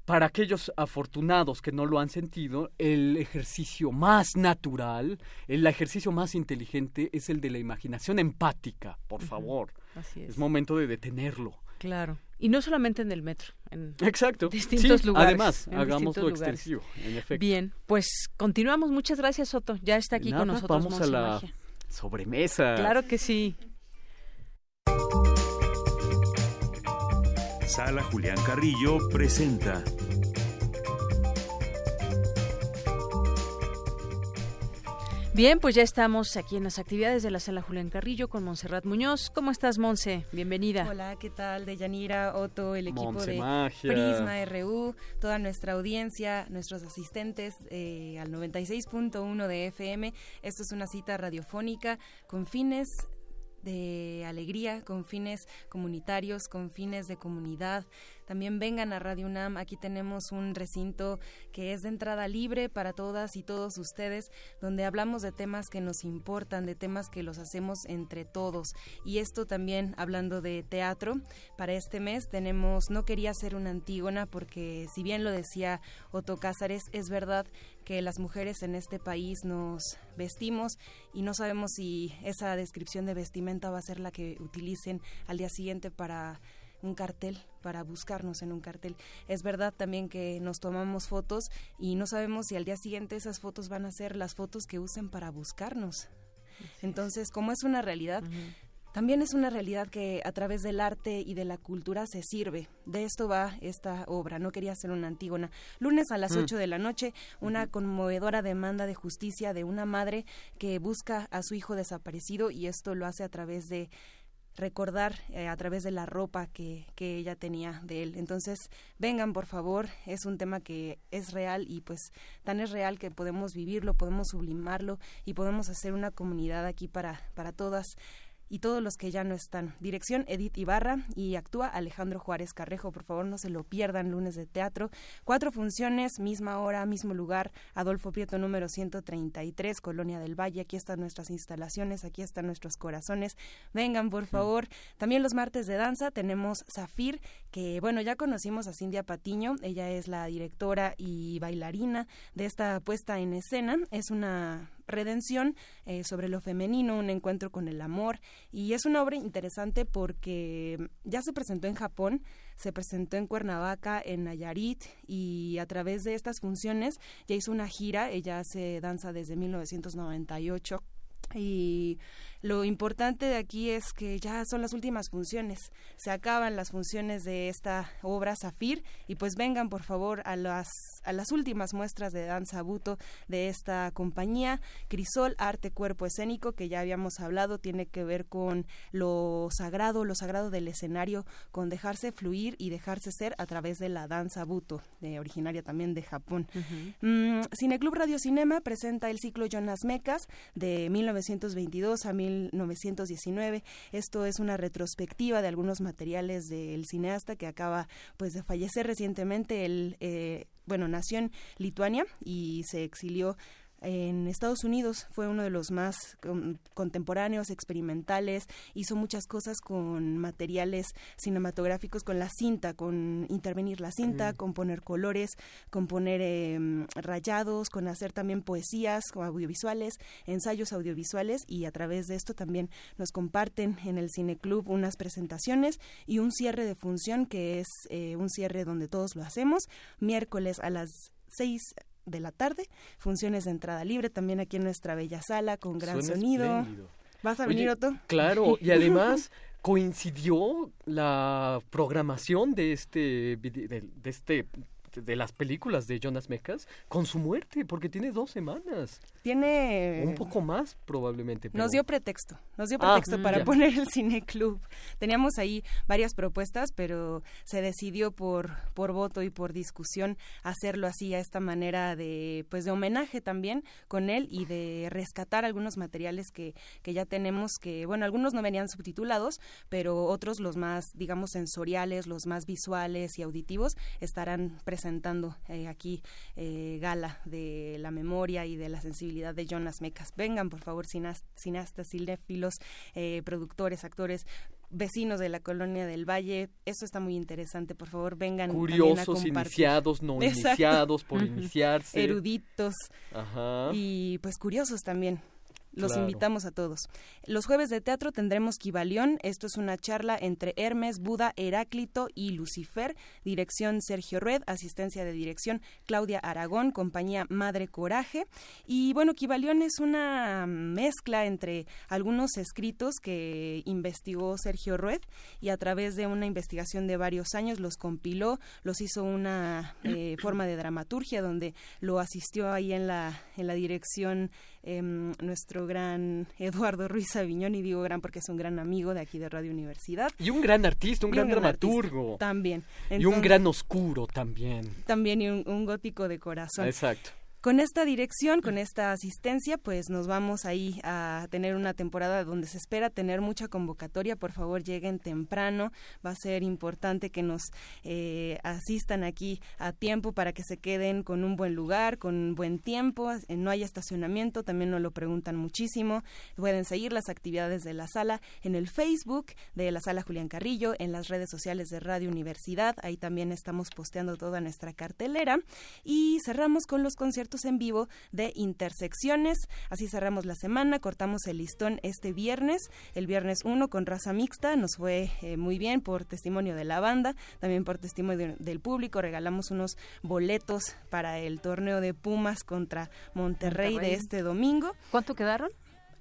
para aquellos afortunados que no lo han sentido, el ejercicio más natural, el ejercicio más inteligente es el de la imaginación empática, por favor. Así es. es. momento de detenerlo. Claro. Y no solamente en el metro, en Exacto. distintos lugares. Además, hagámoslo extensivo, en efecto. Bien, pues continuamos. Muchas gracias, Soto. Ya está aquí con nosotros. Vamos a la sobremesa. Claro que sí. Sala Julián Carrillo presenta. Bien, pues ya estamos aquí en las actividades de la Sala Julián Carrillo con Montserrat Muñoz. ¿Cómo estás, Monse? Bienvenida. Hola, ¿qué tal? De Yanira, Otto, el equipo de Prisma RU, toda nuestra audiencia, nuestros asistentes eh, al 96.1 de FM. Esto es una cita radiofónica con fines de alegría, con fines comunitarios, con fines de comunidad. También vengan a Radio UNAM, aquí tenemos un recinto que es de entrada libre para todas y todos ustedes, donde hablamos de temas que nos importan, de temas que los hacemos entre todos. Y esto también hablando de teatro, para este mes tenemos, no quería ser una antígona porque si bien lo decía Otto Cázares, es verdad que las mujeres en este país nos vestimos y no sabemos si esa descripción de vestimenta va a ser la que utilicen al día siguiente para un cartel, para buscarnos en un cartel. Es verdad también que nos tomamos fotos y no sabemos si al día siguiente esas fotos van a ser las fotos que usen para buscarnos. Entonces, como es una realidad, también es una realidad que a través del arte y de la cultura se sirve. De esto va esta obra. No quería ser una antígona. Lunes a las 8 mm. de la noche, una conmovedora demanda de justicia de una madre que busca a su hijo desaparecido y esto lo hace a través de recordar eh, a través de la ropa que, que ella tenía de él. Entonces, vengan por favor, es un tema que es real y pues tan es real que podemos vivirlo, podemos sublimarlo y podemos hacer una comunidad aquí para, para todas y todos los que ya no están. Dirección Edith Ibarra y actúa Alejandro Juárez Carrejo. Por favor, no se lo pierdan, lunes de teatro. Cuatro funciones, misma hora, mismo lugar. Adolfo Prieto número 133, Colonia del Valle. Aquí están nuestras instalaciones, aquí están nuestros corazones. Vengan, por favor. También los martes de danza tenemos Zafir, que bueno, ya conocimos a Cindia Patiño. Ella es la directora y bailarina de esta puesta en escena. Es una redención eh, sobre lo femenino, un encuentro con el amor. Y es una obra interesante porque ya se presentó en Japón, se presentó en Cuernavaca, en Nayarit, y a través de estas funciones ya hizo una gira. Ella hace danza desde 1998 y lo importante de aquí es que ya son las últimas funciones. Se acaban las funciones de esta obra Zafir y pues vengan por favor a las a las últimas muestras de danza buto de esta compañía Crisol Arte Cuerpo Escénico que ya habíamos hablado tiene que ver con lo sagrado, lo sagrado del escenario, con dejarse fluir y dejarse ser a través de la danza buto, de, originaria también de Japón. Mm, Cineclub Radio Cinema presenta el ciclo Jonas Mecas de 1922 a 1919. Esto es una retrospectiva de algunos materiales del cineasta que acaba pues de fallecer recientemente. Él, eh, bueno, nació en Lituania y se exilió en Estados Unidos fue uno de los más contemporáneos, experimentales, hizo muchas cosas con materiales cinematográficos, con la cinta, con intervenir la cinta, con poner colores, con poner em, rayados, con hacer también poesías audiovisuales, ensayos audiovisuales y a través de esto también nos comparten en el Cineclub unas presentaciones y un cierre de función que es eh, un cierre donde todos lo hacemos, miércoles a las seis de la tarde, funciones de entrada libre también aquí en nuestra bella sala con gran sonido. ¿Vas a venir, Otto? Claro, y además coincidió la programación de este de este de las películas de Jonas Mecas con su muerte, porque tiene dos semanas. Tiene... Un poco más, probablemente. Nos dio pretexto, nos dio ah, pretexto para poner el cine club. Teníamos ahí varias propuestas, pero se decidió por, por voto y por discusión hacerlo así, a esta manera de, pues, de homenaje también con él y de rescatar algunos materiales que, que ya tenemos, que, bueno, algunos no venían subtitulados, pero otros, los más, digamos, sensoriales, los más visuales y auditivos, estarán presentes presentando eh, aquí eh, gala de la memoria y de la sensibilidad de Jonas Mecas. Vengan, por favor, cineastas, cinéfilos, eh, productores, actores, vecinos de la colonia del Valle. Eso está muy interesante. Por favor, vengan. Curiosos, iniciados, no iniciados, por iniciarse. Eruditos. Y pues curiosos también. Los invitamos a todos. Los jueves de teatro tendremos Kibalión. Esto es una charla entre Hermes, Buda, Heráclito y Lucifer. Dirección Sergio Red, asistencia de dirección Claudia Aragón, compañía Madre Coraje. Y bueno, Kibalión es una mezcla entre algunos escritos que investigó Sergio Red y a través de una investigación de varios años los compiló, los hizo una eh, forma de dramaturgia donde lo asistió ahí en la, en la dirección Em, nuestro gran Eduardo Ruiz Aviñón, y digo gran porque es un gran amigo de aquí de Radio Universidad. Y un gran artista, un gran, dramaturgo. también. y un gran oscuro también. También y un gótico de corazón. Exacto. Con esta dirección, con esta asistencia, pues nos vamos ahí a tener una temporada donde se espera tener mucha convocatoria. Por favor, lleguen temprano. Va a ser importante que nos eh, asistan aquí a tiempo para que se queden con un buen lugar, con un buen tiempo. Eh, no hay estacionamiento, también nos lo preguntan muchísimo. Pueden seguir las actividades de la sala en el Facebook de la sala Julián Carrillo, en las redes sociales de Radio Universidad. Ahí también estamos posteando toda nuestra cartelera. Y cerramos con los conciertos en vivo de Intersecciones. Así cerramos la semana, cortamos el listón este viernes, el viernes 1 con raza mixta, nos fue eh, muy bien por testimonio de la banda, también por testimonio del público, regalamos unos boletos para el torneo de Pumas contra Monterrey, de este domingo. ¿Cuánto quedaron?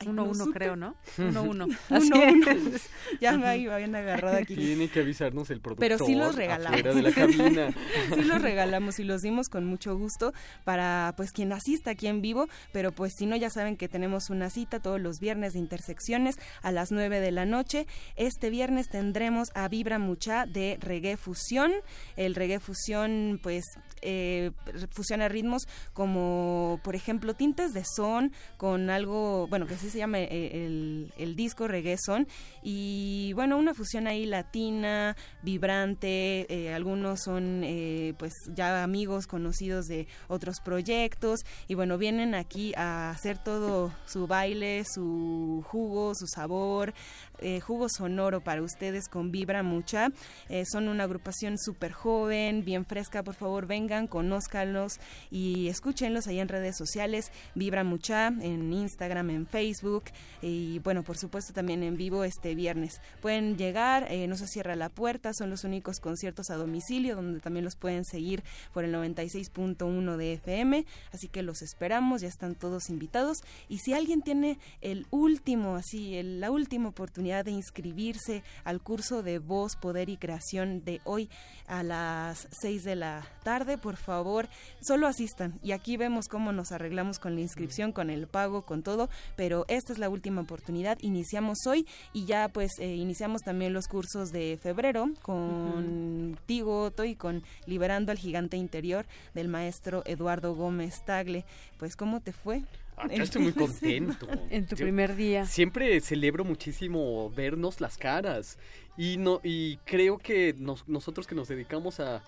uno, uno creo, ¿no? Uno, uno. uno, uno. ya me habían agarrado aquí. Tiene que avisarnos el productor. Pero sí los regalamos. De la cabina. sí los regalamos y los dimos con mucho gusto para pues quien asista aquí en vivo, pero pues si no ya saben que tenemos una cita todos los viernes de intersecciones a las 9 de la noche. Este viernes tendremos a Vibra Mucha de Reggae Fusión. El Reggae Fusión pues eh, fusiona ritmos como por ejemplo tintes de son con algo, bueno, que así se llama eh, el, el disco reggae son. Y bueno, una fusión ahí latina, vibrante, eh, algunos son eh, pues ya amigos conocidos de otros proyectos. Y bueno, vienen aquí a hacer todo su baile, su jugo, su sabor, eh, jugo sonoro para ustedes con Vibra Mucha. Eh, son una agrupación súper joven, bien fresca, por favor vengan, conózcanlos y escúchenlos ahí en redes sociales, Vibra Mucha, en Instagram, en Facebook y bueno, por supuesto también en vivo este viernes. Pueden llegar, eh, no se cierra la puerta, son los únicos conciertos a domicilio donde también los pueden seguir por el 96.1 de FM, así que los esperamos, ya están todos invitados. Y si alguien tiene el último, así, la última oportunidad de inscribirse al curso de voz, poder y creación de hoy a las 6 de la tarde, por favor, solo asistan. Y aquí vemos cómo nos arreglamos con la inscripción, con el pago, con todo, pero esta es la última oportunidad. Iniciamos hoy y ya pues eh, iniciamos también los cursos de febrero con Tigo y con Liberando al Gigante Interior del maestro Eduardo Gómez Tagle. Pues, ¿cómo te fue? estoy muy contento. en tu primer día. Siempre celebro muchísimo vernos las caras y no y creo que nosotros que nos dedicamos a,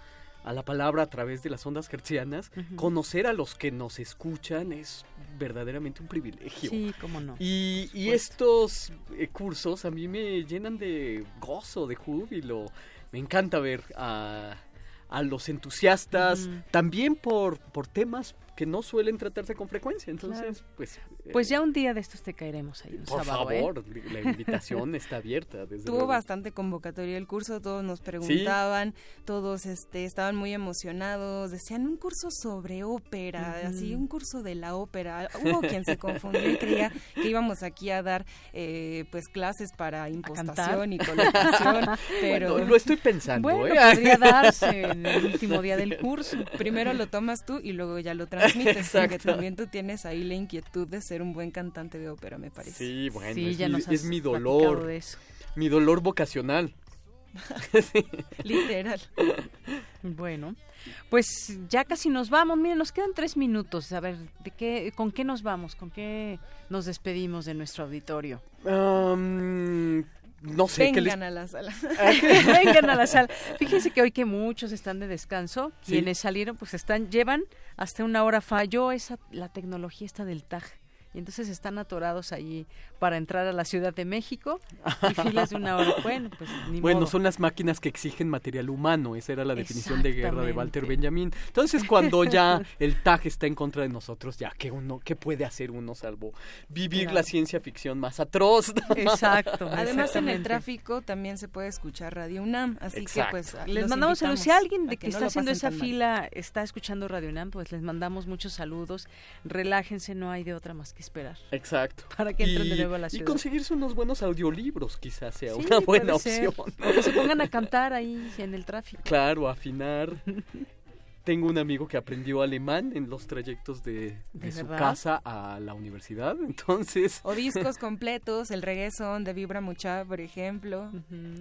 a, la palabra a través de las ondas hertzianas, conocer a los que nos escuchan es verdaderamente un privilegio. Sí, cómo no. Y, y estos eh, cursos a mí me llenan de gozo, de júbilo. Me encanta ver a, a los entusiastas, también por, por temas que no suelen tratarse con frecuencia. Entonces, pues... Pues ya un día de estos te caeremos ahí. Un por sábado, ¿eh? favor, la invitación está abierta. Desde Tuvo luego. bastante convocatoria el curso, todos nos preguntaban, todos este, estaban muy emocionados, decían un curso sobre ópera, así un curso de la ópera. Hubo quien se confundió y creía que íbamos aquí a dar eh, pues clases para impostación y colocación, pero... lo estoy pensando, bueno, ¿eh? podría darse en el último día del curso. Primero lo tomas tú y luego ya lo transmites, porque también tú tienes ahí la inquietud de ser un buen cantante de ópera, me parece. Sí, bueno, Sí, es, ya mi, nos es has mi platicado dolor. de eso. Mi dolor vocacional. Literal. Bueno, pues ya casi nos vamos. Miren, nos quedan tres minutos. A ver, ¿de qué, ¿con qué nos vamos? ¿Con qué nos despedimos de nuestro auditorio? Um, no sé qué les... Vengan a la sala. Vengan a la sala. Fíjense que hoy que muchos están de descanso, Sí. quienes salieron, pues están, llevan hasta una hora. Falló esa, la tecnología esta del TAG. Y entonces están atorados allí para entrar a la Ciudad de México y filas de una hora. Bueno, pues ni Bueno, modo. son las máquinas que exigen material humano, esa era la definición de guerra de Walter. Benjamin. Entonces, cuando ya el TAG está en contra de nosotros, ya que uno, ¿qué puede hacer uno salvo vivir Claro. la ciencia ficción más atroz? Exacto. Además en el tráfico también se puede escuchar Radio UNAM, así Exacto. que pues Les mandamos saludos. Si alguien de que, no está haciendo esa mal. fila está escuchando Radio UNAM, pues les mandamos muchos saludos. Relájense, no hay de otra más que esperar. Exacto. Para que entren de Y- nuevo a la Y ciudad. conseguirse unos buenos audiolibros quizás sea Sí, una buena opción. O que se pongan a cantar ahí en el tráfico. Claro, afinar. Tengo un amigo que aprendió alemán en los trayectos de, de ¿De su verdad? casa a la universidad, entonces... O discos completos, el reggaeton de Vibra Mucha, por ejemplo,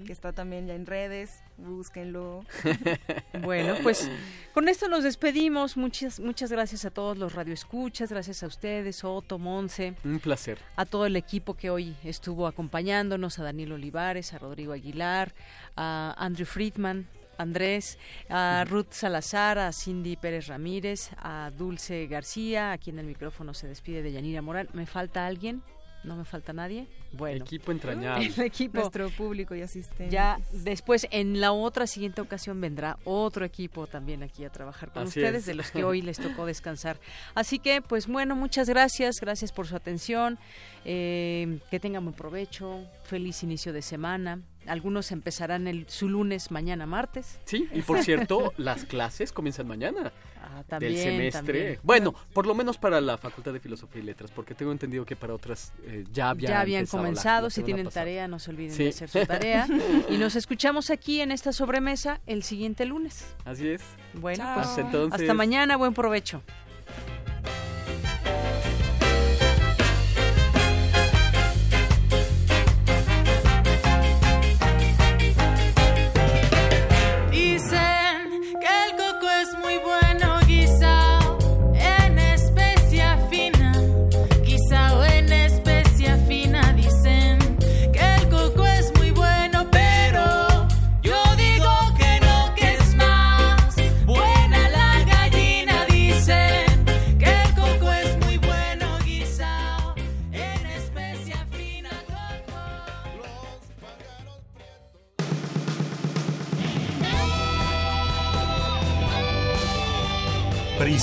que está también ya en redes, búsquenlo. Bueno, pues con esto nos despedimos. Muchas, muchas gracias a todos los radioescuchas, gracias a ustedes, Otto, Monse, Un placer. a todo el equipo que hoy estuvo acompañándonos, a Daniel Olivares, a Rodrigo Aguilar, a Andrew Friedman, Andrés, a Ruth Salazar, a Cindy Pérez Ramírez, a Dulce García, aquí en el micrófono se despide de Yanira Morán. ¿Me falta alguien? ¿No me falta nadie? Bueno. Equipo entrañable. El equipo. Nuestro público y asistentes. Ya después, en la otra siguiente ocasión, vendrá otro equipo también aquí a trabajar con Así ustedes, es. de los que hoy les tocó descansar. Así que, pues bueno, muchas gracias, gracias por su atención, eh, que tengan buen provecho, feliz inicio de semana. Algunos empezarán el, su lunes mañana martes. Sí, y por cierto, las clases comienzan mañana. Ah, también, del semestre. Bueno, por lo menos para la Facultad de Filosofía y Letras, porque tengo entendido que para otras eh, ya, ya habían comenzado. si tienen tarea, no se olviden de hacer su tarea. y nos escuchamos aquí en esta sobremesa el siguiente lunes. Así es. Bueno, pues entonces... hasta mañana, buen provecho.